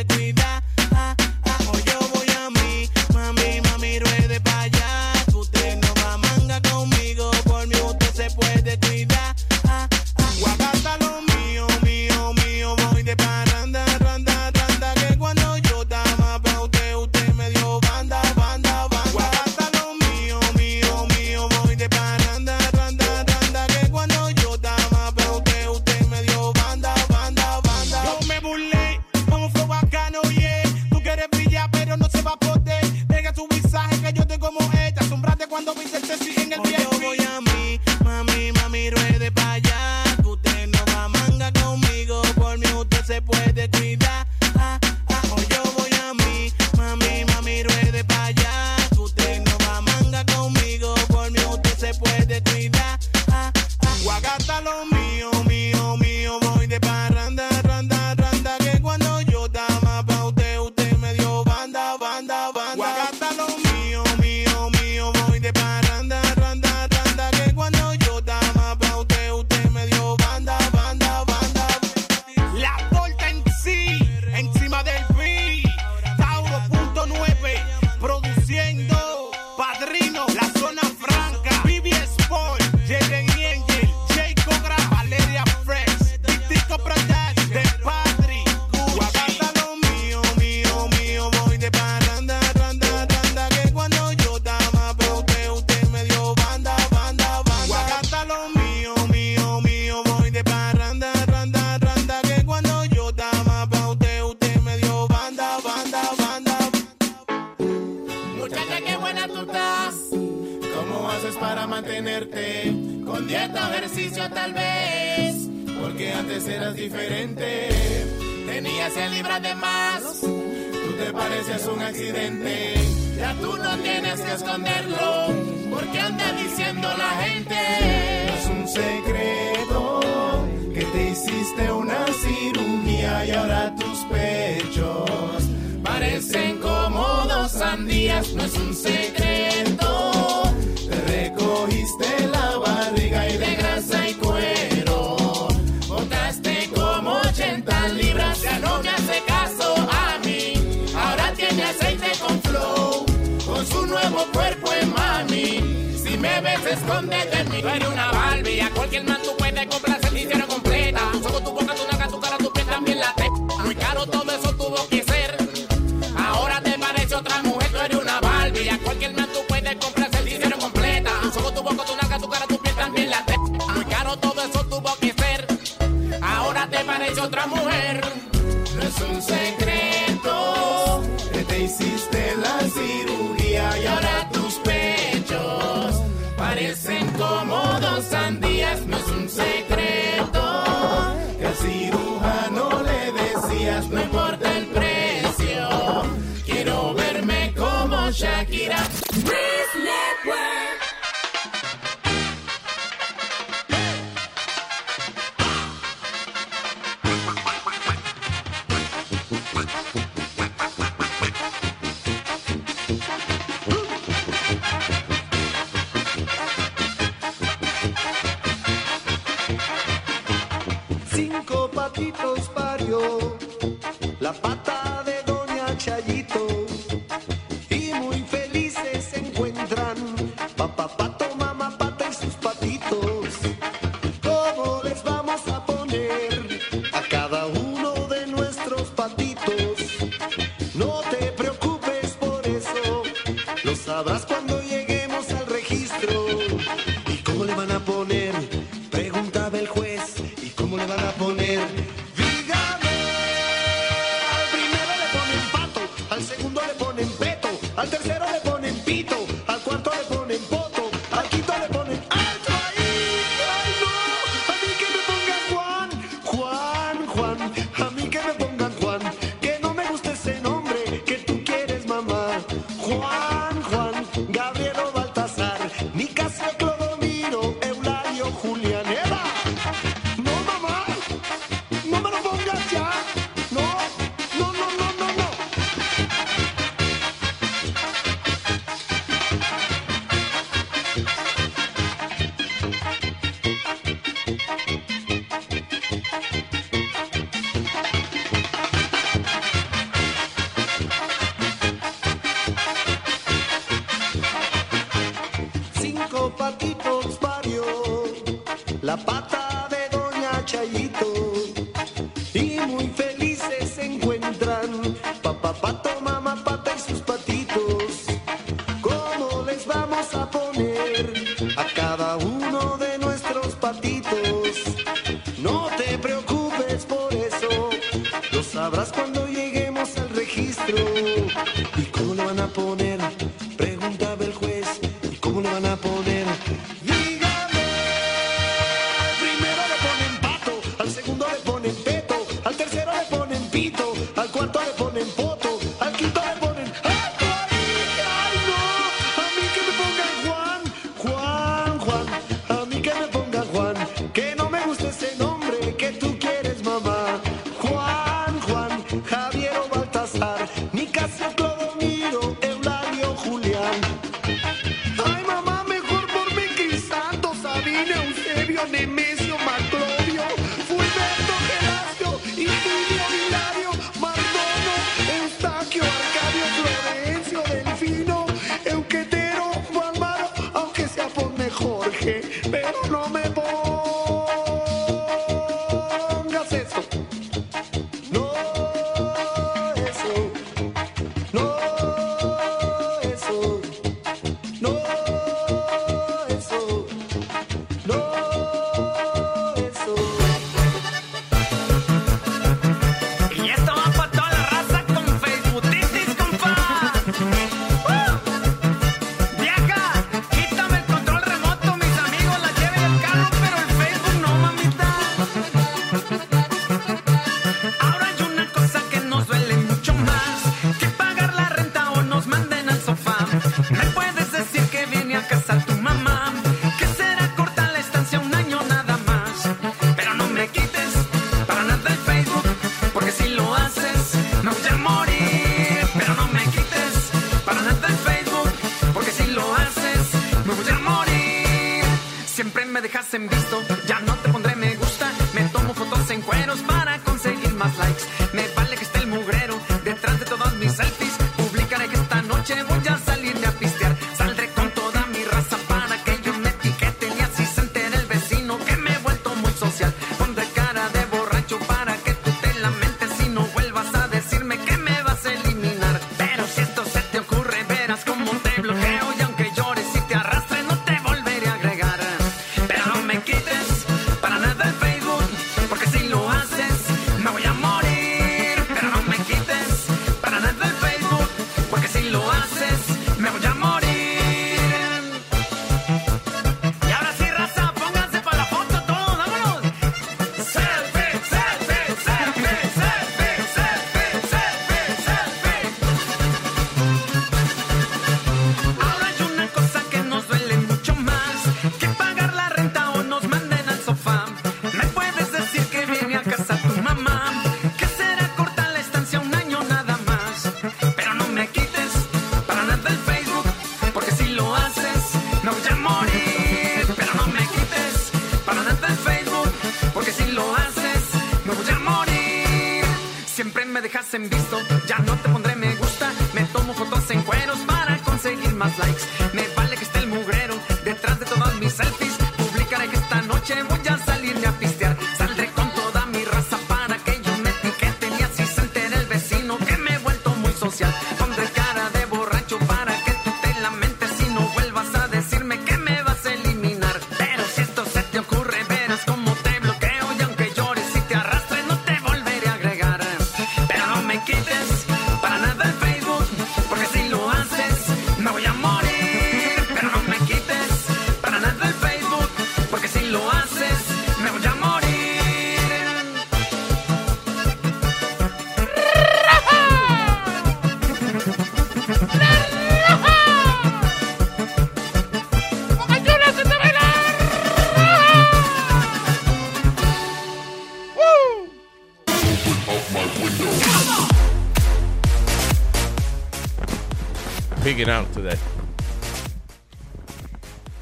Picking out today.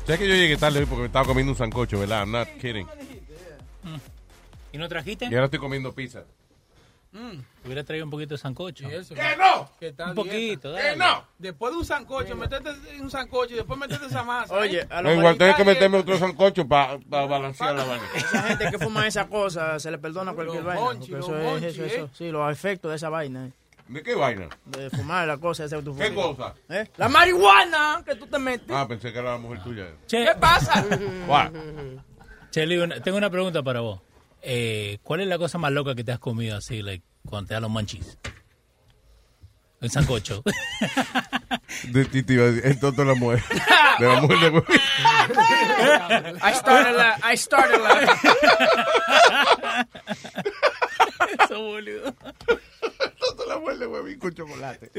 ¿Sabes que yo llegué tarde hoy porque me estaba comiendo un sancocho, verdad? I'm not kidding.
¿Y no trajiste?
Y ahora estoy comiendo pizza.
Mm. Hubiera traído un poquito de sancocho.
¿Qué
no!
¿Qué tal
Un poquito, dale.
Después de un sancocho, metete en un sancocho y después metete esa masa.
Oye,
¿eh?
a
No, igual tengo que meterme otro sancocho para balancear la vaina.
Esa gente que fuma esa cosa se le perdona cualquier vaina.
monchi,
porque
los
eso es,
monchi,
eso,
¿eh?
eso. Sí, los efectos de esa vaina. eh.
¿De qué vaina?
De fumar la cosa esa que tú
¿Qué cosa?
¿Eh? La marihuana que tú te metes.
Ah, pensé que era la mujer tuya.
Che,
¿Qué pasa?
Cheli, tengo una pregunta para vos. Eh, ¿Cuál es la cosa más loca que te has comido así, like, cuando te dan los manchis? El sancocho.
De ti te iba a decir, el tonto de la mujer. De la mujer de
I started la, I started la.
Eso, boludo.
tonto de la de huevín con chocolate.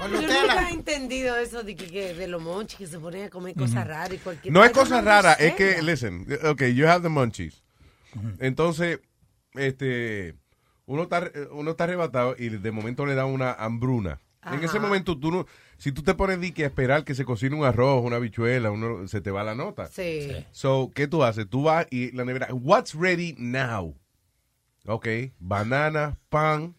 Yo nunca he entendido eso de, que, de los monchis que se ponen a comer cosas raras y cualquier
No es cosa
no
rara, es que, listen, ok, you have the munchies. Entonces, este, uno está, uno está arrebatado y de momento le da una hambruna. En ese momento, tú no, si tú te pones di que a esperar que se cocine un arroz, una habichuela, uno, se te va la nota.
Sí.
So, ¿qué tú haces? Tú vas y la nevera, what's ready now? Ok, banana, pan,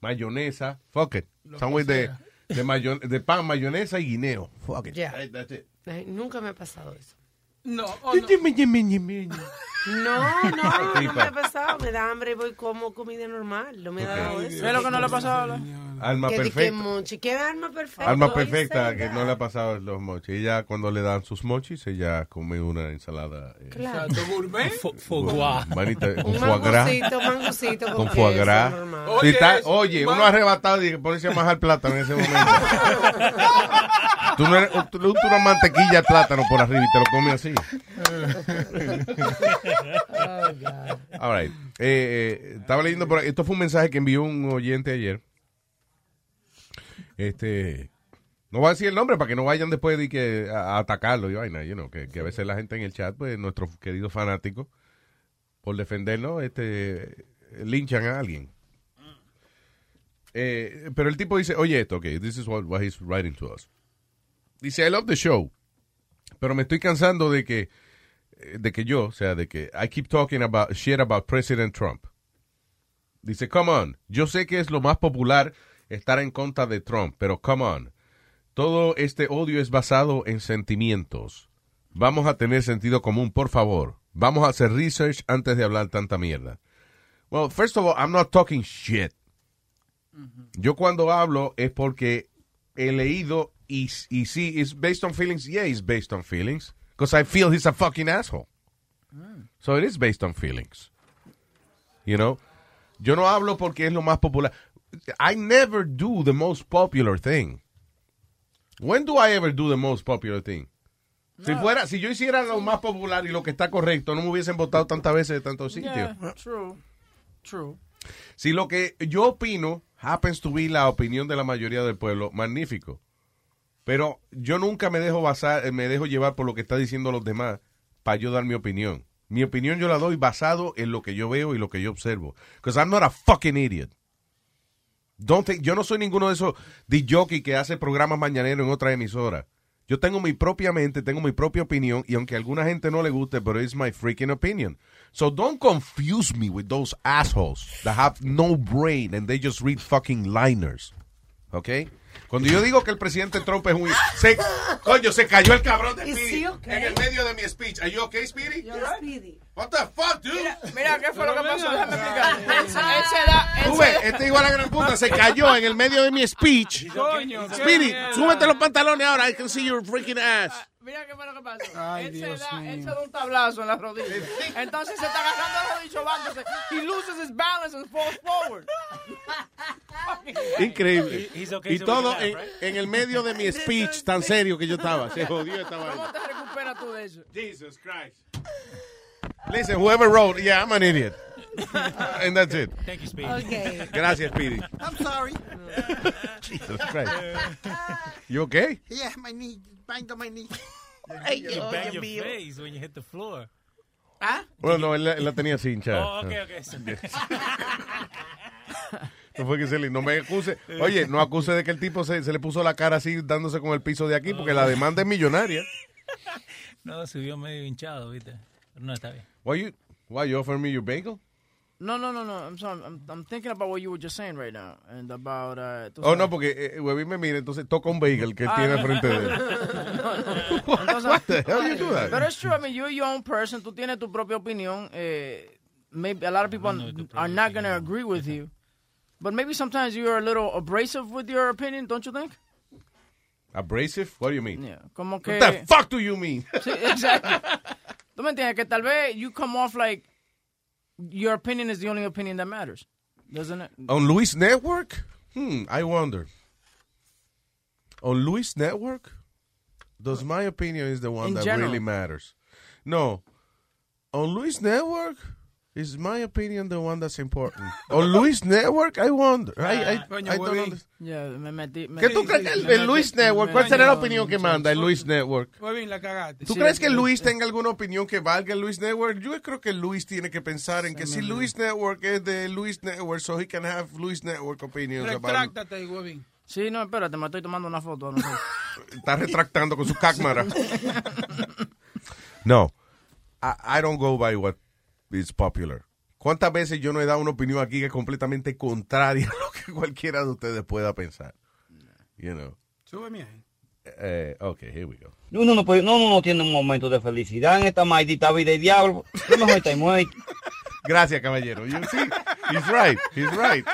mayonesa, fuck it.
Lo que
de, de, mayo- de pan, mayonesa y guineo. Fuck it.
Ya.
Hey, that's it.
Nunca me ha pasado eso.
No, oh, no.
No, no, no me ha pasado. Me da hambre y voy como comida normal. No me ha dado eso.
¿Qué es lo que no le ha pasado
Alma
Que di que
perfecta.
monchi. ¿Qué alma perfecta?
Alma
Oye,
perfecta que no le ha pasado los mochis. Ella cuando le dan sus mochis, ella come una ensalada. eh,
Claro.
gourmet.
Foie
manita, con
Un
foie gras.
mangocito, mangocito con
foie gras.
normal.
Si
Oye,
está-
eso,
oye, uno arrebatado y ponerse a majar plátano en ese momento. tú, no eres, tú una mantequilla al plátano por arriba y te lo comes así. All right. Eh, eh, estaba leyendo por ahí. Esto fue un mensaje que envió un oyente ayer. Este. No voy a decir el nombre para que no vayan después de que a, a atacarlo y vaina, you know, que, que a veces la gente en el chat, pues nuestros queridos fanáticos, por defendernos, este, linchan a alguien. Eh, pero el tipo dice, oye esto, ok, this is what, what he's writing to us. Dice, I love the show, pero me estoy cansando de que eh, de que yo, o sea, de que I keep talking about shit about President Trump. Dice, come on, yo sé que es lo más popular estar en contra de Trump, pero come on, todo este odio es basado en sentimientos. Vamos a tener sentido común, por favor. Vamos a hacer research antes de hablar tanta mierda. Well, first of all, I'm not talking shit. Yo cuando hablo es porque he leído y, y sí, it's based on feelings. Yeah, it's based on feelings. Because I feel he's a fucking asshole. So it is based on feelings. You know? Yo no hablo porque es lo más popular. I never do the most popular thing. When do I ever do the most popular thing? Si fuera, si yo hiciera lo más popular y lo que está correcto, no me hubiesen votado tantas veces de tantos sitios.
Yeah, true. True.
Si lo que yo opino happens to be la opinión de la mayoría del pueblo, magnífico. Pero yo nunca me dejo basar, eh, me dejo llevar por lo que está diciendo los demás para yo dar mi opinión. Mi opinión yo la doy basado en lo que yo veo y lo que yo observo. Because I'm not a fucking idiot. Don't think- yo no soy ninguno de esos jockey que hace programas mañaneros en otra emisora. Yo tengo mi propia mente, tengo mi propia opinión, y aunque a alguna gente no le guste, pero it's my freaking opinion. So don't confuse me with those assholes that have no brain and they just read fucking liners. ¿Ok? Cuando yo digo que el presidente Trump es un... Se, coño, se cayó el cabrón de
Is
Speedy
okay?
en el medio de mi speech. Are you okay, Speedy? What the fuck, dude?
Mira, mira, ¿qué fue lo que pasó? Déjame explicar. Él, se- da...
Tú ves, este igual a gran puta se cayó en el medio de mi speech.
Coño,
Speedy, súbete los pantalones ahora. I can see your freaking ass.
Mira qué fue lo que pasó.
Ay,
él,
Dios
se da,
mío.
él se da un tablazo en la rodilla. Entonces se está agarrando la rodilla bajándose. He loses his balance and falls forward.
Increíble.
He- okay
Y todo
can
en,
right?
en el medio de mi speech tan serio que yo estaba. Se jodió esta
¿Cómo
vaina.
te recuperas tú de eso?
Jesus Christ. Listen, whoever wrote, yeah, I'm an idiot. And that's it.
Thank you, Speedy.
Okay.
Gracias, Speedy.
I'm sorry.
Jesus Christ. You okay?
Yeah, my knee. Banged on my knee.
You bang your face when you hit the floor.
¿Ah?
Bueno, no, él, la- él la tenía sin chat.
Oh, okay, okay.
No fue que se le, no me acuse. Oye, no acuse de que el tipo se, se le puso la cara así dándose con el piso de aquí porque la demanda es millonaria.
No, subió medio hinchado, ¿viste? Pero no, está bien.
Why you, why you offer me your bagel?
No, no, no, no. I'm sorry. I'm, I'm thinking about what you were just saying right now. And about... Uh,
Oh, no, porque eh, Webby me mira, entonces toca un bagel que
Ah,
tiene
no.
al frente de él.
Entonces-
What the hell you do that?
But it's true. I mean, you're your own person. Tú tienes tu propia opinión. Eh, maybe a lot of people are not going to agree with you. But maybe sometimes you're a little abrasive with your opinion, don't you think?
Abrasive? What do you mean?
Yeah. Como que...
What the fuck do you mean?
Sí, exacto. Tú me entiendes que tal vez you come off like your opinion is the only opinion that matters, doesn't it?
On Luis Network? Hmm, I wonder. On Luis Network? Does my opinion is the one
In
that
general.
really matters? No. On Luis Network? Is my opinion the one that's important? On Luis Network? I wonder. I, I,
Coño,
I don't
huevín.
understand.
Yeah, me metí. me-
¿Qué tú crees que el, el Luis Network? ¿Cuál será la opinión que manda el Luis Network?
Fue bien, la cagaste.
¿Tú crees que Luis tenga alguna opinión que valga el Luis Network? Yo creo que Luis tiene que pensar en que si Luis Network es de Luis Network, so he can have Luis Network opinions about
Retráctate, huevín.
Sí, no, espérate, me estoy tomando una foto. No sé.
Está retractando con su cámara. No. I, I don't go by what is popular. ¿Cuántas veces yo no he dado una opinión aquí que es completamente contraria a lo que cualquiera de ustedes pueda pensar? You know.
Súbeme ahí.
Eh, okay, here we go.
Uno no, puede, no, uno no tiene un momento de felicidad en esta maldita vida de diablo. Lo mejor está muerto.
Gracias, caballero. You see, he's right. He's right.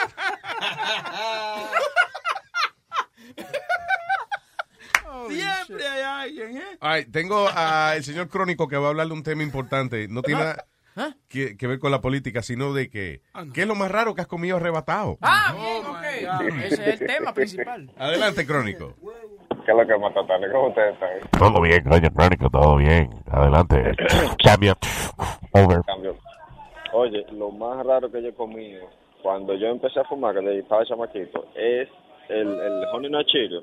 Siempre hay alguien, ¿eh?
All right, tengo al señor Crónico que va a hablar de un tema importante. No tiene nada que, que ver con la política, sino de que... ¿Qué es lo más raro que has comido arrebatado?
Ah, bien, ok. Ese es el tema principal.
Adelante, Crónico.
¿Qué es lo que matatane? ¿Cómo ustedes están?
Todo bien, coño, Crónico, todo bien. Adelante. Cambio. Over.
Cambio. Oye, lo más raro que yo he comido cuando yo empecé a fumar, que estaba chamaquito, es el, el honey nut Cheerio.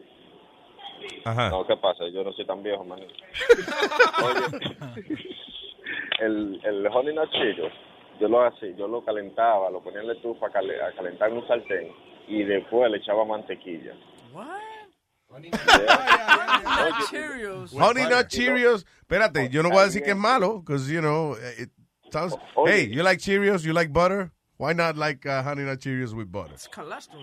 Ajá.
No, ¿qué pasa? Yo no soy tan viejo, man. Oye, el, el honey nut Cheerio, yo lo hacía, yo lo calentaba, lo ponía en la estufa a, cale- a calentar en un sartén y después le echaba mantequilla.
Cheerios.
Honey Nut Cheerios. Espérate, yo no voy a decir que es malo, because, you know, it sounds... Hey, you like Cheerios? You like butter? Why not like uh, Honey Nut Cheerios with butter?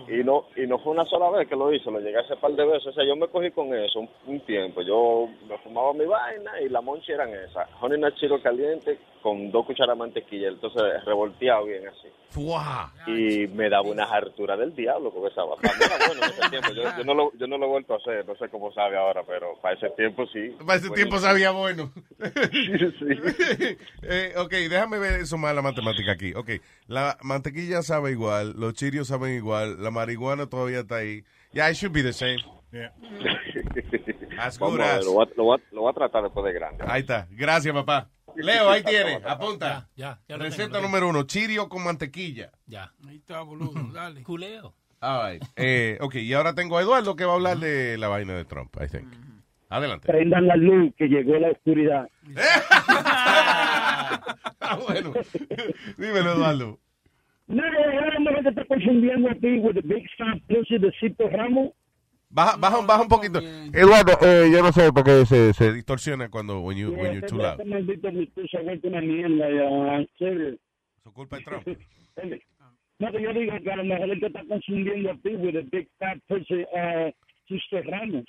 Y no, y no fue una sola vez que lo hice, lo llegué a hacer par de veces. O sea, yo me cogí con eso un, un tiempo. Yo me fumaba mi vaina y la monchi eran esas. Honey Nut Cheerios caliente con dos cucharadas de mantequilla. Entonces, revolteado bien así.
¡Fua!
Y me daba una hartura del diablo con esa era bueno en ese tiempo. Yo, yo no lo, yo no lo he vuelto a hacer. No sé cómo sabe ahora, pero para ese tiempo sí.
Para ese tiempo sabía bueno. Eh, ok, déjame ver sumar la matemática aquí. Ok, la mantequilla sabe igual, los chirios saben igual, la marihuana todavía está ahí. Yeah, it should be the same. As
Vamos
good
a ver, lo, voy a, lo voy a- lo voy a tratar después de grande.
Ahí está. Gracias, papá. Leo, ahí tiene. Apunta.
Ya,
Receta
tengo,
número uno, chirio con mantequilla.
Ya.
Ahí está, boludo, dale.
Culeo.
All right. Eh, ok, y ahora tengo a Eduardo que va a hablar de la vaina de Trump, I think. Adelante.
Prendan la luz que llegó la oscuridad.
Ah, bueno. Dímelo, Eduardo.
No, ahora me te está confundiendo a ti with the big fat pussy de Cito Ramos.
Baja, baja, baja un poquito. Eduardo, eh, yo no sé por qué se, se distorsiona cuando when you, when you're too loud.
Este maldito discurso se ha vuelto una mierda ya, en serio.
Su culpa es Trump.
No, que yo digo que a lo mejor él te está confundiendo a ti with the big fat pussy uh, Cito Ramos.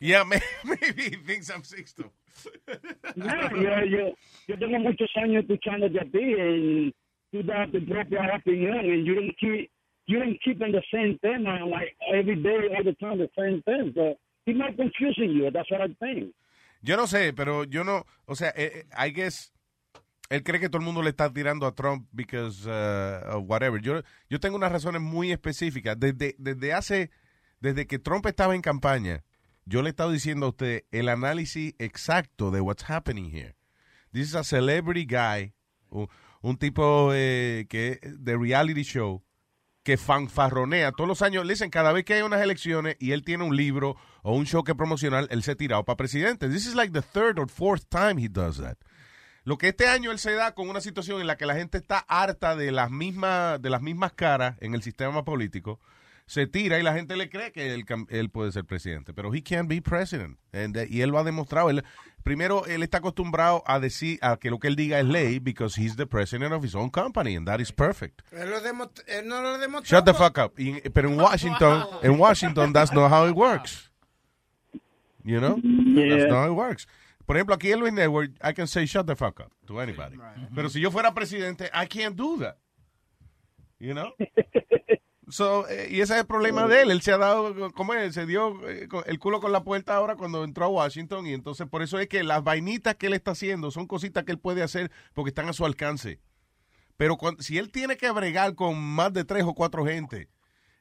Yeah, may- maybe he thinks I'm Sixto.
No, yo, yo, yo tengo muchos años escuchándote a ti y
Yo no sé, pero yo no, o sea, eh, eh, I guess él cree que todo el mundo le está tirando a Trump because uh, whatever. Yo, yo tengo unas razones muy específicas. Desde, desde hace, desde que Trump estaba en campaña, yo le he estado diciendo a usted el análisis exacto de what's happening here. This is a celebrity guy, un, tipo eh, que de reality show que fanfarronea todos los años. Listen, cada vez que hay unas elecciones y él tiene un libro o un show que promocionar, él se ha tirado para presidente. This is like the third or fourth time he does that. Lo que este año él se da con una situación en la que la gente está harta de las mismas, de las mismas caras en el sistema político, se tira y la gente le cree que él, puede ser presidente. Pero he can't be president. And, uh, y él lo ha demostrado. Él- primero, él está acostumbrado a decir a que lo que él diga es ley because he's the president of his own company and that is perfect.
Él, lo demot- él no lo demostró.
Shut the fuck up. Y- pero en Washington, en Washington, that's not how it works. You know? That's not how it works. Por ejemplo, aquí en Luis Network, I can say shut the fuck up to anybody. Pero si yo fuera presidente, I can't do that. You know? So, eh, y ese es el problema de él. Él se ha dado, ¿cómo es? Se dio eh, el culo con la puerta ahora cuando entró a Washington. Y entonces, por eso es que las vainitas que él está haciendo son cositas que él puede hacer porque están a su alcance. Pero cuando- si él tiene que bregar con más de tres o cuatro gente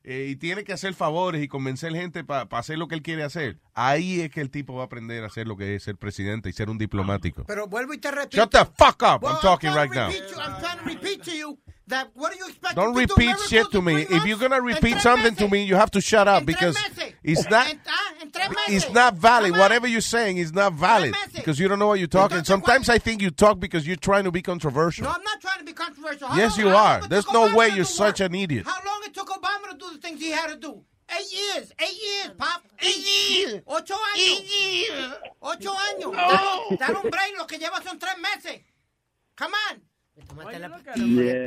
eh, y tiene que hacer favores y convencer gente para hacer lo que él quiere hacer, ahí es que el tipo va a aprender a hacer lo que es ser presidente y ser un diplomático.
Pero vuelvo y te repito.
Shut the fuck up.
Well,
I'm talking right now.
you- I'm trying to repeat to you that what do you expect
Don't
to
repeat
miracles
shit to me.
three
If you're gonna repeat
tres
something to me, you have to shut up
En
because it's not
En- ah, en
it's not valid. Whatever you're saying is not valid because you don't know what you're talking. Sometimes I think you talk because you're trying to be controversial.
No, I'm not trying to be controversial. How
Yes,
long-
you are. There's no
Obama
way you're such
what?
an idiot.
How long it took Obama to do the things he had to do? Eight years. Eight years, Pop. Eight years. Ocho años. Ocho años. Da- Dar un break, lo que lleva son tres meses. Come on.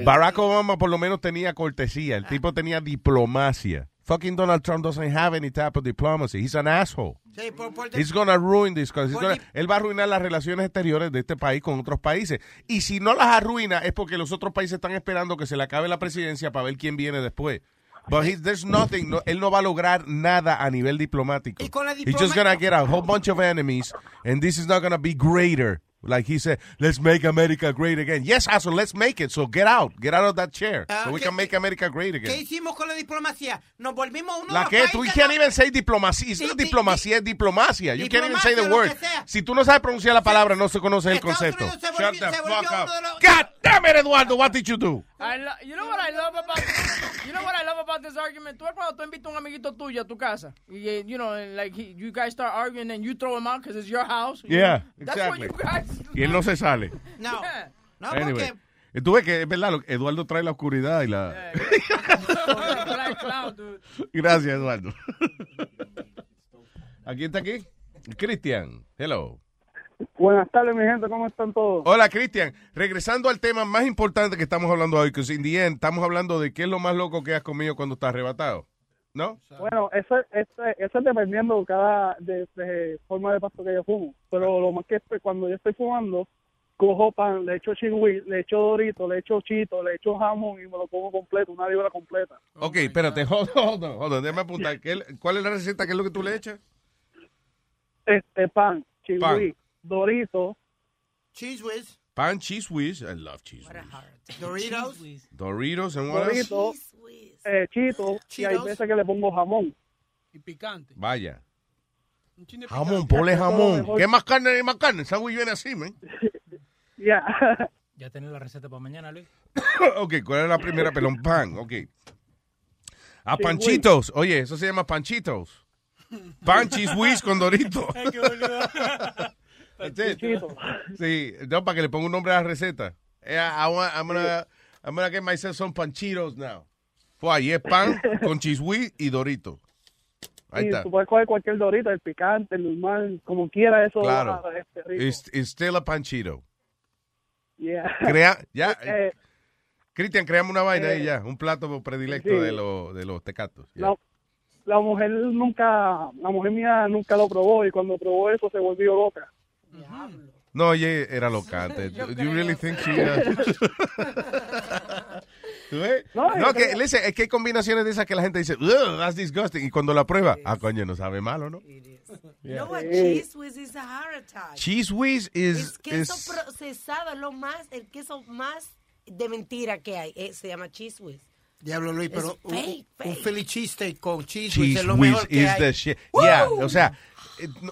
Barack Obama por lo menos tenía cortesía. El tipo tenía diplomacia. Fucking Donald Trump doesn't have any type of diplomacy. He's an asshole.
Sí, por, por
He's gonna ruin this country. He's gonna- él va a arruinar las relaciones exteriores de este país con otros países. Y si no las arruina es porque los otros países están esperando que se le acabe la presidencia para ver quién viene después. But he- there's nothing, no- él no va a lograr nada a nivel diplomático.
con la
He's just gonna get a whole bunch of enemies and this is not gonna be greater. Like he said, let's make America great again. Yes, asshole, let's make it. So get out. Get out of that chair.
Ah,
so we
¿qué-
can make America great
¿Qué
again.
hicimos con la diplomacia? Nos volvimos uno de
La
los
que tú can't even say diplomacia. It's
Di-
not
di-
diplomacia, es diplomacia. You can't even say the word. Si tú no sabes pronunciar la palabra, no se conoce el concepto. Shut the fuck up. God damn it, Eduardo, what did you do?
I lo- you know what I love about you know what I love about this argument. Tú cuando tú invitas a un amiguito tuyo a tu casa y eh, you know like he, you guys start arguing and you throw him out because it's your house. you
Yeah,
know? That's what
exactly.
you guys.
Y él no se sale.
No. No,
Anyway.
porque
Tú ves que es verdad, lo- Eduardo trae la oscuridad y la...
Dude.
Gracias, Eduardo. Aquí está aquí. Cristian. Hello.
Buenas tardes, mi gente, ¿cómo están todos?
Hola, Cristian. Regresando al tema más importante que estamos hablando hoy, que end, estamos hablando de qué es lo más loco que has comido cuando estás arrebatado. ¿No?
Bueno, eso, eso, eso es dependiendo cada de, de forma de pasto que yo fumo. Pero lo más que estoy- cuando yo estoy fumando, cojo pan, le echo chingüí, le echo dorito, le echo chito, le echo jamón y me lo como completo, una libra completa.
Ok, espérate, hold on, hold on, hold on, déjame apuntar. ¿Qué- ¿Cuál es la receta? ¿Qué es lo que tú le echas?
Este pan, chingüí, dorito,
Cheese whiz,
Pan, cheese whiz. I love cheese whiz.
Doritos,
Doritos and what else?
eh, chito, y hay veces que le pongo jamón.
Y picante.
Vaya. Jamón, ponle jamón. ¿Qué más carne y más carne? Esa güey viene así, man.
Ya.
¿Ya tenés la receta para mañana, Luis?
ok, ¿cuál es la primera? Pelón pan, ok. A panchitos. Oye, eso se llama panchitos. Pan, cheese whiz con dorito. That's it. Sí, no, para que le ponga un nombre a la receta. Eh, I want- I'm gonna, I'm gonna get myself some panchitos now. Fue ahí es pan con cheese whiz y dorito. Ahí
Y
está.
tú puedes coger cualquier dorito, el picante, el normal, como quiera, eso
Claro.
va, este, rico.
It's, it's still a panchito.
Yeah.
Crea, ya,
Eh,
Cristian, creamos una vaina
eh,
ahí ya, un plato predilecto
sí.
de, los de los tecatos.
la mujer nunca, la mujer mía nunca lo probó y cuando probó eso se volvió loca.
No, oye, era loca antes. Do you really think she... ¿Tú ves?
No,
No, que, listen, es que hay combinaciones de esas que la gente dice, "Ugh, that's disgusting. Y cuando la prueba, ah, coño, no sabe malo, ¿no?
What? Cheese whiz is a heart attack.
Cheese whiz is...
Es queso
is-
procesado, lo más, el queso más de mentira que hay. Eh, se llama cheese whiz.
Diablo Luis, pero un,
fake,
un. Philly cheesesteak con cheese, whiz
cheese
es lo
whiz
mejor que
is
hay.
the shit. Yeah, o sea,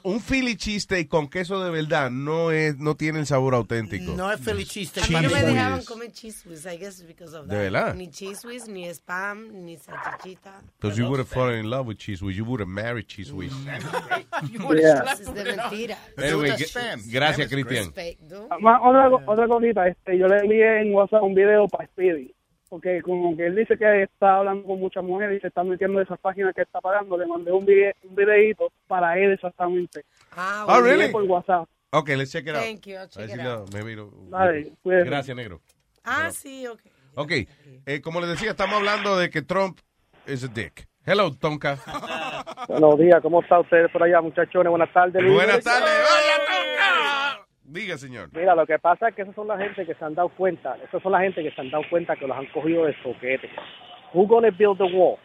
un Philly cheesesteak con queso de verdad no es no tiene el sabor auténtico.
No es Philly cheesesteak.
A mí no
Cheese
me dejaban
whiz.
comer cheese whiz, I guess because of
¿De
that.
verdad?
Ni cheese whiz, ni spam, ni salchichita.
Because you would have fallen in love with cheese whiz. You would have married cheese whiz.
Yeah.
Es de mentira.
Anyway, gracias, Cristian.
Otra, otra cosita, este, yo le envié en WhatsApp un video para Speedy, porque como que él dice que está hablando con muchas mujeres y se está metiendo en esas páginas que está pagando, le mandé un, video, un videito para él exactamente.
Ah,
Oh, really?
por WhatsApp.
Okay, let's check it out.
Thank you, I'll check
A ver
it out.
maybe lo-
Dale.
Gracias, negro.
Ah, sí, ok.
Ok, eh, como les decía, estamos hablando de que Trump is a dick. Hello, Tonka.
Buenos días, ¿cómo está usted por allá, muchachones? Buenas tardes. Luis.
Buenas tardes. Hola, Tonka. Diga, señor.
Mira, lo que pasa es que esas son la gente que se han dado cuenta, esas son la gente que se han dado cuenta que los han cogido de soquete. Who gonna build the wall?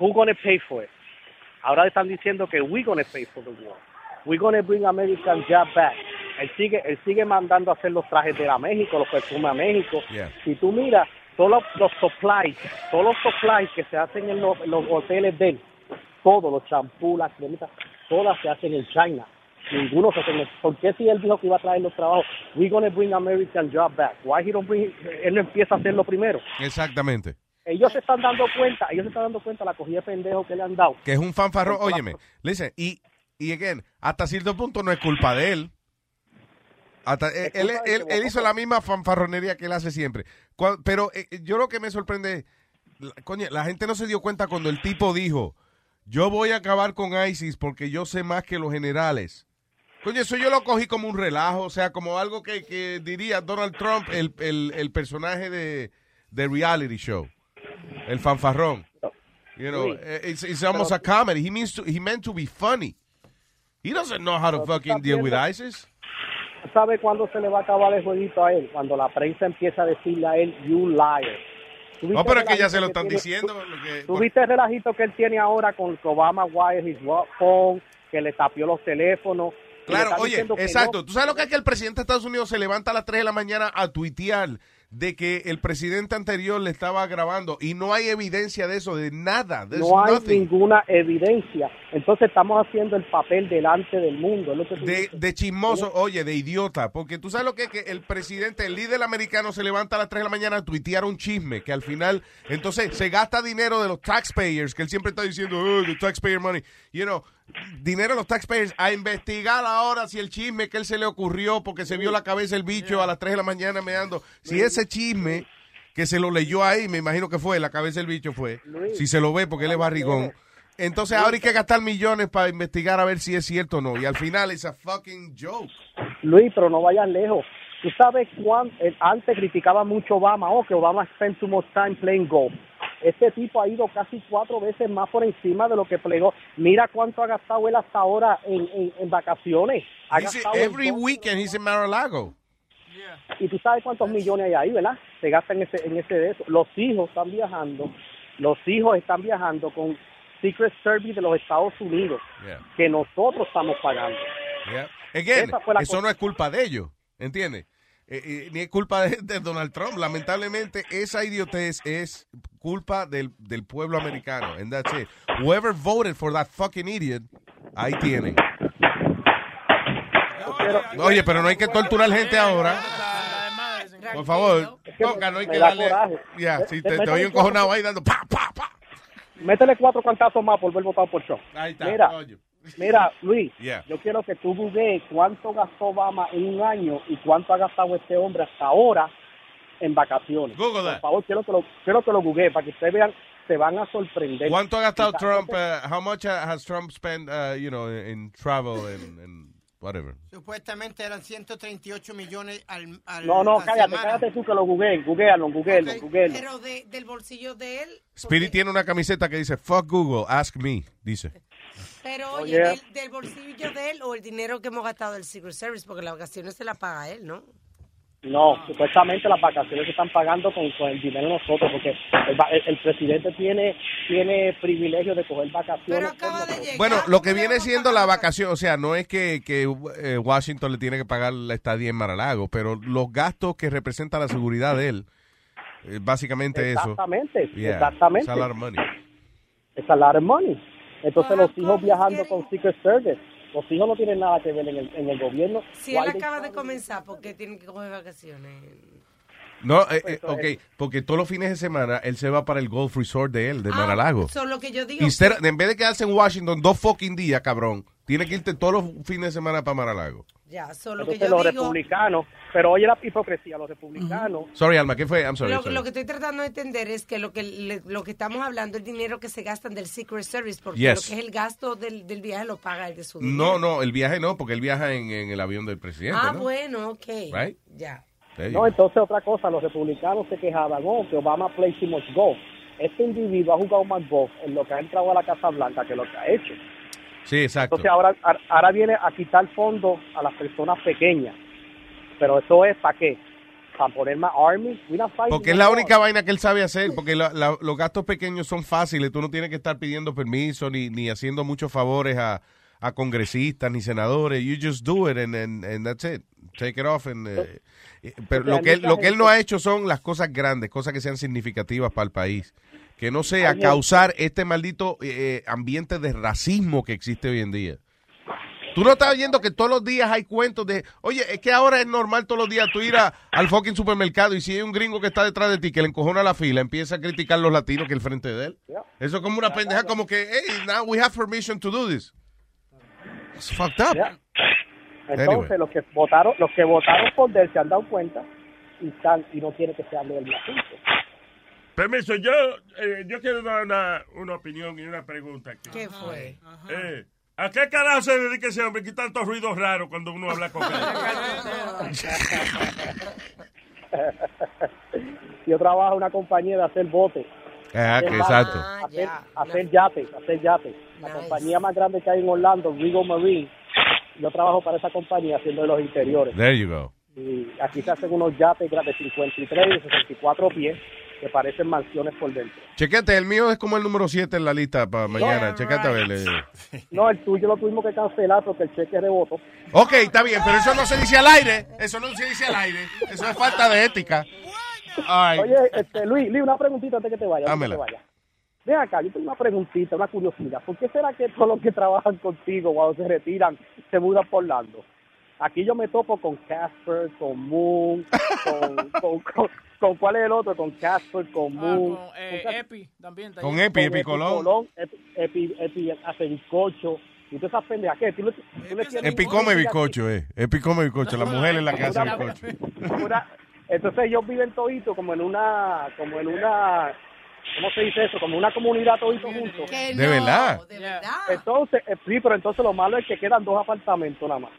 Who gonna pay for it? Ahora están diciendo que we gonna pay for the wall. We gonna bring American job back. Él sigue, él sigue mandando a hacer los trajes de la México, los perfumes a México.
Yeah.
Si tú miras, todos los, los supplies, todos los supplies que se hacen en los, en los hoteles de él, todos los champús, las cremitas, todas se hacen en China. Ninguno se hace ¿Por qué si él dijo que iba a traer los trabajos? We gonna bring American job back. Why he don't bring, él no empieza a hacerlo primero.
Exactamente.
Ellos se están dando cuenta, ellos se están dando cuenta de la cogida de pendejo que le han dado.
Que es un fanfarrón. Óyeme, listen, y, y again, hasta cierto punto no es culpa de él. Hasta, él, él, él- él hizo la misma fanfarronería que él hace siempre. Pero eh, yo lo que me sorprende, coño, la gente no se dio cuenta cuando el tipo dijo, yo voy a acabar con ISIS porque yo sé más que los generales. Coño, eso yo lo cogí como un relajo, o sea, como algo que, que diría Donald Trump, el, el, el personaje de, de reality show, el fanfarrón. You know, eh, it's, it's almost a comedy. He means to, he meant to be funny. He doesn't know how to fucking deal with ISIS.
¿Sabe cuándo se le va a acabar el jueguito a él? Cuando la prensa empieza a decirle a él, you liar. ¿Tú
No, pero es que ya se lo están
tiene-
diciendo.
tú-
lo que-
¿Tú viste el relajito que él tiene ahora con Obama wire his phone, que le tapió los teléfonos?
Claro, oye, exacto.
no?
¿Tú sabes lo que es que el presidente de Estados Unidos se levanta a las 3 de la mañana a tuitear de que el presidente anterior le estaba grabando y no hay evidencia de eso, de nada. There's
No hay
nothing.
ninguna evidencia. Entonces estamos haciendo el papel delante del mundo.
De, de chismoso, oye, de idiota, porque tú sabes lo que es que el presidente, el líder americano se levanta a las 3 de la mañana a tuitear un chisme, que al final, entonces se gasta dinero de los taxpayers, que él siempre está diciendo, oh, the taxpayer money, you know, dinero de los taxpayers a investigar ahora si el chisme que él se le ocurrió porque se vio la cabeza el bicho a las 3 de la mañana meando, si ese chisme que se lo leyó ahí, me imagino que fue, la cabeza del bicho fue, si se lo ve porque él es barrigón, Entonces ahora hay que gastar millones para investigar a ver si es cierto o no. Y al final es a fucking joke.
Luis, pero no vayas lejos. Tú sabes cuán eh, antes criticaba mucho Obama, oh, que Obama spent too much time playing golf. Este tipo ha ido casi cuatro veces más por encima de lo que plegó. Mira cuánto ha gastado él hasta ahora en, en, en vacaciones. Ha
He's-
gastado en
every weekend he's in Mar-a-Lago.
Y tú sabes cuántos millones hay ahí, ¿verdad? Se gastan en ese, en ese de eso. Los hijos están viajando, los hijos están viajando con Secret Service de los Estados Unidos,
Yeah.
que nosotros estamos pagando.
Yeah. Again, eso
cosa.
no es culpa de ellos, ¿entiendes? Eh, eh, ni es culpa de, de Donald Trump. Lamentablemente, esa idiotez es culpa del, del pueblo americano. And that's it. Whoever voted for that fucking idiot, ahí tienen. Oye, pero no hay que torturar gente ahora. Por favor, toca, no hay que darle. Ya, si te, te
cuatro-
encojonado ahí dando pa, pa, pa.
Métele cuatro cantazos más por ver votado por Trump.
Ahí está,
Mira,
coño.
Mira, Luis,
Yeah.
yo quiero que tú googlees cuánto gastó Obama en un año y cuánto ha gastado este hombre hasta ahora en vacaciones.
Google
Por
that.
favor, quiero que lo, quiero que lo googlee para que ustedes vean, se van a sorprender.
¿Cuánto ha gastado Trump? uh, how much uh, has Trump spent, uh, you know, in travel and, and whatever?
Supuestamente eran 138 millones al, al
No, no, cállate,
semana.
cállate tú que lo googleen, googlealo, googlealo, googlealo.
Pero de- del bolsillo de él.
Spirit tiene una camiseta que dice Fuck Google, ask me, dice.
Pero
Oh,
oye,
yeah.
del, del bolsillo de él o el dinero que hemos gastado del Secret Service, porque las vacaciones se las paga él, ¿no?
No, supuestamente las vacaciones se están pagando con, con el dinero de nosotros, porque el, va- el- el presidente tiene tiene privilegio de coger vacaciones.
Bueno, lo que viene siendo la vacación, o sea, no es que, que eh, Washington le tiene que pagar la estadía en Mar-a-Lago, pero los gastos que representa la seguridad de él, eh, básicamente eso.
Exactamente,
Yeah,
exactamente.
it's a lot of money.
Es a lot of money. Entonces los hijos viajando con Secret Service, los hijos no tienen nada que ver en el, en el gobierno.
Si él acaba de comenzar, ¿por qué tiene que coger vacaciones?
No, eh, eh, ok, porque todos los fines de semana él se va para el Golf Resort de él, de Mar-a-Lago.
Eso es lo que yo digo.
Instead- en vez de quedarse en Washington dos fucking días, cabrón, tiene que irte todos los fines de semana para Mar-a-Lago.
Ya, solo que
Entonces
yo
los
digo.
republicanos, pero oye la hipocresía, los republicanos.
Sorry, Alma, ¿qué fue? I'm sorry.
Lo,
sorry.
lo que estoy tratando de entender es que lo que le- lo que estamos hablando es dinero que se gastan del Secret Service, porque
Yes.
lo que es el gasto del, del viaje lo paga el de su
No,
dinero.
no, el viaje no, porque él viaja en, en el avión del presidente,
Ah,
¿no?
bueno, ok.
Right?
Ya.
No, entonces otra cosa, los republicanos se quejaban, oh, que Obama plays too much golf. Este individuo ha jugado más golf en lo que ha entrado a la Casa Blanca que lo que ha hecho.
Sí, exacto.
Entonces ahora, ahora viene a quitar fondos a las personas pequeñas. Pero eso es para qué? Para poner más army.
Porque es la única vaina que él sabe hacer, porque la- la- los gastos pequeños son fáciles, tú no tienes que estar pidiendo permiso ni, ni haciendo muchos favores a, a congresistas ni senadores, you just do it and, and, and that's it, take it off. and, eh, pero lo que, él, lo que él no ha hecho son las cosas grandes, cosas que sean significativas para el país. Que no sea causar este maldito eh, ambiente de racismo que existe hoy en día. Tú no estás oyendo que todos los días hay cuentos de, oye, es que ahora es normal todos los días tú ir a- al fucking supermercado y si hay un gringo que está detrás de ti que le encojona la fila, empieza a criticar a los latinos que el frente de él. Eso es como una pendeja como que, hey, now we have permission to do this. It's fucked up.
Entonces
Anyway.
los que votaron, los que votaron por él se han dado cuenta y están y no quieren que se hable del asunto.
Permiso, yo, eh, yo quiero dar una, una opinión y una pregunta aquí.
¿Qué fue?
Eh, ¿A qué carajo se dedica ese hombre? Que tantos ruidos raros cuando uno habla con él.
Yo trabajo en una compañía de hacer botes.
Ah,
Hacer
que exacto.
Hacer, hacer yates, hacer yates. La compañía más grande que hay en Orlando, Regal Marine. Yo trabajo para esa compañía haciendo los interiores.
There you go.
Y aquí se hacen unos yates de 53 y 64 pies que parecen mansiones por dentro.
Chequete, el mío es como el número 7 en la lista para mañana. Chequete a ver. eh.
No, el tuyo lo tuvimos que cancelar porque el cheque rebotó.
Ok, está bien, pero eso no se dice al aire. Eso no se dice al aire. Eso es falta de ética. Ay.
Oye, este, Luis, Luis, una preguntita antes que te que
Dámela.
te. Ven acá, yo tengo una preguntita, una curiosidad. ¿Por qué será que todos los que trabajan contigo cuando se retiran se mudan por Orlando? Aquí yo me topo con Casper, con Moon, con, con, con, con- ¿cuál es el otro? Con Casper, con Moon.
con, eh, Epi también.
Con. Epi, Epi Colón.
Epi, Epi, Epi hace bizcocho. Y todas esas pendejas. ¿Qué? ¿Tú le- tú le
Epi come bizcocho, eh. Epi come bizcocho. La mujer es la que hace bizcocho.
entonces ellos viven toditos como en una, como en una, ¿cómo se dice eso? Como una comunidad todito juntos.
¿De verdad?
De verdad.
Entonces, eh, sí, pero entonces lo malo es que quedan dos apartamentos nada más.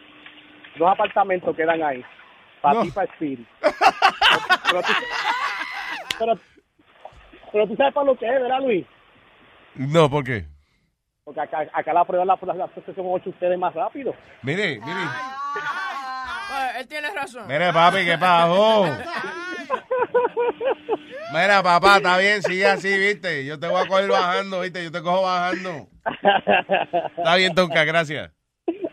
Dos apartamentos quedan ahí. Para ti, para Spirit. pero, tú, pero, pero tú sabes para lo que es, ¿verdad, Luis?
No, ¿por qué?
Porque acá, acá la prueba la, la, ustedes más rápido.
Mire, mire.
Pues, él tiene razón.
Mire, papi, ¿qué pasó? Mira, papá, está bien, sigue así, ¿viste? Yo te voy a coger bajando, ¿viste? Yo te cojo bajando. Está bien, Tonka, gracias.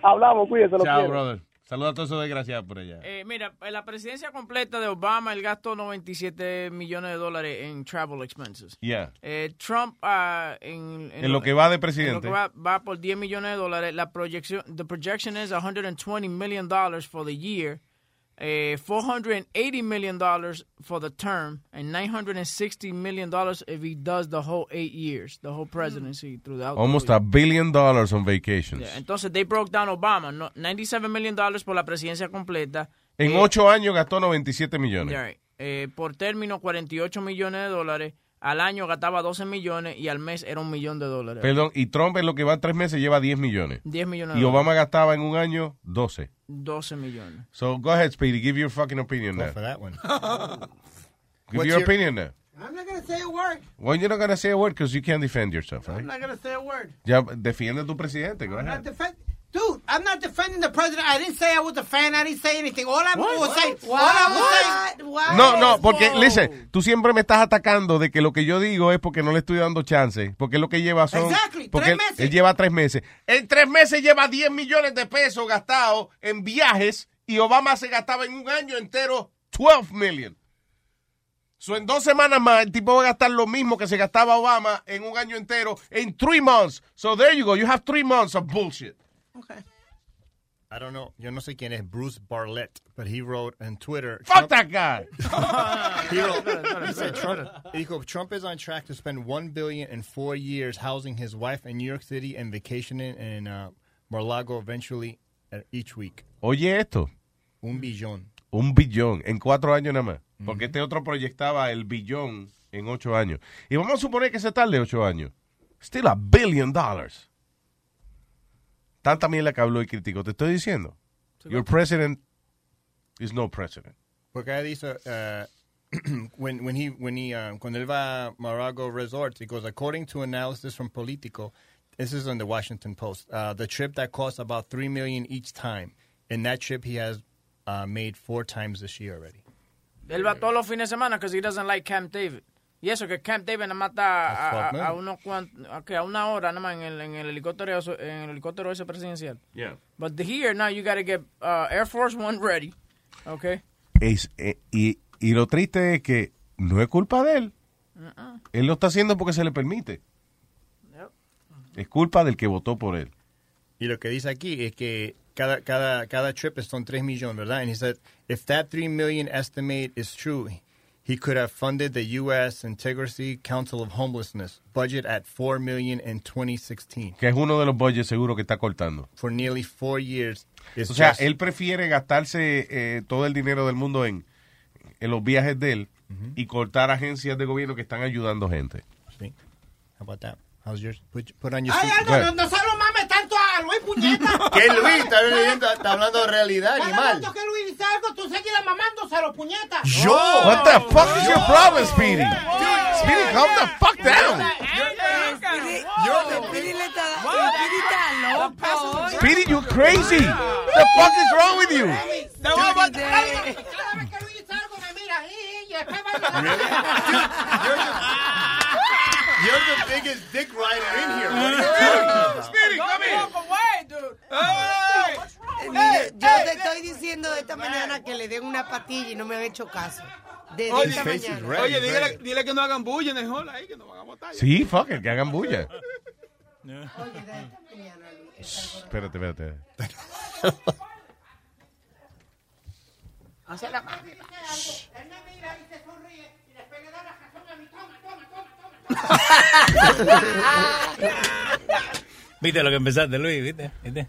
Hablamos, cuídese. Lo
Chao,
quiero.
brother. Saluda a todos esos desgraciados por allá.
Eh, mira, en la presidencia completa de Obama, él gastó 97 millones de dólares en travel expenses.
Yeah.
Eh, Trump, ah, en,
En lo que va de
en
presidente.
lo que va, va por 10 millones de dólares. La proyección, the projection is 120 million dollars for the year, eh, 480 million dollars for the term, and 960 million dollars if he does the whole eight years, the whole presidency throughout.
Almost a billion dollars on vacations.
Yeah, Entonces, they broke down Obama, no, 97 million dollars por la presidencia completa.
En
Eh,
ocho años gastó 97 millones.
Yeah. Eh, por término, 48 millones de dólares. Al año gastaba 12 millones y al mes era un millón de dólares.
Perdón, y Trump en lo que va tres meses lleva 10 millones.
10 millones de
Y Obama
dólares.
gastaba en un año 12.
12 millones.
So go ahead, Speedy, give your fucking opinion
Go
now.
for that one.
Give
What's
your
your-
opinion now.
I'm not going to say a word.
Well, you're not going to say a word because you can't defend yourself, right?
I'm not going to say a word.
Ya, defiende a tu presidente, go
I'm
ahead.
not Dude, I'm not defending the president. I didn't say I was a fan. I didn't say anything. All I was saying, all I was saying.
No, no, porque, listen, tú siempre me estás atacando de que lo que yo digo es porque no le estoy dando chance, porque lo que lleva son...
Exactly,
porque
tres
él,
meses.
él lleva tres meses. En tres meses lleva 10 millones de pesos gastados en viajes y Obama se gastaba en un año entero 12 million. So, en dos semanas más, el tipo va a gastar lo mismo que se gastaba Obama en un año entero en three months. So there you go, you have three months of bullshit.
I don't know. Yo no sé quién es Bruce Bartlett, but he wrote on Twitter.
Fuck that guy.
he wrote, he said Trump, dijo, Trump is on track to spend one billion in four years housing his wife in New York City and vacationing in uh, Mar-a-Lago eventually uh, each week.
Oye esto,
Un billón.
un billón en cuatro años nada más. Porque este otro proyectaba el billón en ocho años. Y vamos a suponer que se tarde ocho años. Still a billion dollars. Tanta mierda que habló y criticó. Te estoy diciendo. Your president is no president.
Porque ahí dice, uh, when, when he, when he, uh, cuando él va a Mar-a-Lago Resort, he goes, according to analysis from Politico, this is on the Washington Post, uh, the trip that costs about three million each time. In that trip, he has uh, made four times this year already.
Él va todos los fines de semana because he doesn't like Camp David. Y eso que Camp David nada más está a, a, unos cuant- a, que a una hora nada más en el, en el helicóptero en el helicóptero ese presidencial.
Yeah.
But the here now you got to get uh, Air Force One ready. Okay.
Es, eh, y, y lo triste es que no es culpa de él.
Uh-uh.
Él lo está haciendo porque se le permite. Es culpa del que votó por él.
Y lo que dice aquí es que cada, cada, cada trip son 3 millones, ¿verdad? And he said, if that 3 million estimate is true, he could have funded the U.S. Integrity Council of Homelessness budget at 4 million in 2016.
Que es uno de los budgets seguro que está cortando.
For nearly four years. It's
O sea,
just-
él prefiere gastarse eh, todo el dinero del mundo en, en los viajes de él y cortar agencias de gobierno que están ayudando gente.
Sí. How about that? How's yours? Put, put on your
Ay, no, no mames a Luis Puñeta.
¿Qué, Luis? Está, está hablando de realidad,
Cada
animal.
que Luis dice algo, tú seguirás mamándoselo, puñeta.
Yo? What the fuck is your problem, Speedy? Speedy, calm the fuck down.
Speedy
you crazy. The fuck is wrong with you?
Cada vez que Luis dice algo, me mira. Y después va
You're the biggest dick rider in here. What are you
Hey,
talking about?
Speedy, come here.
Mire, Yo te estoy diciendo de esta mañana que le den una pastilla y no me han hecho caso. Desde
Oye,
esta mañana.
Oye, dile, dile que no hagan bulla en el hall ahí, que no van a botar.
Sí, fuck it, que hagan bulla. Espérate, espérate.
Hace la.
¿Viste lo que empezaste, Luis? ¿Viste? ¿Viste?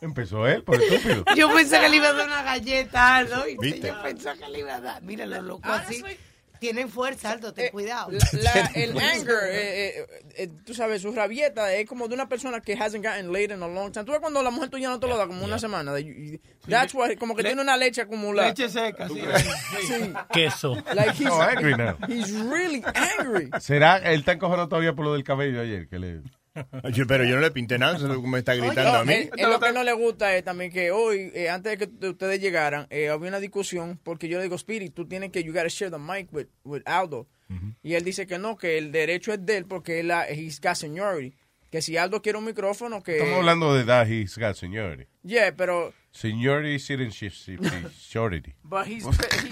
Empezó él, por estúpido.
Yo pensé que le iba a dar una galleta, ¿no?
¿Viste?
Yo pensé que le iba a dar. Mira, lo loco así. Tienen fuerza, Aldo, ten cuidado.
La- el anger, eh, eh, eh, tú sabes, su rabieta es como de una persona que hasn't gotten laid in a long time. Tú ves cuando la mujer tuya no te lo da como una semana. That's why, como que
Le-
tiene una leche acumulada.
Leche seca, sí.
Sí.
Queso.
Like he's,
So angry now.
he's really angry.
¿Será? Él está encojonado todavía por lo del cabello ayer. Que le...
Yo- Pero yo no le pinté nada, eso es lo que me está gritando a mí.
Él lo que no le gusta es también que hoy, eh, antes de que ustedes llegaran, eh, había una discusión porque yo le digo, Spirit, tú tienes que, you gotta share the mic with, with Aldo. Y él dice que no, que el derecho es de él porque él, ha- he's got seniority. Que si Aldo quiere un micrófono, que...
Estamos hablando de edad, he's got seniority.
Yeah, pero...
Seniority, citizenship, shorty.
But he's,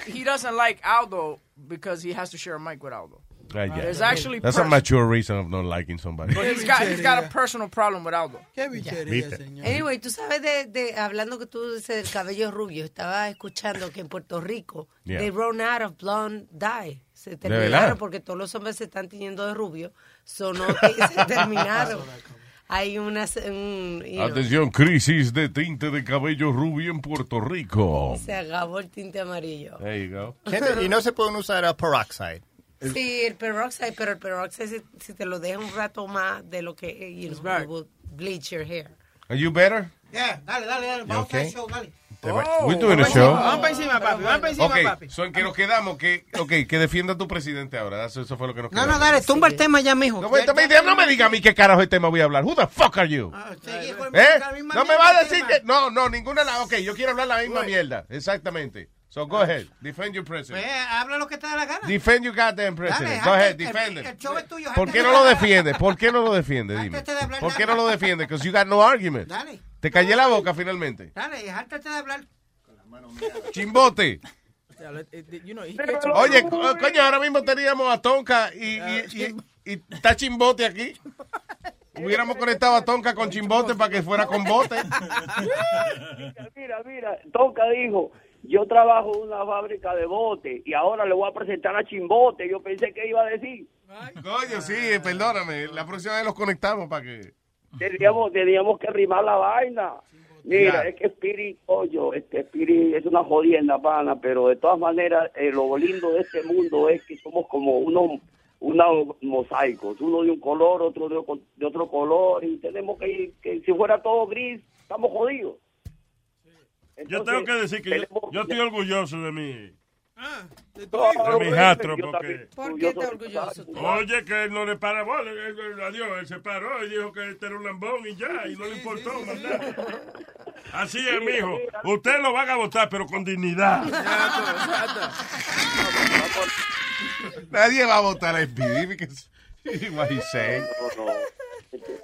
he, he doesn't like Aldo because he has to share a mic with Aldo.
Ah, yeah.
There's actually
That's a mature reason of not liking somebody.
But he's got, he's got a personal problem with Aldo.
Qué
bichería,
señor.
Anyway, tú sabes de, de hablando que tú dices del cabello rubio, estaba escuchando que en Puerto Rico
Yeah.
they run out of blonde dye. Se terminaron porque todos los hombres se están tiñendo de rubio. So no se terminaron. Hay una un, you know,
Atención, crisis de tinte de cabello rubio en Puerto Rico.
se acabó el tinte amarillo.
There you go.
Y no se pueden usar a peroxide.
Sí, el peroxide, pero el peroxide si, si te lo deja un rato más de lo que you know, it will bleach your hair.
Are you better?
Yeah, dale, dale, dale. Vamos
okay?
al show, dale.
We're doing a show.
Vamos para encima, papi. Vamos para encima, papi.
so en que nos quedamos, que, okay, que defienda a tu presidente ahora. Eso, eso fue lo que nos
No,
quedamos.
no, dale, tumba el tema ya, mijo.
No, me- no me- no me diga a mí qué carajo de tema voy a hablar. Who the fuck are you?
Ah,
¿Eh? No me va a decir que... No, no, ninguna... la- Ok, yo quiero hablar la misma mierda. Exactamente. So go ahead. Defend your president.
Pues, habla lo que te da la gana.
Defend your goddamn president.
Dale,
Go ahead,
el- el-
defend
el
him.
show es tuyo,
¿Por qué no lo defiende? ¿Por qué no lo defiende? Dime. ¿Por qué no lo defiende? Because you got no argument.
Dale.
Te callé la boca finalmente.
Dale, jáltate de hablar.
Chimbote.
You know,
Oye, co- coño, ahora mismo teníamos a Tonka y, y, y- y está Chimbote aquí. Hubiéramos conectado a Tonka con Chimbote para que fuera con bote.
Mira, mira, Toca dijo, yo trabajo en una fábrica de bote y ahora le voy a presentar a Chimbote. Yo pensé que iba a decir.
Coño, sí, perdóname. La próxima vez los conectamos para que...
Teníamos, teníamos que rimar la vaina. Mira, es que Spirit, oye, este Spirit es una jodienda pana, pero de todas maneras, eh, lo lindo de este mundo es que somos como unos, unos mosaicos, uno de un color, otro de, de otro color, y tenemos que, que si fuera todo gris, estamos jodidos.
Yo tengo que decir que yo,
tenemos-
yo estoy orgulloso de mí.
Claro,
De mi jastro,
yo
porque...
¿Por qué estás orgulloso?
Oye, que él no le para bola. él- él- Adiós, él se paró y dijo que este era un lambón y ya, y no le importó nada. Así es, mijo. Usted lo van a votar, pero con dignidad.
Nadie va a votar a what he's saying.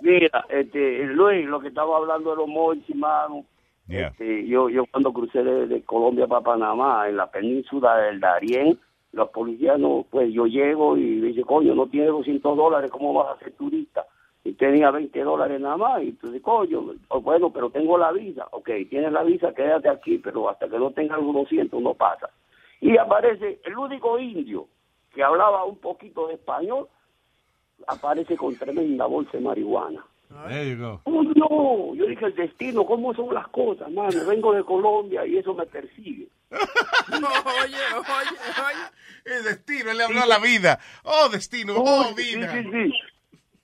Mira, este, Luis, lo que estaba hablando de los monchis, mano. Este, yo, yo cuando crucé de, Colombia para Panamá, en la península del Darién, los policías no, pues yo llego y dice, coño, no tiene 200 dólares, ¿cómo vas a ser turista? Y tenía 20 dólares nada más, y entonces, coño, oh, bueno, pero tengo la visa, ok, tienes la visa, quédate aquí, pero hasta que no tengas los 200 no pasa. Y aparece el único indio que hablaba un poquito de español, aparece con tremenda bolsa de marihuana.
There you go.
Oh, no, yo dije el destino, ¿cómo son las cosas, mano? Vengo de Colombia y eso me persigue.
oye, oye, oye.
El destino, él le habló a la vida. Oh, destino, oh,
sí,
vida.
sí, sí.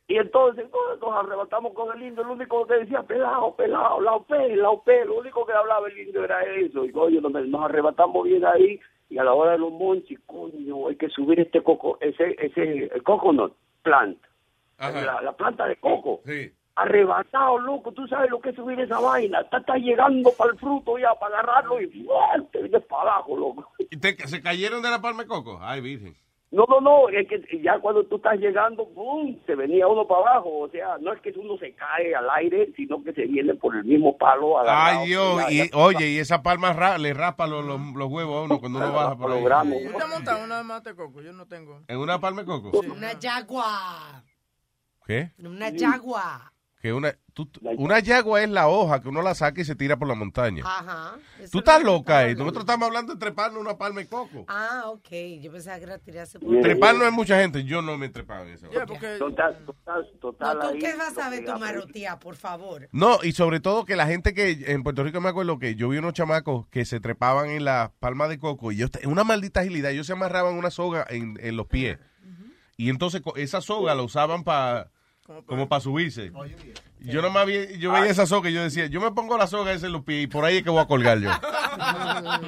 Y entonces todos nos arrebatamos con el indio, lo único que decía, pelado, pelado, la OP, la OP, lo único que hablaba el indio era eso. Y coño, nos, nos arrebatamos bien ahí y a la hora de los monchis, coño, hay que subir este coco, ese, ese, el coconut plant, la, la planta de coco.
Sí.
Arrebatado, loco, tú sabes lo que es subir esa vaina. Está, está llegando para el fruto ya, para agarrarlo y ¡fuah! te vienes para abajo, loco.
¿Y te- ¿Se cayeron de la palma de coco? Ay, virgen.
No, no, no, es que ya cuando tú estás llegando, ¡pum! se venía uno para abajo. O sea, no es que uno se cae al aire, sino que se viene por el mismo palo. agarrado.
Ay, Dios.
Ya,
Y,
ya.
oye, y esa palma ra- le rapa los, los, los huevos a uno cuando uno baja por ahí.
¿Tú te has montado una mata de coco? Yo no tengo.
¿En una palma de coco?
Una jaguar.
¿Qué?
Una jaguar.
Que una, tú- una yagua es la hoja que uno la saca y se tira por la montaña.
Ajá.
Tú
es
estás loca, eh. Nosotros estamos hablando de treparnos una palma de coco.
Ah, ok. Yo pensaba que era tirarse por...
Treparnos es mucha gente. Yo no me he trepado en eso.
Total, total, total.
No, ¿tú
ahí,
qué vas a ver tu marotía, por favor?
No, y sobre todo que la gente que en Puerto Rico me acuerdo que yo vi unos chamacos que se trepaban en la palma de coco y ellos, una maldita agilidad, ellos se amarraban una soga en, en los pies. Y entonces esa soga la usaban para como para subirse. Yo nomás vi, yo veía esa soga y yo decía, yo me pongo la soga los pies y por ahí es que voy a colgar yo.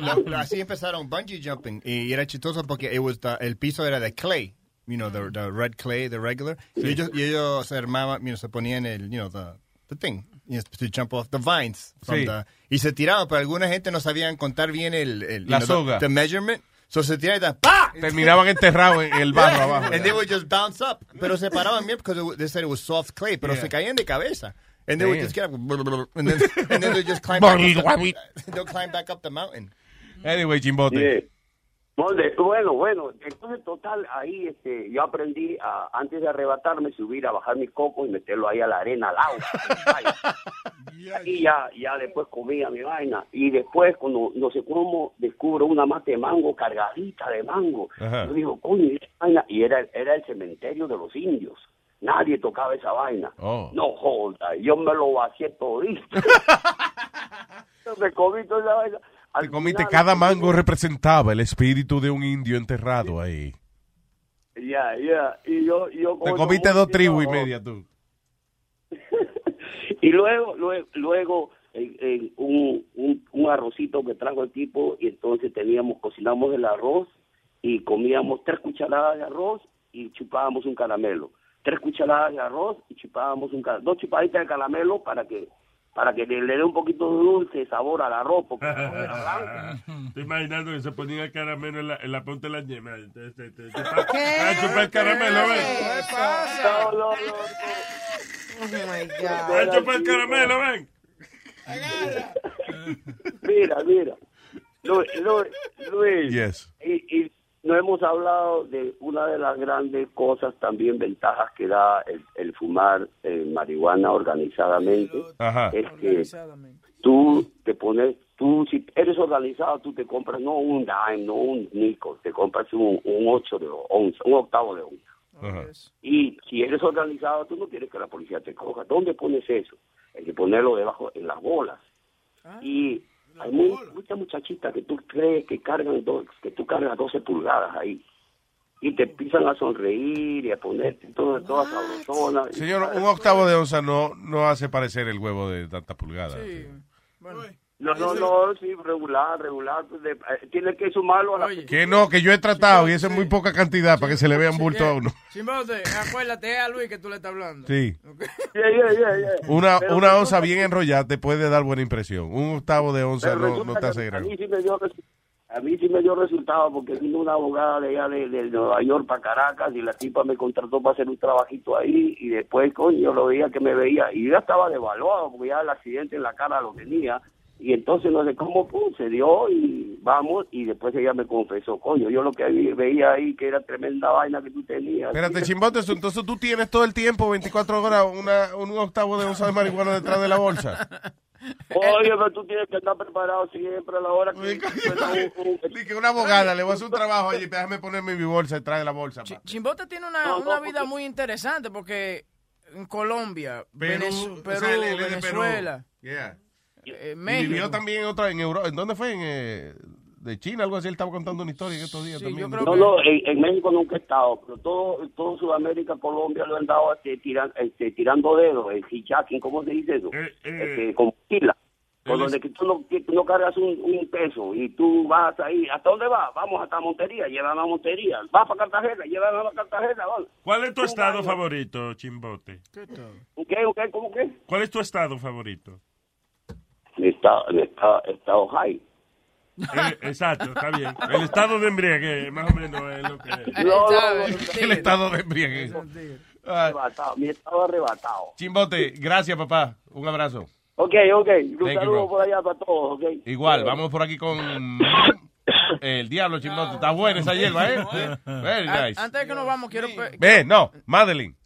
Lo- lo- así empezaron bungee jumping y era chistoso porque it was the- el piso era de clay, you know, the, the red clay, the regular. Y ellos, y ellos se armaban, you know, se ponían el, you know, the, the thing, you know, to jump off the vines. from
Sí.
the- y se tiraban, pero alguna gente no sabían contar bien el, el
La
know,
soga.
The, the measurement. So se tiraban ¡pa!
Terminaban enterrados en el barro
Yeah.
abajo.
And they would just bounce up. Pero se paraban bien porque they said it was soft clay, pero
Yeah.
se caían de cabeza. And they would
Damn.
just get up, and then, and then they just climb back, up the, they'll climb back up the mountain.
Anyway, chimbote.
Sí. Bueno, bueno, entonces total, ahí este, yo aprendí a, antes de arrebatarme, subir a bajar mi coco y meterlo ahí a la arena, al agua. y ya, ya después comía mi vaina. Y después, cuando no sé cómo, descubro una mate de mango cargadita de mango.
Ajá.
Yo digo, coño, ¿y esa vaina? Y era, era el cementerio de los indios. Nadie tocaba esa vaina.
Oh.
No joda, yo me lo vacié todito. Yo me comí toda esa vaina. Al
Te comiste
final-
cada mango representaba el espíritu de un indio enterrado ahí.
Ya, ya. Y yo, y yo
Te comiste dos tribus y media tú.
Y luego, luego, luego eh, eh, un, un, un arrocito que trajo el tipo y entonces teníamos, cocinamos el arroz y comíamos tres cucharadas de arroz y chupábamos un caramelo. Tres cucharadas de arroz y chupábamos un caramelo. Dos chupaditas de caramelo para que para que le, le dé un poquito de dulce sabor al arroz. Porque era blanco.
Estoy imaginando que se ponía el caramelo en la, en la punta de la yema. Te- te- te- chupa-
¿Qué?
Ah, chupa el caramelo, ven.
¿Qué pasa?
No, no, no,
Oh my God.
chupa el caramelo, ven.
Mira, mira. Luis, Luis, Luis,
Yes.
y, y no hemos hablado de una de las grandes cosas, también ventajas que da el, el fumar eh, marihuana organizadamente.
Ajá.
Es que tú te pones, tú si eres organizado, tú te compras no un dime, no un nickel, te compras un, un ocho de onza, un octavo de onza.
Ajá.
Y si eres organizado, tú no quieres que la policía te coja. ¿Dónde pones eso? Hay que ponerlo debajo, en las bolas. Y hay muy- muchas muchachitas que tú crees que cargan, dos, que tú cargas 12 pulgadas ahí. Y te empiezan a sonreír y a ponerte todo, toda sabrosona.
Señor, un octavo de onza no, no hace parecer el huevo de tanta pulgada.
No, no, no, sí, regular, regular. pues, de- eh, tiene que sumarlo a la...
Que no, que yo he tratado y eso es muy poca cantidad para que se le vean bulto a uno.
Chimbote, acuérdate, es a Luis que tú le estás hablando.
Sí.
Yeah, yeah, yeah, yeah.
Una,
Pero
una onza
que-
bien enrollada te puede dar buena impresión. Un octavo de onza no, no te hace
a
gran.
mí sí me dio a mí sí me dio resultado porque vino una abogada de allá de, de Nueva York para Caracas y la tipa me contrató para hacer un trabajito ahí y después coño yo lo veía que me veía y yo ya estaba devaluado porque ya el accidente en la cara lo tenía y entonces no sé cómo pum, se dio y vamos y después ella me confesó coño yo lo que veía ahí que era tremenda vaina que tú tenías
Espérate, chimbote, entonces tú tienes todo el tiempo, 24 horas, una, un octavo de onza de marihuana detrás de la bolsa.
Oye, pero tú tienes que estar preparado siempre a la hora que...
Que una abogada, le voy a hacer un trabajo allí, déjame ponerme mi bolsa detrás de la bolsa. pa.
Chimbote tiene una,
No, no,
una vida
porque-
muy interesante porque en Colombia,
Perú,
Venezu-
o
Perú,
sea, él- él es de Perú.
Venezuela,
Yeah.
Eh,
Y
México.
vivió también en otra, en Europa. ¿En dónde fue? En, eh, de China, algo así. Él estaba contando una historia en estos días también.
No, no, en, en México nunca he estado, pero todo, todo Sudamérica, Colombia lo han dado este, tiran- este, tirando dedos, el hijaking, ¿cómo se dice eso? Este, con pila. Por donde que tú no, que tú no cargas un, un peso y tú vas ahí, ¿hasta dónde vas? Vamos hasta Montería, llévame a Montería. Vas para Cartagena, llévame a Cartagena. vamos.
¿Cuál es tu estado favorito, Chimbote?
¿Un qué, qué, cómo qué?
¿Cuál es tu estado favorito?
Está, está, estado high.
Eh, exacto, está bien. El estado de embriaguez, más o menos, es lo que es.
No, no, no,
El estado de embriaguez.
Arrebatado, mi estado arrebatado.
Chimbote, gracias, papá. Un abrazo.
Ok, ok. Un saludo por allá para todos, ok.
Igual, vamos por aquí con el diablo, Chimbote. Está buena esa hierba, ¿eh? Very nice.
Antes de que nos vamos, quiero...
Ve, no, Madeline.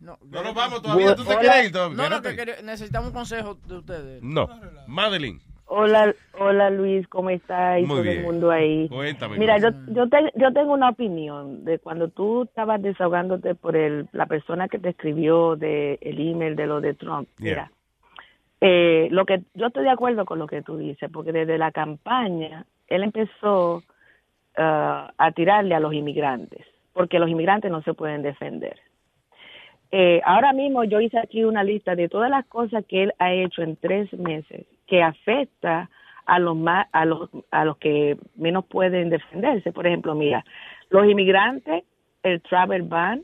No,
No nos vamos todavía. ¿Tú te quieres?
No, no, que quería- necesitamos un consejo de ustedes.
No. Madeline.
Hola, hola Luis, ¿cómo está? Y
Muy
todo
bien.
el mundo ahí.
Cuéntame.
Mira, yo, yo, te- yo tengo una opinión de cuando tú estabas desahogándote por el, la persona que te escribió de el email de lo de Trump.
Yeah.
Mira, eh, lo que yo estoy de acuerdo con lo que tú dices, porque desde la campaña él empezó ah, a tirarle a los inmigrantes, porque los inmigrantes no se pueden defender. Eh, ahora mismo yo hice aquí una lista de todas las cosas que él ha hecho en tres meses que afecta a los más a los a los que menos pueden defenderse. Por ejemplo, mira, los inmigrantes, el travel ban,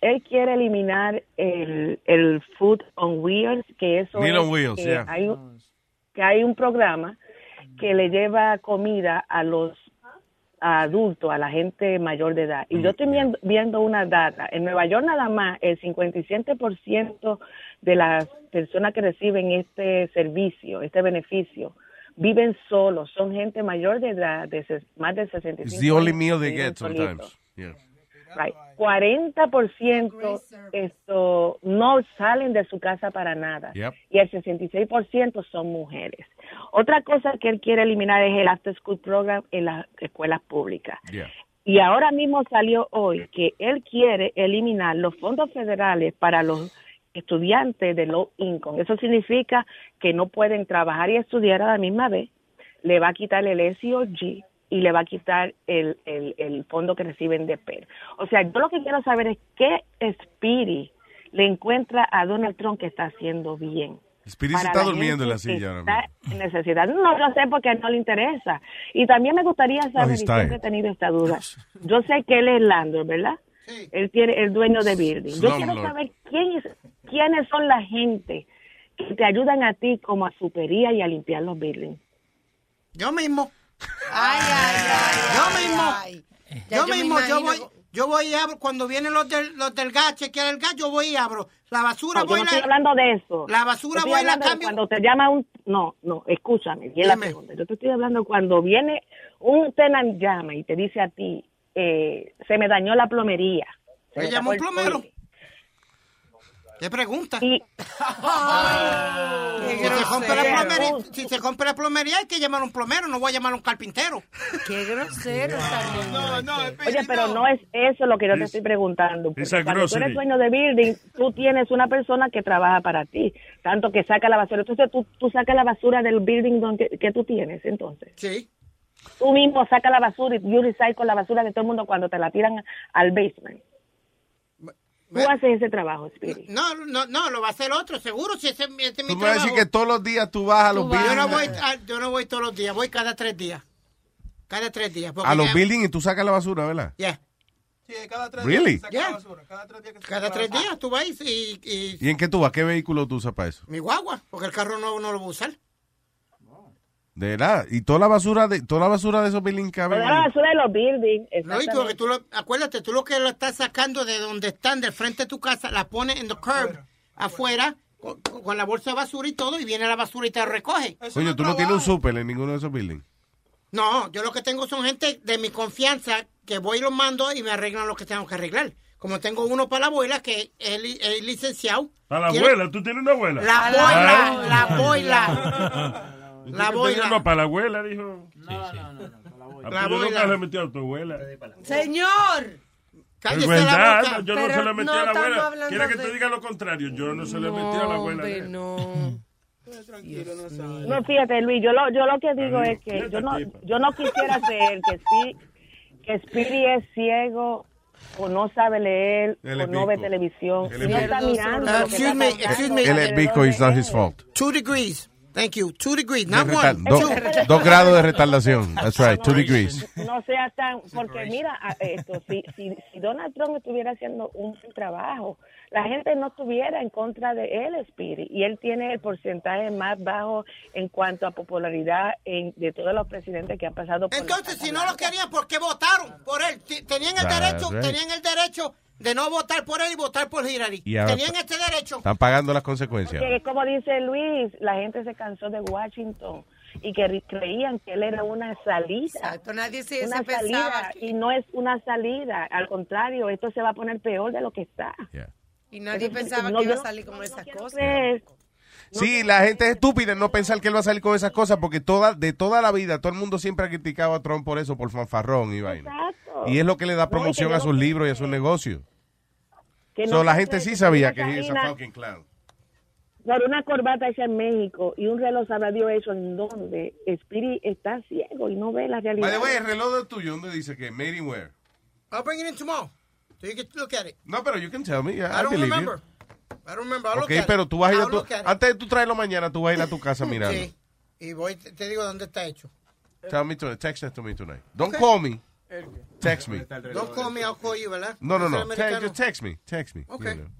él quiere eliminar el, el food on wheels, que eso
Meal
es
on wheels,
que
yeah.
hay un- que hay un programa que le lleva comida a los adultos, a la gente mayor de edad. Y yo estoy viendo, viendo una data. En Nueva York nada más, el 57% de las personas que reciben este servicio, este beneficio, viven solos. Son gente mayor de edad, de ses- más de 65
It's the only meal they get sometimes. Yeah.
Right. 40% esto no salen de su casa para nada
Yep.
y el 66% son mujeres. Otra cosa que él quiere eliminar es el after school program en las escuelas públicas.
Yeah.
Y ahora mismo salió hoy que él quiere eliminar los fondos federales para los estudiantes de low income. Eso significa que no pueden trabajar y estudiar a la misma vez. Le va a quitar el SEOG y le va a quitar el, el, el fondo que reciben de PER. O sea, yo lo que quiero saber es qué Spirit le encuentra a Donald Trump que está haciendo bien.
Spirit está durmiendo en la silla ahora
está en necesidad. No, yo sé porque no le interesa. Y también me gustaría saber,
he's
y siempre he tenido esta duda. Yo sé que él es landlord, ¿verdad? Él tiene el dueño de building. Yo quiero saber quién es- quiénes son la gente que te ayudan a ti como a supería y a limpiar los buildings.
Yo mismo.
Ay, ay, ay.
Yo mismo. Yo
yo
mismo, yo voy, yo voy y abro, cuando vienen los del, los del gas, chequear el gas, yo voy y abro. La basura
No, yo
voy
no
y
estoy
la...
hablando de eso.
La basura
Yo
voy la cambio.
Cuando te llama un... No, no, escúchame, bien la pregunta. Yo te estoy hablando cuando viene un tenant llama y te dice a ti, eh, se me dañó la plomería. Se
Me
me
llamó un plomero. ¿Qué pregunta?
Y-
Si se, compra la plomería, si se compra la plomería hay que llamar a un plomero, no voy a llamar a un carpintero.
Qué grosero
No, no,
Oye, pero no es eso lo que yo te estoy preguntando. Cuando tú eres dueño de building, tú tienes una persona que trabaja para ti, tanto que saca la basura. Entonces tú, tú sacas la basura del building donde, que tú tienes, entonces.
Sí.
Tú mismo sacas la basura y you recycle la basura de todo el mundo cuando te la tiran al basement. Tú haces ese trabajo, Spirit.
No, no, no, lo va a hacer otro, seguro, si ese, ese es mi
Tú me vas a decir
trabajo.
que todos los días tú vas a los
Yo
buildings.
no, voy, a- yo no voy todos los días, voy cada tres días. Cada tres días.
A los buildings y tú sacas la basura, ¿verdad?
Yeah.
cada tres
Really?
días
Yeah.
la basura. Cada tres días que
Cada tres días tú vas y, y,
¿Y en qué tú vas? ¿Qué vehículo tú usas para eso?
mi guagua, porque el carro no, no lo voy a usar.
De verdad. Y toda la basura de toda la basura de esos buildings caben.
Toda la basura de los buildings.
No, y porque tú lo, acuérdate, tú lo que lo estás sacando de donde están, del frente de tu casa, la pones en the curb, afuera, con, con la bolsa de basura y todo, y viene la basura y te lo recoge.
Oye, tú no tienes un súper en ninguno de esos buildings.
No, yo lo que tengo son gente de mi confianza que voy y los mando y me arreglan lo que tengo que arreglar. Como tengo uno para la abuela que es, es licenciado.
Para la abuela, ¿tú tienes una abuela?
La boila, la boila. La boila.
No, para la abuela, dijo.
La
La yo
boila.
nunca le metí a tu abuela.
Señor.
Cállese
Es
la
verdad,
boca.
yo no se le metí
no
a la abuela. ¿Quieres que
de-
te diga lo contrario? Yo no se le metí a la abuela.
hombre,
de él.
no.
No, fíjate, Luis, yo lo, yo lo que digo es que yo no, yo no quisiera creer que sí, que Speedy es ciego o no sabe leer o no ve televisión. No está mirando.
Uh,
lo
excuse me, excuse me.
Él es bico, it's not his fault.
Two degrees. Thank you. Two degrees,
De
not one.
do- dos grados de retardación. That's right, two degrees.
No sea tan, porque mira, a- esto, si, si, si Donald Trump estuviera haciendo un buen trabajo, la gente no estuviera en contra de él, Spirit, y él tiene el porcentaje más bajo en cuanto a popularidad en- de todos los presidentes que han pasado por
Entonces, si no lo querían, ¿por qué votaron por él? Tenían el
That's
derecho,
right.
tenían el derecho de no votar por él y votar por Hillary. Tenían este derecho.
Están pagando las consecuencias.
Porque como dice Luis, la gente se cansó de Washington y que re- creían que él era una salida.
Exacto, nadie se,
una
se pensaba
salida y no es una salida, al contrario, esto se va a poner peor de lo que está.
Yeah.
Y nadie pensaba
No,
que iba a salir con esas cosas.
Sí, la gente es estúpida en no pensar que él va a salir con esas cosas porque toda, de toda la vida todo el mundo siempre ha criticado a Trump por eso, por fanfarrón y vaina.
Exacto.
Y es lo que le da promoción a sus
no-
libros y a sus negocios.
que
So,
no
la gente sí sabía que he is a fucking clown.
Por una corbata hecha en México y un reloj sabrá Dios eso en donde Spirit está ciego y no ve la realidad.
By the way, el reloj de tuyo, ¿dónde dice que made in where?
I'll bring it in tomorrow. So you can look at it.
No, pero you can tell me. I,
I don't
believe
remember.
you.
I don't remember. I'll
Ok, pero
it.
tú vas a ir a tu, antes de tú traerlo mañana, tú vas a ir a tu casa mirando.
Sí. Y voy, te, digo dónde está hecho.
Tell me tonight, text it to me tonight. Don't
Okay.
call me. Text me.
Don't call me, I'll call you, ¿verdad?
No, no, no. Te- just text me. Text me.
Ok.
you know.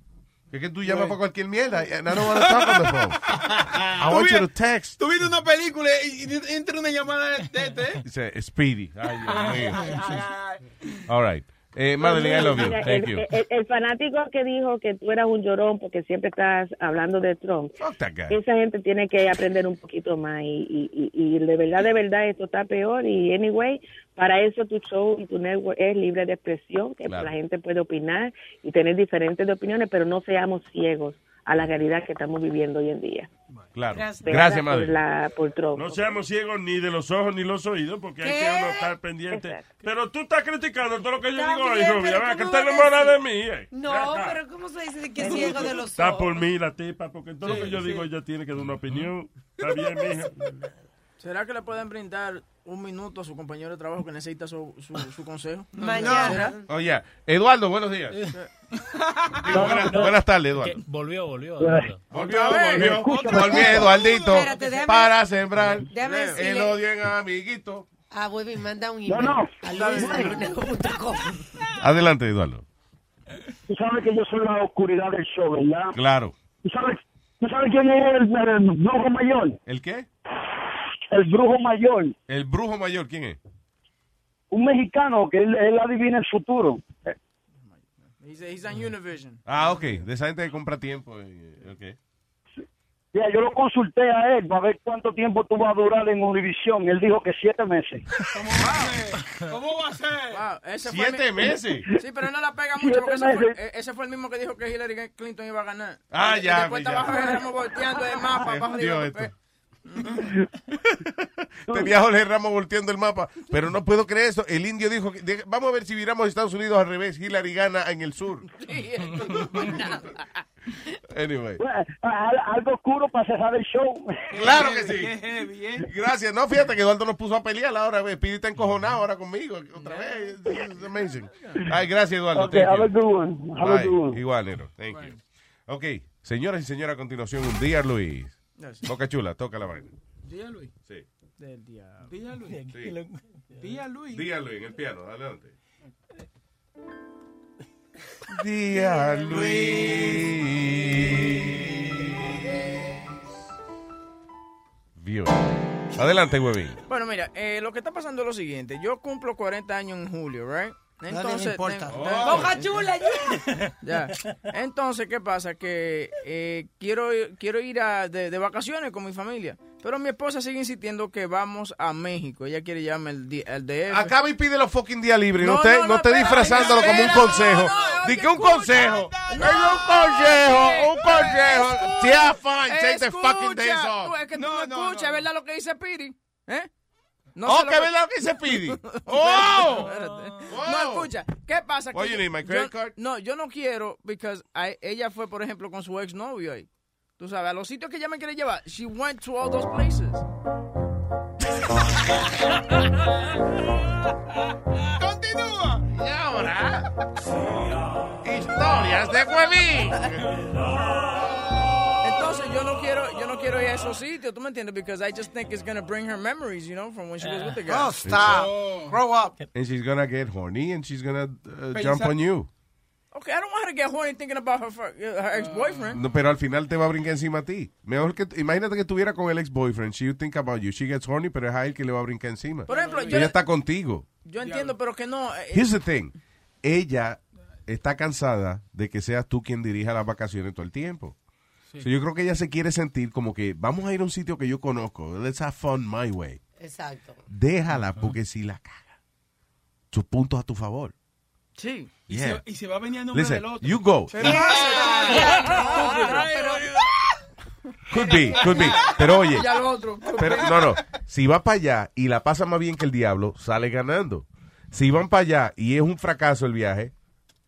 Es que tú llamas para cualquier mierda. And I don't want to talk on the phone. I want you to text.
Tú viste una película y, y entra una llamada de este.
Dice Speedy. Ay, Dios mío. All right. Eh, Madeline, I love you. Thank
el,
you.
el- el fanático que dijo que tú eras un llorón porque siempre estás hablando de Trump,
that guy.
esa gente tiene que aprender un poquito más y, y, y, y de verdad, de verdad, esto está peor y anyway, para eso tu show y tu network es libre de expresión, que
Claro.
la gente puede opinar y tener diferentes de opiniones, pero no seamos ciegos a la realidad que estamos viviendo hoy en día.
Claro.
Gracias.
Gracias,
por,
Madeline.
la, por Trump.
No seamos ciegos ni de los ojos ni los oídos, porque hay que uno estar pendiente. Pero tú estás criticando todo lo que yo
Está
digo hoy, Rubia. que
¿cómo
está
a
enamorada de mí. eh.
No,
acá.
pero ¿cómo se dice que es ciego de los
Está
ojos?
por mí la tipa, porque todo lo
Sí,
que yo
sí.
digo ella tiene que dar una opinión. Está bien, mija.
¿Será que le pueden brindar un minuto a su compañero de trabajo que necesita su, su, su consejo?
Mañana.
Oh, yeah. Eduardo, buenos días. Digo, buenas, buenas tardes, Eduardo.
Volvió, volvió.
Volvió, volvió.
vez.
Volvió, Eduardito.
Espérate, déjame-
para sembrar
déjame
el odio en amiguito.
Ah, Webby, manda un
No,
email
no.
Adelante, Eduardo.
Tú sabes que yo soy la oscuridad del show, ¿verdad?
Claro.
¿Tú sabes, ¿tú sabes quién es el, el brujo mayor?
¿El qué?
El brujo mayor.
El brujo mayor, ¿quién es?
Un mexicano que él, él adivina el futuro.
He's, he's on Univision.
Ah, ok. De esa gente que compra tiempo. eh, ok.
Mira, yo lo consulté a él para ver cuánto tiempo tú vas a durar en Univision. Él dijo que siete meses.
¿Cómo va a ser?
Wow, ese
¿Siete
fue el mi-
meses?
Sí, pero no la pega
Siete
mucho porque ese fue,
meses.
eh, ese fue el mismo que dijo que Hillary Clinton iba a ganar.
Ah,
Y-
ya,
Y después
ya.
estaba volteando el mapa. De
esto. Tenía Jorge Ramos volteando el mapa, pero no puedo creer eso. El indio dijo, que, de- vamos a ver si viramos Estados Unidos al revés. Hillary gana en el sur. Anyway.
Al- Algo oscuro para cerrar el show.
Claro que sí. Gracias. No, fíjate que Eduardo nos puso a pelear ahora. ve, Pidi está encojonado ahora conmigo. Otra vez. It's amazing. Ay, gracias, Eduardo.
Okay,
Thank
have
you.
a good one. Have a
Bye.
good one.
Igual, Nero. Thank you. Ok, señoras y señores, a continuación, un día, Luis. Boca chula, toca la vaina.
Día Luis.
Sí.
Del diablo.
Día Luis.
Sí.
Día Luis.
Día Luis, en el piano, adelante. Día Luis. Vio. Adelante, huevín.
Bueno, mira, eh, lo que está pasando es lo siguiente. Yo cumplo 40 años en julio, ¿right?
Le importa.
de-
Oh.
Boca chula, ya.
Ya. Entonces, ¿qué pasa? Que eh, quiero, quiero ir a, de, de vacaciones con mi familia. Pero mi esposa sigue insistiendo que vamos a México. Ella quiere llevarme el, el DF.
Acaba y pide los fucking días libres. No,
No,
esté,
no,
no,
no,
esté
espera,
disfrazándolo como un consejo.
no, no,
Di que un consejo. Es un consejo. Un consejo. Yeah, fine. Take the fucking days
Escucha,
off.
tú, es que tú no, escuchas, ¿verdad lo que dice Piri? ¿Eh?
Oh,
sé lo
que verdad lo que dice Pidi. Oh.
No, escucha, ¿qué pasa?
What you
yo-
need, my credit
yo-
card?
No, yo no quiero, because I- ella fue, por ejemplo, con su exnovio ahí. Tú sabes, a los sitios que ella me quiere llevar, she went to all those places.
Continúa.
Y ahora, historias de huevín.
Yo no quiero, yo no quiero ir a esos sitios, ¿tú me entiendes? Because I just think it's gonna bring her memories, you know, from when she was with the guy.
Oh, stop. Grow up.
And she's gonna get horny and she's gonna uh, jump on you.
Okay, I don't want her to get horny thinking about her, uh, her ex-boyfriend.
No, pero al final te va a brincar encima a ti. Mejor que imagínate que estuviera con el ex boyfriend. She would think about you. She gets horny, pero es a él que le va a brincar encima.
Por ejemplo, yo-
ella está contigo.
Yo entiendo, pero que no. eh,
Here's the thing. Ella está cansada de que seas tú quien dirija las vacaciones todo el tiempo.
Sí.
So, yo creo que ella se quiere sentir como que vamos a ir a un sitio que yo conozco. Let's have fun my way.
Exacto.
Déjala porque si la caga. Sus puntos a tu favor.
Sí.
Y,
Yeah.
se, y se va nombre
Listen,
del otro.
you go.
Se
Could be, could be. Pero oye, pero, no, no. Si va para allá y la pasa más bien que el diablo, sale ganando. Si van para allá y es un fracaso el viaje,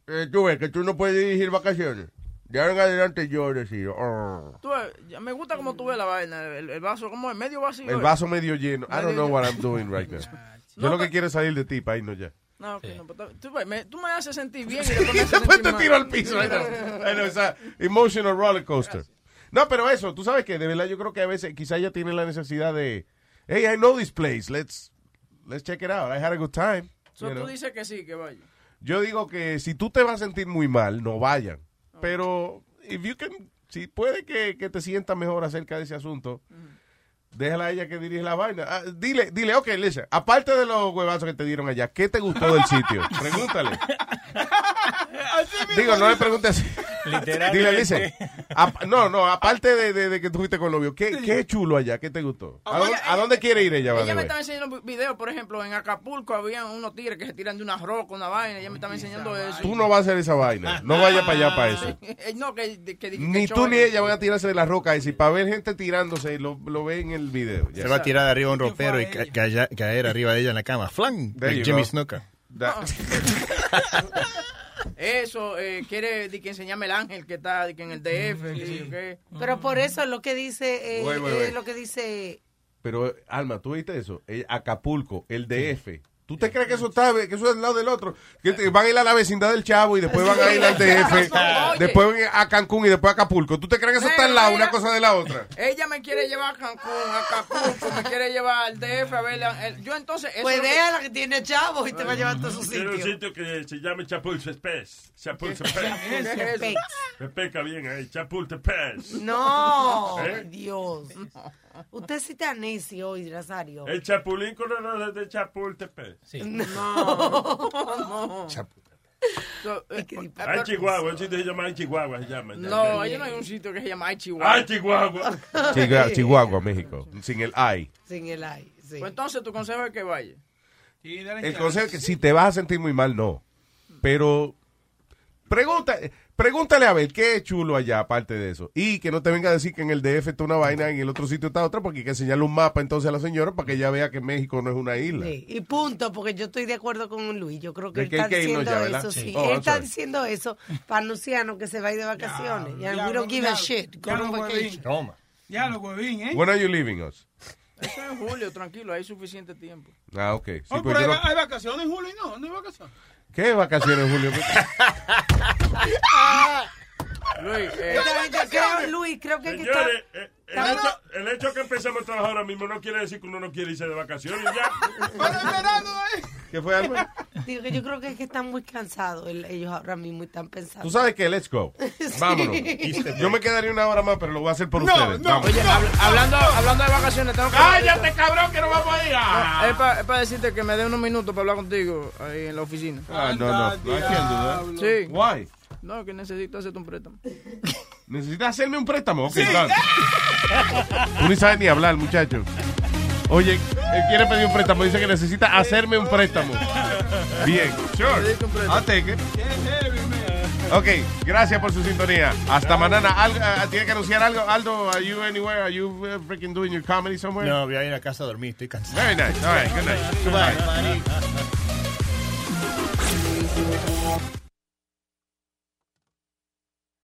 eh, tú ves que tú no puedes dirigir vacaciones. De ahora adelante yo decido. oh.
Tú ya me gusta como tú ves la vaina, el, el vaso, como es medio vacío.
El vaso medio lleno. I don't know
lleno.
what I'm doing right now. Yo
No,
lo que quiero es salir de ti, para irnos ya.
No, ok, no, pero tú, ves, me, tú me haces sentir bien y después me haces
Después
sentir
te
mal.
tiro al piso. I know. I know, it's a emotional roller coaster. No, pero eso, tú sabes que de verdad yo creo que a veces quizá ella tiene la necesidad de, hey, I know this place, let's, let's check it out. I had a good time.
So, tú
know.
dices que sí, que vaya.
Yo digo que si tú te vas a sentir muy mal, no vayan. Pero if you can, si puede que, que te sientas mejor acerca de ese asunto, déjala a ella que dirige la vaina. Ah, dile, dile, ok, listen, aparte de los huevazos que te dieron allá, ¿qué te gustó del sitio? Pregúntale. Digo, no le preguntes.
Literalmente.
Dile, ap- no, no, aparte de, de- de que tú fuiste con novio, ¿qué, qué chulo allá? ¿Qué te gustó? ¿A dónde, a dónde quiere ir ella?
Ella me estaba enseñando videos, por ejemplo, en Acapulco había unos tigres que se tiran de una roca, una vaina, ella me estaba enseñando eso.
Tú no vas a hacer esa vaina. No vayas para allá para eso.
No, que, que, que-
Ni
que
tú ni ella van a tirarse de la roca y si para ver gente tirándose lo, lo ve en el video.
Se va a tirar de arriba un ropero y ca- caer arriba de ella en la cama. Flan.
You
Jimmy. Snooker.
Eso, eh, quiere di que enseñarme el ángel que está di que en el DF, sí, qué.
Pero por eso es lo que dice, eh,
Wait, wait,
eh, lo que dice,
Pero, Alma, ¿tú viste eso? Eh, Acapulco, el DF. ¿Tú te crees que eso está, que eso es al lado del otro? Que te- van a ir a la vecindad del Chavo y después van a ir al DF, después van a Cancún y después a Acapulco. ¿Tú te crees que eso está al lado una cosa de la otra?
Ella me quiere llevar a Cancún, a Acapulco, me quiere llevar al DF a ver. el- Yo entonces. eso
pues
es lo que-
tiene chavo y te va a llevar a todos sus
Tiene un
sitios.
sitio que se llama Chapultepec. Chapultepec. Me peca bien ahí, Chapultepec.
No,
¿Eh?
Dios. Usted sí está necio hoy, Nazario.
El Chapulín con los de Chapultepec.
No. no.
So, eh,
Ay, Chihuahua, el sitio se llama Ay, Chihuahua, se llama.
No, allá no hay un sitio que se llama Ay Chihuahua.
Ay, Chihuahua.
Chihuahua, Chihuahua, México, sin el I.
Sin el ay, sí.
Pues entonces tu consejo es que vaya.
El consejo es que si te vas a sentir muy mal, no. Pero pregunta, pregúntale a ver qué es chulo allá aparte de eso. Y que no te venga a decir que en el DF está una vaina, en el otro sitio está otra, porque hay que enseñarle un mapa entonces a la señora para que ella vea que México no es una isla.
Sí, y punto, porque yo estoy de acuerdo con Luis. Yo creo que él
que
está diciendo
ya,
eso.
Sí.
Sí.
Oh,
él está
sorry.
diciendo eso para anunciarnos que se va a ir de vacaciones. y we
diablo,
don't give a shit. Go on vacation.
Toma.
Ya lo huevín, ¿eh?
When are you leaving us?
Eso es en julio, tranquilo, hay suficiente tiempo.
Ah, ok. Sí,
Oh,
pues
pero hay,
no-
hay vacaciones en julio y no, no hay vacaciones.
¿Qué vacaciones, Julio?
Luis, eh,
creo, Luis, creo que hay que estar-
eh, el, hecho, el hecho que empecemos a trabajar ahora mismo no quiere decir que uno no quiere irse de vacaciones ya.
¿Qué fue, Alma?
Digo que yo creo que es que están muy cansados el- ellos ahora mismo y están pensando.
Tú sabes que, let's go. Vámonos. Yo me quedaría una hora más, pero lo voy a hacer por
No,
ustedes.
no,
Vamos.
Oye, habl- hablando, hablando de vacaciones, tengo que.
¡Cállate, cabrón, que no vamos a ir!
No, es para decirte que me dé unos minutos para hablar contigo ahí en la oficina.
Ah, no, no. I can't do that.
Sí.
Why?
No, que necesito hacerte un préstamo.
¿Necesitas hacerme un préstamo? Ok, done. Tú ni sabes ni hablar, muchacho. Oye, él quiere pedir un préstamo. Dice que necesita hacerme un préstamo. Bien, sure. I'll take it. Ok, gracias por su sintonía. Hasta mañana. ¿Tiene que anunciar algo? Aldo, are you anywhere? Are you uh, freaking doing your comedy somewhere?
No, voy a ir a casa a dormir, estoy cansado.
Very nice. All right, good night.
Goodbye.